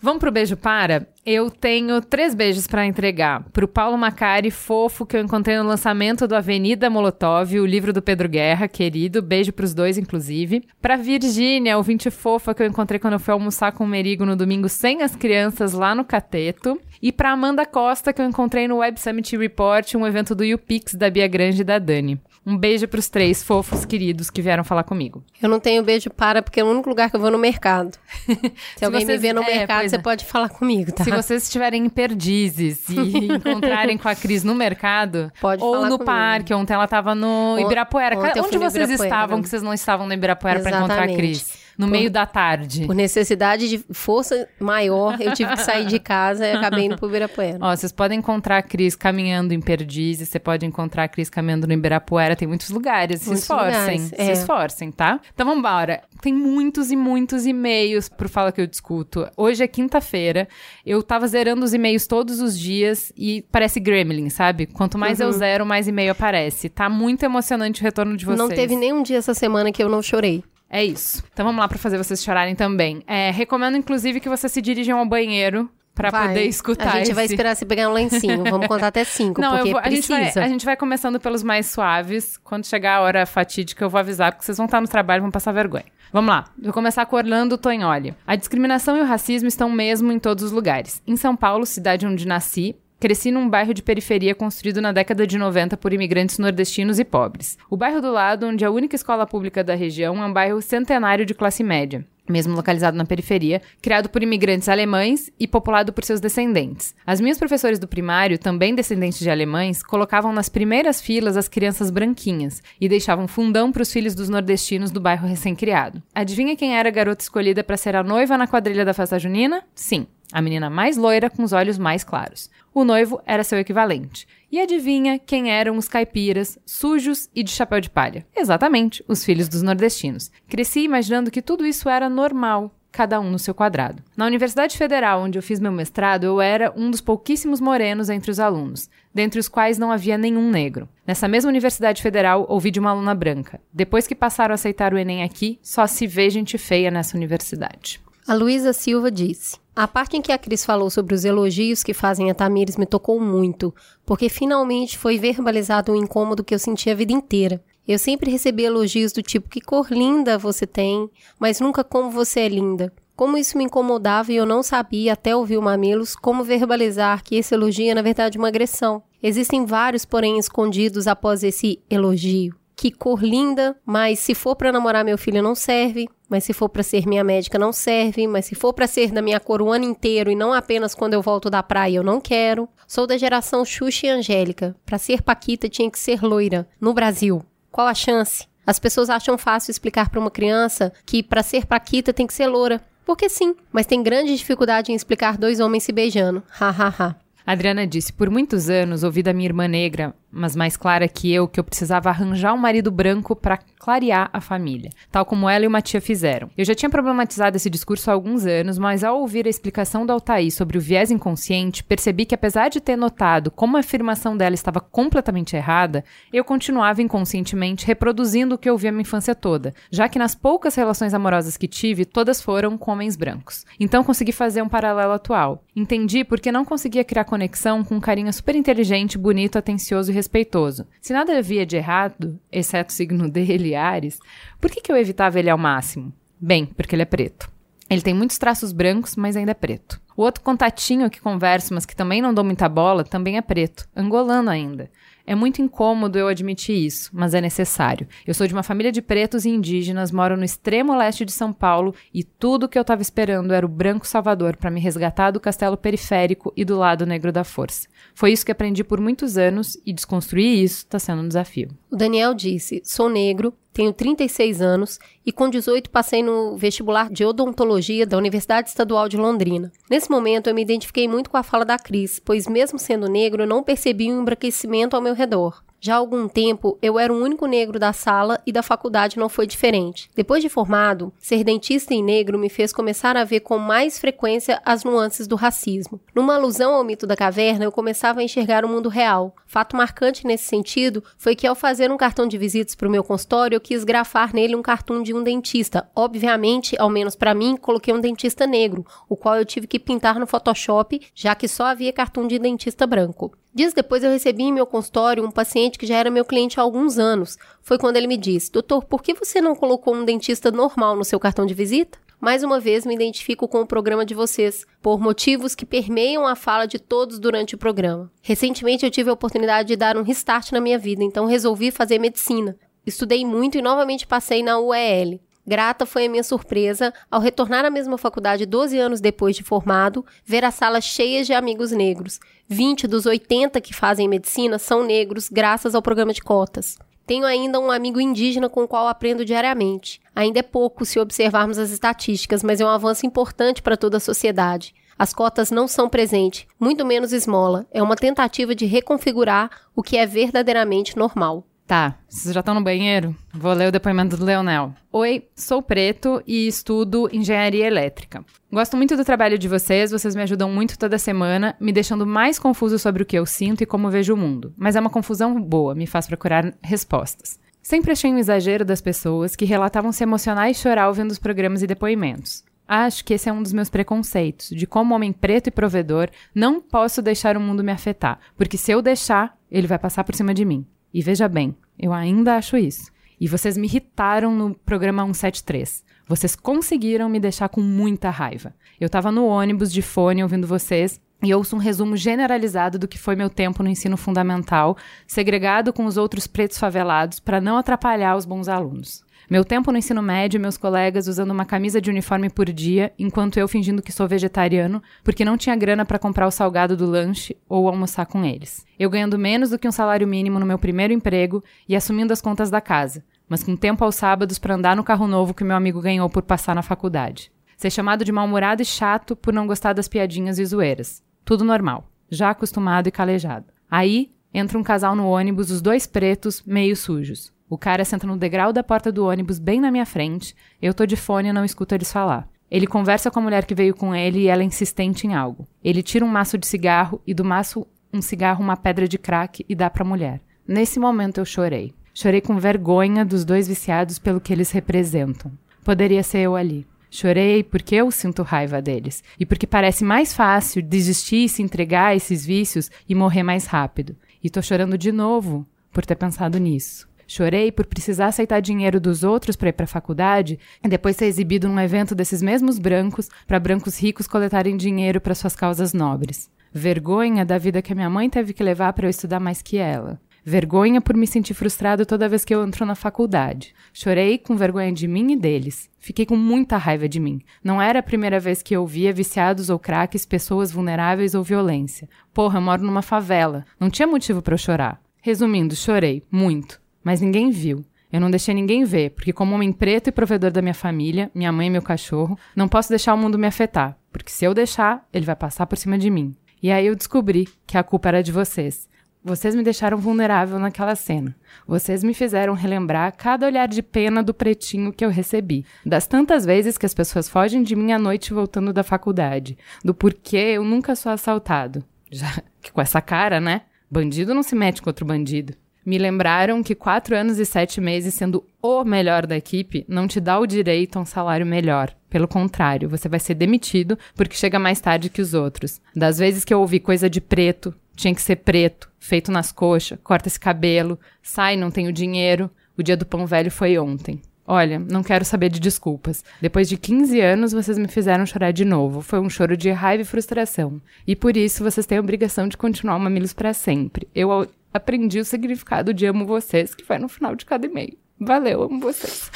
Vamos pro beijo para? Eu tenho três beijos pra entregar. Pro Paulo Macari, fofo, que eu encontrei no lançamento do Avenida Molotov, o livro do Pedro Guerra, querido. Beijo pros dois, inclusive. Pra Virgínia, ouvinte fofa, que eu encontrei quando eu fui almoçar com o Merigo no domingo sem as crianças lá no Cateto. E pra Amanda Costa, que eu encontrei no Web Summit Report, um evento do YouPix da Bia Grande e da Dani. Um beijo pros três fofos queridos que vieram falar comigo. Eu não tenho beijo para, porque é o único lugar que eu vou no mercado. Se, alguém me vocês- ver no é, mercado, você é. pode falar comigo, tá? Se vocês estiverem em Perdizes e encontrarem com a Cris no mercado, Pode ou no comigo. parque, ontem ela estava no Ibirapuera. ontem Onde vocês Ibirapuera. estavam que vocês não estavam no Ibirapuera para encontrar a. Cris? No Por- meio da tarde. Por necessidade de força maior, eu tive que sair de casa e acabei indo pro Ibirapuera. Ó, vocês podem encontrar a Cris caminhando em Perdizes, você pode encontrar a Cris caminhando no Ibirapuera, tem muitos lugares. Se Muitos esforcem, lugares, se é. esforcem, tá? Então vambora. Tem muitos e muitos e-mails pro Fala Que Eu Discuto. Hoje é quinta-feira, eu tava zerando os e-mails todos os dias e parece Gremlin, sabe? Quanto mais eu zero, mais e-mail aparece. Tá muito emocionante o retorno de vocês. Não teve nenhum dia essa semana que eu não chorei. É isso. Então vamos lá pra fazer vocês chorarem também. É, recomendo, inclusive, que vocês se dirijam ao banheiro pra Vai. poder escutar A gente vai esse- esperar você pegar um lencinho. Vamos contar até cinco, Não, porque vou, a, gente precisa. vai, a gente vai começando pelos mais suaves. Quando chegar a hora fatídica, eu vou avisar, porque vocês vão estar no trabalho e vão passar vergonha. Vamos lá. Vou começar com Orlando Tonholi. A discriminação e o racismo estão mesmo em todos os lugares. Em São Paulo, cidade onde nasci, Cresci num bairro de periferia construído na década de 90 por imigrantes nordestinos e pobres. O bairro do lado, onde a única escola pública da região, é um bairro centenário de classe média mesmo localizado na periferia, criado por imigrantes alemães e populado por seus descendentes. As minhas professores do primário, também descendentes de alemães, colocavam nas primeiras filas as crianças branquinhas e deixavam fundão para os filhos dos nordestinos do bairro recém-criado. Adivinha quem era a garota escolhida para ser a noiva na quadrilha da festa junina? Sim, a menina mais loira com os olhos mais claros. O noivo era seu equivalente. E adivinha quem eram os caipiras, sujos e de chapéu de palha? Exatamente, os filhos dos nordestinos. Cresci imaginando que tudo isso era normal, cada um no seu quadrado. Na Universidade Federal, onde eu fiz meu mestrado, eu era um dos pouquíssimos morenos entre os alunos, dentre os quais não havia nenhum negro. Nessa mesma Universidade Federal, ouvi de uma aluna branca. Depois que passaram a aceitar o Enem aqui, só se vê gente feia nessa universidade. A Luísa Silva disse: A parte em que a Cris falou sobre os elogios que fazem a Tamires me tocou muito, porque finalmente foi verbalizado um incômodo que eu senti a vida inteira. Eu sempre recebi elogios do tipo: que cor linda você tem, mas nunca como você é linda. Como isso me incomodava e eu não sabia, até ouvir o Mamilos, como verbalizar que esse elogio é na verdade uma agressão. Existem vários, porém, escondidos após esse elogio. Que cor linda, mas se for para namorar meu filho não serve, mas se for para ser minha médica não serve, mas se for para ser da minha cor o ano inteiro e não apenas quando eu volto da praia eu não quero. Sou da geração Xuxa e Angélica. Para ser paquita tinha que ser loira no Brasil. Qual a chance? As pessoas acham fácil explicar para uma criança que para ser paquita tem que ser loura. Porque sim, mas tem grande dificuldade em explicar dois homens se beijando. Ha ha ha. Adriana disse: Por muitos anos ouvi da minha irmã negra, mas mais clara que eu, que eu precisava arranjar um marido branco para clarear a família, tal como ela e uma tia fizeram. Eu já tinha problematizado esse discurso há alguns anos, mas ao ouvir a explicação da Altair sobre o viés inconsciente, percebi que apesar de ter notado como a afirmação dela estava completamente errada, eu continuava inconscientemente reproduzindo o que eu ouvi a minha infância toda, já que nas poucas relações amorosas que tive, todas foram com homens brancos. Então consegui fazer um paralelo atual. Entendi porque não conseguia criar conexão com um carinha super inteligente, bonito, atencioso e respeitoso. Se nada havia de errado, exceto o signo dele, Ares, por que, que eu evitava ele ao máximo? Bem, porque ele é preto. Ele tem muitos traços brancos, mas ainda é preto. O outro contatinho que converso, mas que também não dou muita bola, também é preto, angolano ainda. É muito incômodo eu admitir isso, mas é necessário. Eu sou de uma família de pretos e indígenas, moro no extremo leste de São Paulo e tudo que eu estava esperando era o branco salvador para me resgatar do castelo periférico e do lado negro da força. Foi isso que aprendi por muitos anos e desconstruir isso está sendo um desafio. O Daniel disse: Sou negro, tenho 36 anos e com 18 passei no vestibular de odontologia da Universidade Estadual de Londrina. Nesse momento eu me identifiquei muito com a fala da Cris, pois mesmo sendo negro eu não percebi um embranquecimento ao meu redor. Já há algum tempo, eu era o único negro da sala e da faculdade não foi diferente. Depois de formado, ser dentista e negro me fez começar a ver com mais frequência as nuances do racismo. Numa alusão ao mito da caverna, eu começava a enxergar o mundo real. Fato marcante nesse sentido foi que ao fazer um cartão de visitas para o meu consultório, eu quis grafar nele um cartoon de um dentista. Obviamente, ao menos para mim, coloquei um dentista negro, o qual eu tive que pintar no Photoshop, já que só havia cartoon de dentista branco. Dias depois eu recebi em meu consultório um paciente que já era meu cliente há alguns anos. Foi quando ele me disse: Doutor, por que você não colocou um dentista normal no seu cartão de visita? Mais uma vez me identifico com o programa de vocês, por motivos que permeiam a fala de todos durante o programa. Recentemente eu tive a oportunidade de dar um restart na minha vida, então resolvi fazer medicina. Estudei muito e novamente passei na UEL. Grata foi a minha surpresa ao retornar à mesma faculdade 12 anos depois de formado, ver as salas cheias de amigos negros. 20 dos 80 que fazem medicina são negros, graças ao programa de cotas. Tenho ainda um amigo indígena com o qual aprendo diariamente. Ainda é pouco se observarmos as estatísticas, mas é um avanço importante para toda a sociedade. As cotas não são presente, muito menos esmola. É uma tentativa de reconfigurar o que é verdadeiramente normal. Tá, vocês já estão no banheiro? Vou ler o depoimento do Leonel. Oi, sou preto e estudo engenharia elétrica. Gosto muito do trabalho de vocês, vocês me ajudam muito toda semana, me deixando mais confuso sobre o que eu sinto e como vejo o mundo. Mas é uma confusão boa, me faz procurar respostas. Sempre achei um exagero das pessoas que relatavam se emocionar e chorar ouvindo os programas e depoimentos. Acho que esse é um dos meus preconceitos, de como homem preto e provedor não posso deixar o mundo me afetar, porque se eu deixar, ele vai passar por cima de mim. E veja bem, eu ainda acho isso. E vocês me irritaram no programa 173. Vocês conseguiram me deixar com muita raiva. Eu tava no ônibus de fone ouvindo vocês e ouço um resumo generalizado do que foi meu tempo no ensino fundamental, segregado com os outros pretos favelados para não atrapalhar os bons alunos. Meu tempo no ensino médio, meus colegas usando uma camisa de uniforme por dia, enquanto eu fingindo que sou vegetariano, porque não tinha grana para comprar o salgado do lanche ou almoçar com eles. Eu ganhando menos do que um salário mínimo no meu primeiro emprego e assumindo as contas da casa, mas com tempo aos sábados para andar no carro novo que meu amigo ganhou por passar na faculdade. Ser chamado de mal-humorado e chato por não gostar das piadinhas e zoeiras. Tudo normal, já acostumado e calejado. Aí entra um casal no ônibus, os dois pretos, meio sujos. O cara senta no degrau da porta do ônibus bem na minha frente. Eu tô de fone e não escuto eles falar. Ele conversa com a mulher que veio com ele e ela é insistente em algo. Ele tira um maço de cigarro e do maço um cigarro uma pedra de crack e dá para a mulher. Nesse momento eu chorei. Chorei com vergonha dos dois viciados pelo que eles representam. Poderia ser eu ali. Chorei porque eu sinto raiva deles e porque parece mais fácil desistir e se entregar a esses vícios e morrer mais rápido. E tô chorando de novo por ter pensado nisso. Chorei por precisar aceitar dinheiro dos outros para ir para a faculdade e depois ser exibido num evento desses mesmos brancos para brancos ricos coletarem dinheiro para suas causas nobres. Vergonha da vida que a minha mãe teve que levar para eu estudar mais que ela. Vergonha por me sentir frustrado toda vez que eu entro na faculdade. Chorei com vergonha de mim e deles. Fiquei com muita raiva de mim. Não era a primeira vez que eu via viciados ou craques, pessoas vulneráveis ou violência. Porra, eu moro numa favela. Não tinha motivo para eu chorar. Resumindo, chorei muito mas ninguém viu. Eu não deixei ninguém ver, porque como homem preto e provedor da minha família, minha mãe e meu cachorro, não posso deixar o mundo me afetar, porque se eu deixar, ele vai passar por cima de mim. E aí eu descobri que a culpa era de vocês. Vocês me deixaram vulnerável naquela cena. Vocês me fizeram relembrar cada olhar de pena do pretinho que eu recebi. Das tantas vezes que as pessoas fogem de mim à noite voltando da faculdade. Do porquê eu nunca sou assaltado. Já que com essa cara, né? Bandido não se mete com outro bandido me lembraram que quatro anos e sete meses sendo o melhor da equipe não te dá o direito a um salário melhor. Pelo contrário, você vai ser demitido porque chega mais tarde que os outros. Das vezes que eu ouvi coisa de preto, tinha que ser preto, feito nas coxas, corta esse cabelo, sai, não tenho dinheiro, o dia do pão velho foi ontem. Olha, não quero saber de desculpas. Depois de 15 anos, vocês me fizeram chorar de novo. Foi um choro de raiva e frustração. E por isso, vocês têm a obrigação de continuar o Mamilos para sempre. Eu aprendi o significado de amo vocês, que vai no final de cada e-mail. Valeu, amo vocês.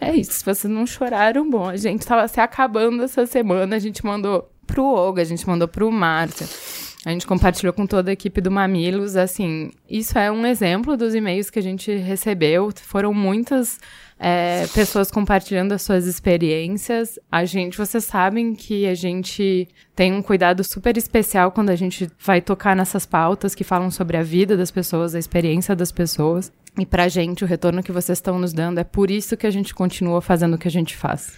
É isso, se vocês não choraram, bom, a gente tava se acabando essa semana, a gente mandou pro Olga, a gente mandou pro Márcia, A gente compartilhou com toda a equipe do Mamilos, assim, isso é um exemplo dos e-mails que a gente recebeu. Foram muitas é, pessoas compartilhando as suas experiências. A gente, vocês sabem que a gente tem um cuidado super especial quando a gente vai tocar nessas pautas que falam sobre a vida das pessoas, a experiência das pessoas. E pra gente, o retorno que vocês estão nos dando é por isso que a gente continua fazendo o que a gente faz.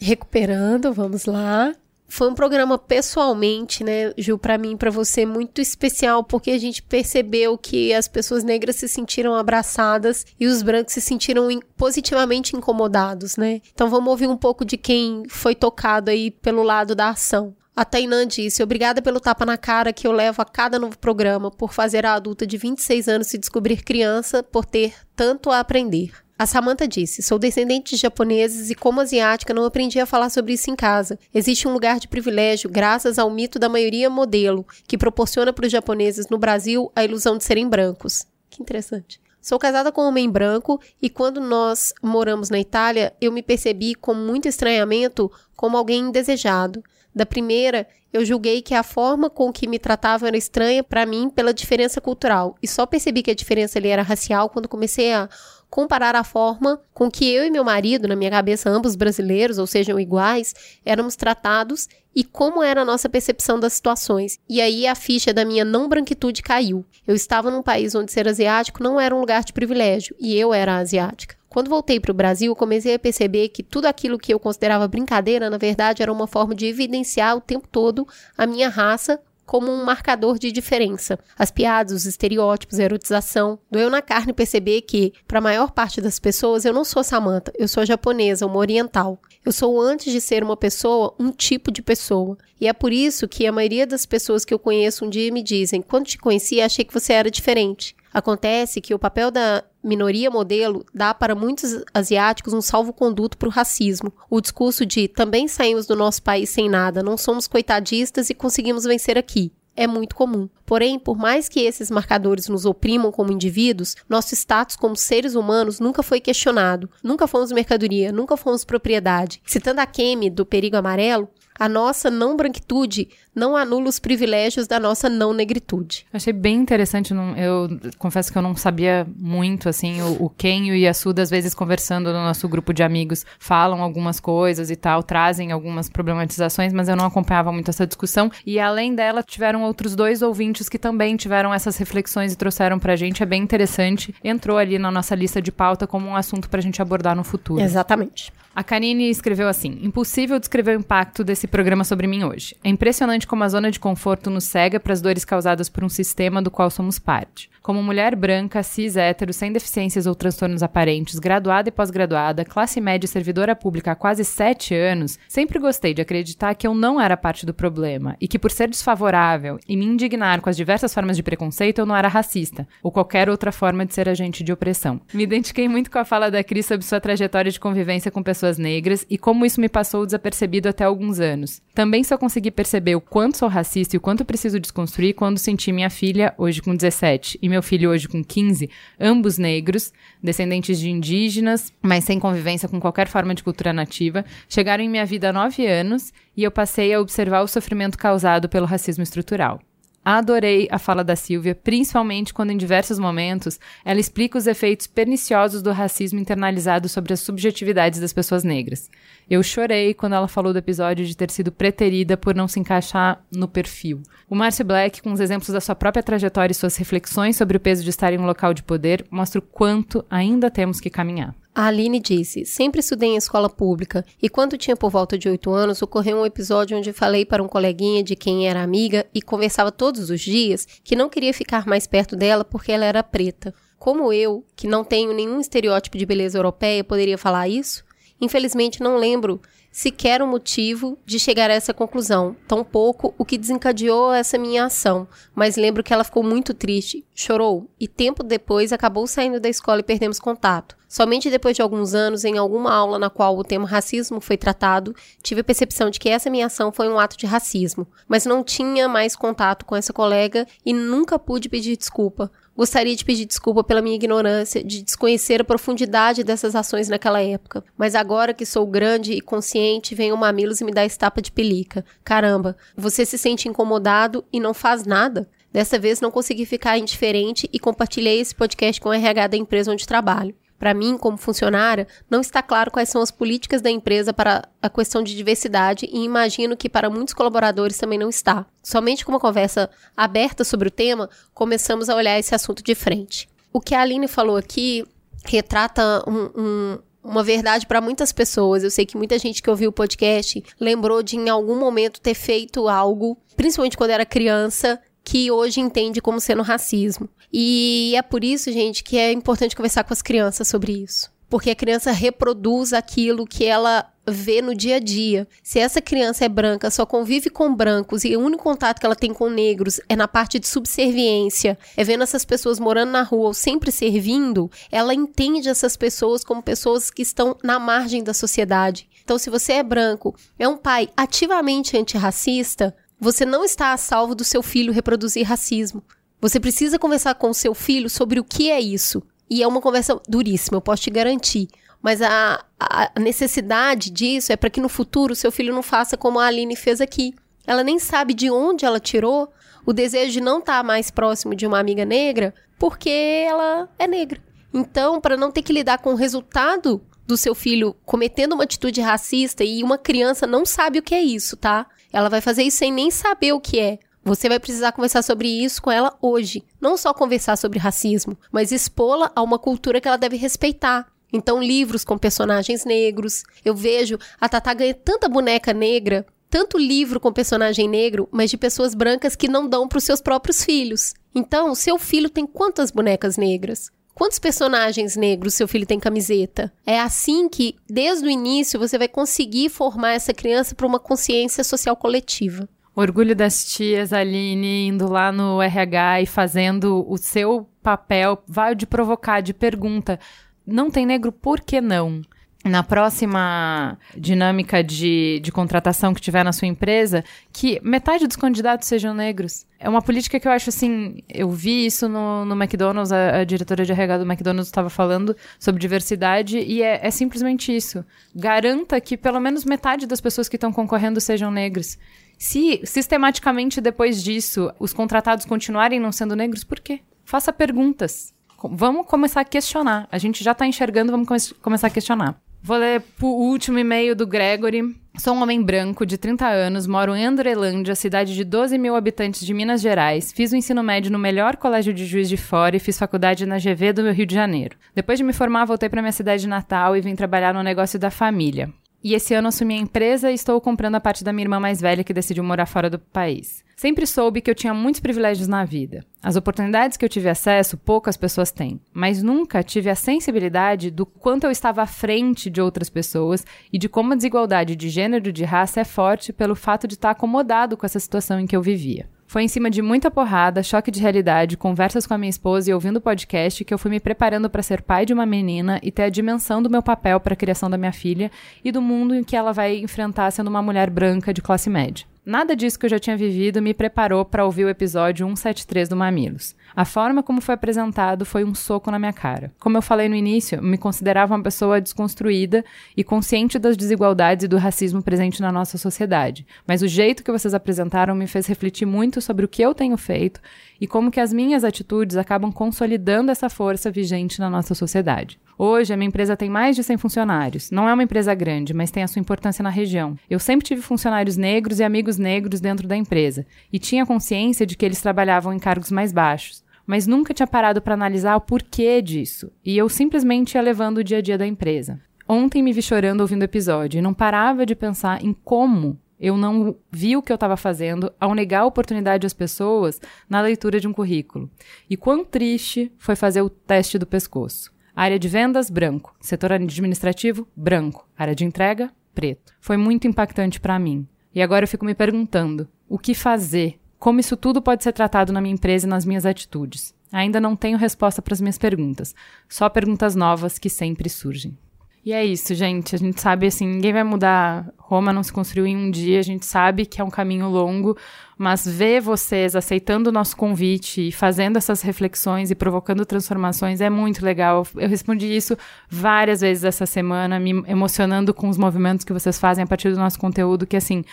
Recuperando, vamos lá. Foi um programa pessoalmente, né, Ju, para mim, para você muito especial, porque a gente percebeu que as pessoas negras se sentiram abraçadas e os brancos se sentiram in positivamente incomodados, né? Então vamos ouvir um pouco de quem foi tocado aí pelo lado da ação. A Tainã disse: Obrigada pelo tapa na cara que eu levo a cada novo programa, por fazer a adulta de 26 anos se descobrir criança, por ter tanto a aprender. A Samantha disse: Sou descendente de japoneses e, como asiática, não aprendi a falar sobre isso em casa. Existe um lugar de privilégio graças ao mito da maioria modelo, que proporciona para os japoneses no Brasil a ilusão de serem brancos. Que interessante. Sou casada com um homem branco e quando nós moramos na Itália, eu me percebi com muito estranhamento como alguém indesejado. Da primeira, eu julguei que a forma com que me tratavam era estranha para mim pela diferença cultural, e só percebi que a diferença ali era racial quando comecei a comparar a forma com que eu e meu marido, na minha cabeça ambos brasileiros, ou sejam iguais, éramos tratados e como era a nossa percepção das situações. E aí a ficha da minha não branquitude caiu. Eu estava num país onde ser asiático não era um lugar de privilégio, e eu era asiática. Quando voltei para o Brasil, comecei a perceber que tudo aquilo que eu considerava brincadeira, na verdade, era uma forma de evidenciar o tempo todo a minha raça como um marcador de diferença. As piadas, os estereótipos, a erotização. Doeu na carne perceber que, para a maior parte das pessoas, eu não sou Samantha, eu sou japonesa, uma oriental. Eu sou, antes de ser uma pessoa, um tipo de pessoa. E é por isso que a maioria das pessoas que eu conheço um dia me dizem: quando te conheci, achei que você era diferente. Acontece que o papel da minoria modelo dá para muitos asiáticos um salvo-conduto para o racismo. O discurso de também saímos do nosso país sem nada, não somos coitadistas e conseguimos vencer aqui. É muito comum. Porém, por mais que esses marcadores nos oprimam como indivíduos, nosso status como seres humanos nunca foi questionado. Nunca fomos mercadoria, nunca fomos propriedade. Citando a Kemi do Perigo Amarelo, a nossa não branquitude não anula os privilégios da nossa não negritude. Achei bem interessante, eu confesso que eu não sabia muito, assim, o, o Ken e o Yasuda, às vezes, conversando no nosso grupo de amigos, falam algumas coisas e tal, trazem algumas problematizações, mas eu não acompanhava muito essa discussão, e além dela, tiveram outros dois ouvintes que também tiveram essas reflexões e trouxeram pra gente, é bem interessante, entrou ali na nossa lista de pauta como um assunto pra gente abordar no futuro. Exatamente. A Karine escreveu assim: Impossível descrever o impacto desse programa sobre mim hoje. É impressionante como a zona de conforto nos cega para as dores causadas por um sistema do qual somos parte. Como mulher branca, cis, hétero, sem deficiências ou transtornos aparentes, graduada e pós-graduada, classe média e servidora pública há quase sete anos, sempre gostei de acreditar que eu não era parte do problema e que, por ser desfavorável e me indignar com as diversas formas de preconceito, eu não era racista ou qualquer outra forma de ser agente de opressão. Me identifiquei muito com a fala da Cris sobre sua trajetória de convivência com pessoas negras e como isso me passou desapercebido até alguns anos. Também só consegui perceber o quanto sou racista e o quanto preciso desconstruir quando senti minha filha, hoje com 17, e meu filho hoje com 15, ambos negros, descendentes de indígenas, mas sem convivência com qualquer forma de cultura nativa, chegaram em minha vida há nove anos e eu passei a observar o sofrimento causado pelo racismo estrutural. Adorei a fala da Silvia, principalmente quando, em diversos momentos, ela explica os efeitos perniciosos do racismo internalizado sobre as subjetividades das pessoas negras. Eu chorei quando ela falou do episódio de ter sido preterida por não se encaixar no perfil. O Márcio Black, com os exemplos da sua própria trajetória e suas reflexões sobre o peso de estar em um local de poder, mostra o quanto ainda temos que caminhar. A Aline disse: Sempre estudei em escola pública e quando tinha por volta de oito anos, ocorreu um episódio onde falei para um coleguinha de quem era amiga e conversava todos os dias que não queria ficar mais perto dela porque ela era preta. Como eu, que não tenho nenhum estereótipo de beleza europeia, poderia falar isso? Infelizmente, não lembro sequer o motivo de chegar a essa conclusão, tampouco o que desencadeou essa minha ação, mas lembro que ela ficou muito triste, chorou e tempo depois acabou saindo da escola e perdemos contato. Somente depois de alguns anos, em alguma aula na qual o tema racismo foi tratado, tive a percepção de que essa minha ação foi um ato de racismo, mas não tinha mais contato com essa colega e nunca pude pedir desculpa. Gostaria de pedir desculpa pela minha ignorância, de desconhecer a profundidade dessas ações naquela época. Mas agora que sou grande e consciente, vem o Mamilos e me dá estapa de pelica. Caramba, você se sente incomodado e não faz nada? Dessa vez não consegui ficar indiferente e compartilhei esse podcast com o RH da empresa onde trabalho. Para mim, como funcionária, não está claro quais são as políticas da empresa para a questão de diversidade e imagino que para muitos colaboradores também não está. Somente com uma conversa aberta sobre o tema, começamos a olhar esse assunto de frente. O que a Aline falou aqui retrata um, um uma verdade para muitas pessoas. Eu sei que muita gente que ouviu o podcast lembrou de em algum momento ter feito algo, principalmente quando era criança, que hoje entende como sendo racismo. E é por isso, gente, que é importante conversar com as crianças sobre isso. Porque a criança reproduz aquilo que ela vê no dia a dia. Se essa criança é branca, só convive com brancos e o único contato que ela tem com negros é na parte de subserviência, é vendo essas pessoas morando na rua ou sempre servindo, ela entende essas pessoas como pessoas que estão na margem da sociedade. Então, se você é branco, é um pai ativamente antirracista, você não está a salvo do seu filho reproduzir racismo. Você precisa conversar com o seu filho sobre o que é isso. E é uma conversa duríssima, eu posso te garantir. Mas a, a necessidade disso é para que no futuro seu filho não faça como a Aline fez aqui. Ela nem sabe de onde ela tirou o desejo de não estar tá mais próximo de uma amiga negra porque ela é negra. Então, para não ter que lidar com o resultado do seu filho cometendo uma atitude racista e uma criança não sabe o que é isso, tá? Ela vai fazer isso sem nem saber o que é. Você vai precisar conversar sobre isso com ela hoje. Não só conversar sobre racismo, mas expô-la a uma cultura que ela deve respeitar. Então, livros com personagens negros. Eu vejo a Tatá ganha tanta boneca negra, tanto livro com personagem negro, mas de pessoas brancas que não dão para os seus próprios filhos. Então, seu filho tem quantas bonecas negras? Quantos personagens negros seu filho tem camiseta? É assim que, desde o início, você vai conseguir formar essa criança para uma consciência social coletiva. Orgulho das tias, Aline, indo lá no RH e fazendo o seu papel, vai de provocar, de pergunta. Não tem negro, por que não? Na próxima dinâmica de, de contratação que tiver na sua empresa, que metade dos candidatos sejam negros. É uma política que eu acho assim. Eu vi isso no, no McDonald's, a, a diretora de RH do McDonald's estava falando sobre diversidade, e é, é simplesmente isso. Garanta que pelo menos metade das pessoas que estão concorrendo sejam negros. Se sistematicamente depois disso os contratados continuarem não sendo negros, por quê? Faça perguntas. Vamos começar a questionar. A gente já está enxergando, vamos come começar a questionar. Vou ler o último e-mail do Gregory. Sou um homem branco de 30 anos, moro em Andrelândia, cidade de 12 mil habitantes de Minas Gerais. Fiz o ensino médio no melhor colégio de Juiz de Fora e fiz faculdade na GV do Rio de Janeiro. Depois de me formar, voltei para minha cidade natal e vim trabalhar no negócio da família. E esse ano assumi a empresa e estou comprando a parte da minha irmã mais velha que decidiu morar fora do país. Sempre soube que eu tinha muitos privilégios na vida. As oportunidades que eu tive acesso, poucas pessoas têm. Mas nunca tive a sensibilidade do quanto eu estava à frente de outras pessoas e de como a desigualdade de gênero e de raça é forte pelo fato de estar acomodado com essa situação em que eu vivia. Foi em cima de muita porrada, choque de realidade, conversas com a minha esposa e ouvindo o podcast que eu fui me preparando para ser pai de uma menina e ter a dimensão do meu papel para a criação da minha filha e do mundo em que ela vai enfrentar sendo uma mulher branca de classe média. Nada disso que eu já tinha vivido me preparou para ouvir o episódio 173 do Mamilos. A forma como foi apresentado foi um soco na minha cara. Como eu falei no início, me considerava uma pessoa desconstruída e consciente das desigualdades e do racismo presente na nossa sociedade. Mas o jeito que vocês apresentaram me fez refletir muito sobre o que eu tenho feito e como que as minhas atitudes acabam consolidando essa força vigente na nossa sociedade. Hoje, a minha empresa tem mais de 100 funcionários. Não é uma empresa grande, mas tem a sua importância na região. Eu sempre tive funcionários negros e amigos negros dentro da empresa, e tinha consciência de que eles trabalhavam em cargos mais baixos. Mas nunca tinha parado para analisar o porquê disso, e eu simplesmente ia levando o dia a dia da empresa. Ontem me vi chorando ouvindo o episódio e não parava de pensar em como eu não vi o que eu estava fazendo ao negar oportunidade às pessoas na leitura de um currículo. E quão triste foi fazer o teste do pescoço. Área de vendas, branco. Setor administrativo, branco. Área de entrega, preto. Foi muito impactante para mim. E agora eu fico me perguntando: o que fazer? Como isso tudo pode ser tratado na minha empresa e nas minhas atitudes? Ainda não tenho resposta para as minhas perguntas, só perguntas novas que sempre surgem. E é isso, gente. A gente sabe assim, ninguém vai mudar. Roma não se construiu em um dia, a gente sabe que é um caminho longo, mas ver vocês aceitando o nosso convite e fazendo essas reflexões e provocando transformações é muito legal. Eu respondi isso várias vezes essa semana, me emocionando com os movimentos que vocês fazem a partir do nosso conteúdo, que assim,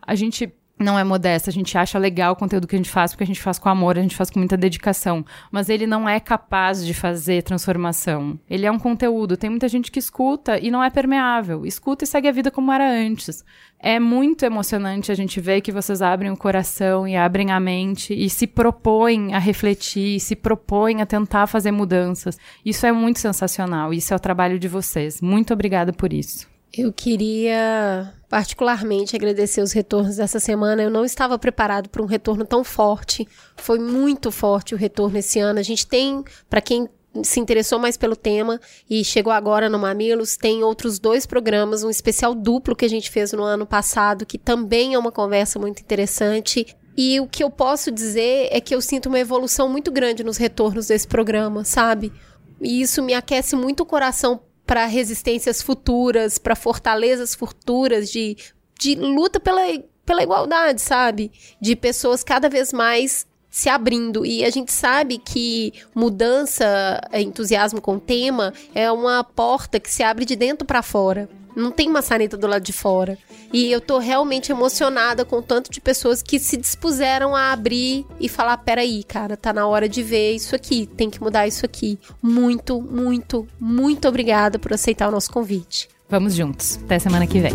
a gente não é modesta, a gente acha legal o conteúdo que a gente faz, porque a gente faz com amor, a gente faz com muita dedicação. Mas ele não é capaz de fazer transformação. Ele é um conteúdo. Tem muita gente que escuta e não é permeável. Escuta e segue a vida como era antes. É muito emocionante a gente ver que vocês abrem o coração e abrem a mente e se propõem a refletir, se propõem a tentar fazer mudanças. Isso é muito sensacional. Isso é o trabalho de vocês. Muito obrigada por isso. Eu queria particularmente agradecer os retornos dessa semana. Eu não estava preparado para um retorno tão forte. Foi muito forte o retorno esse ano. A gente tem, para quem se interessou mais pelo tema e chegou agora no Mamilos, tem outros dois programas, um especial duplo que a gente fez no ano passado, que também é uma conversa muito interessante. E o que eu posso dizer é que eu sinto uma evolução muito grande nos retornos desse programa, sabe? E isso me aquece muito o coração para resistências futuras, para fortalezas futuras de, de luta pela, pela igualdade, sabe? De pessoas cada vez mais se abrindo. E a gente sabe que mudança, entusiasmo com tema, é uma porta que se abre de dentro para fora. Não tem maçaneta do lado de fora. E eu tô realmente emocionada com o tanto de pessoas que se dispuseram a abrir e falar: peraí, cara, tá na hora de ver isso aqui, tem que mudar isso aqui. Muito, muito, muito obrigada por aceitar o nosso convite. Vamos juntos. Até semana que vem.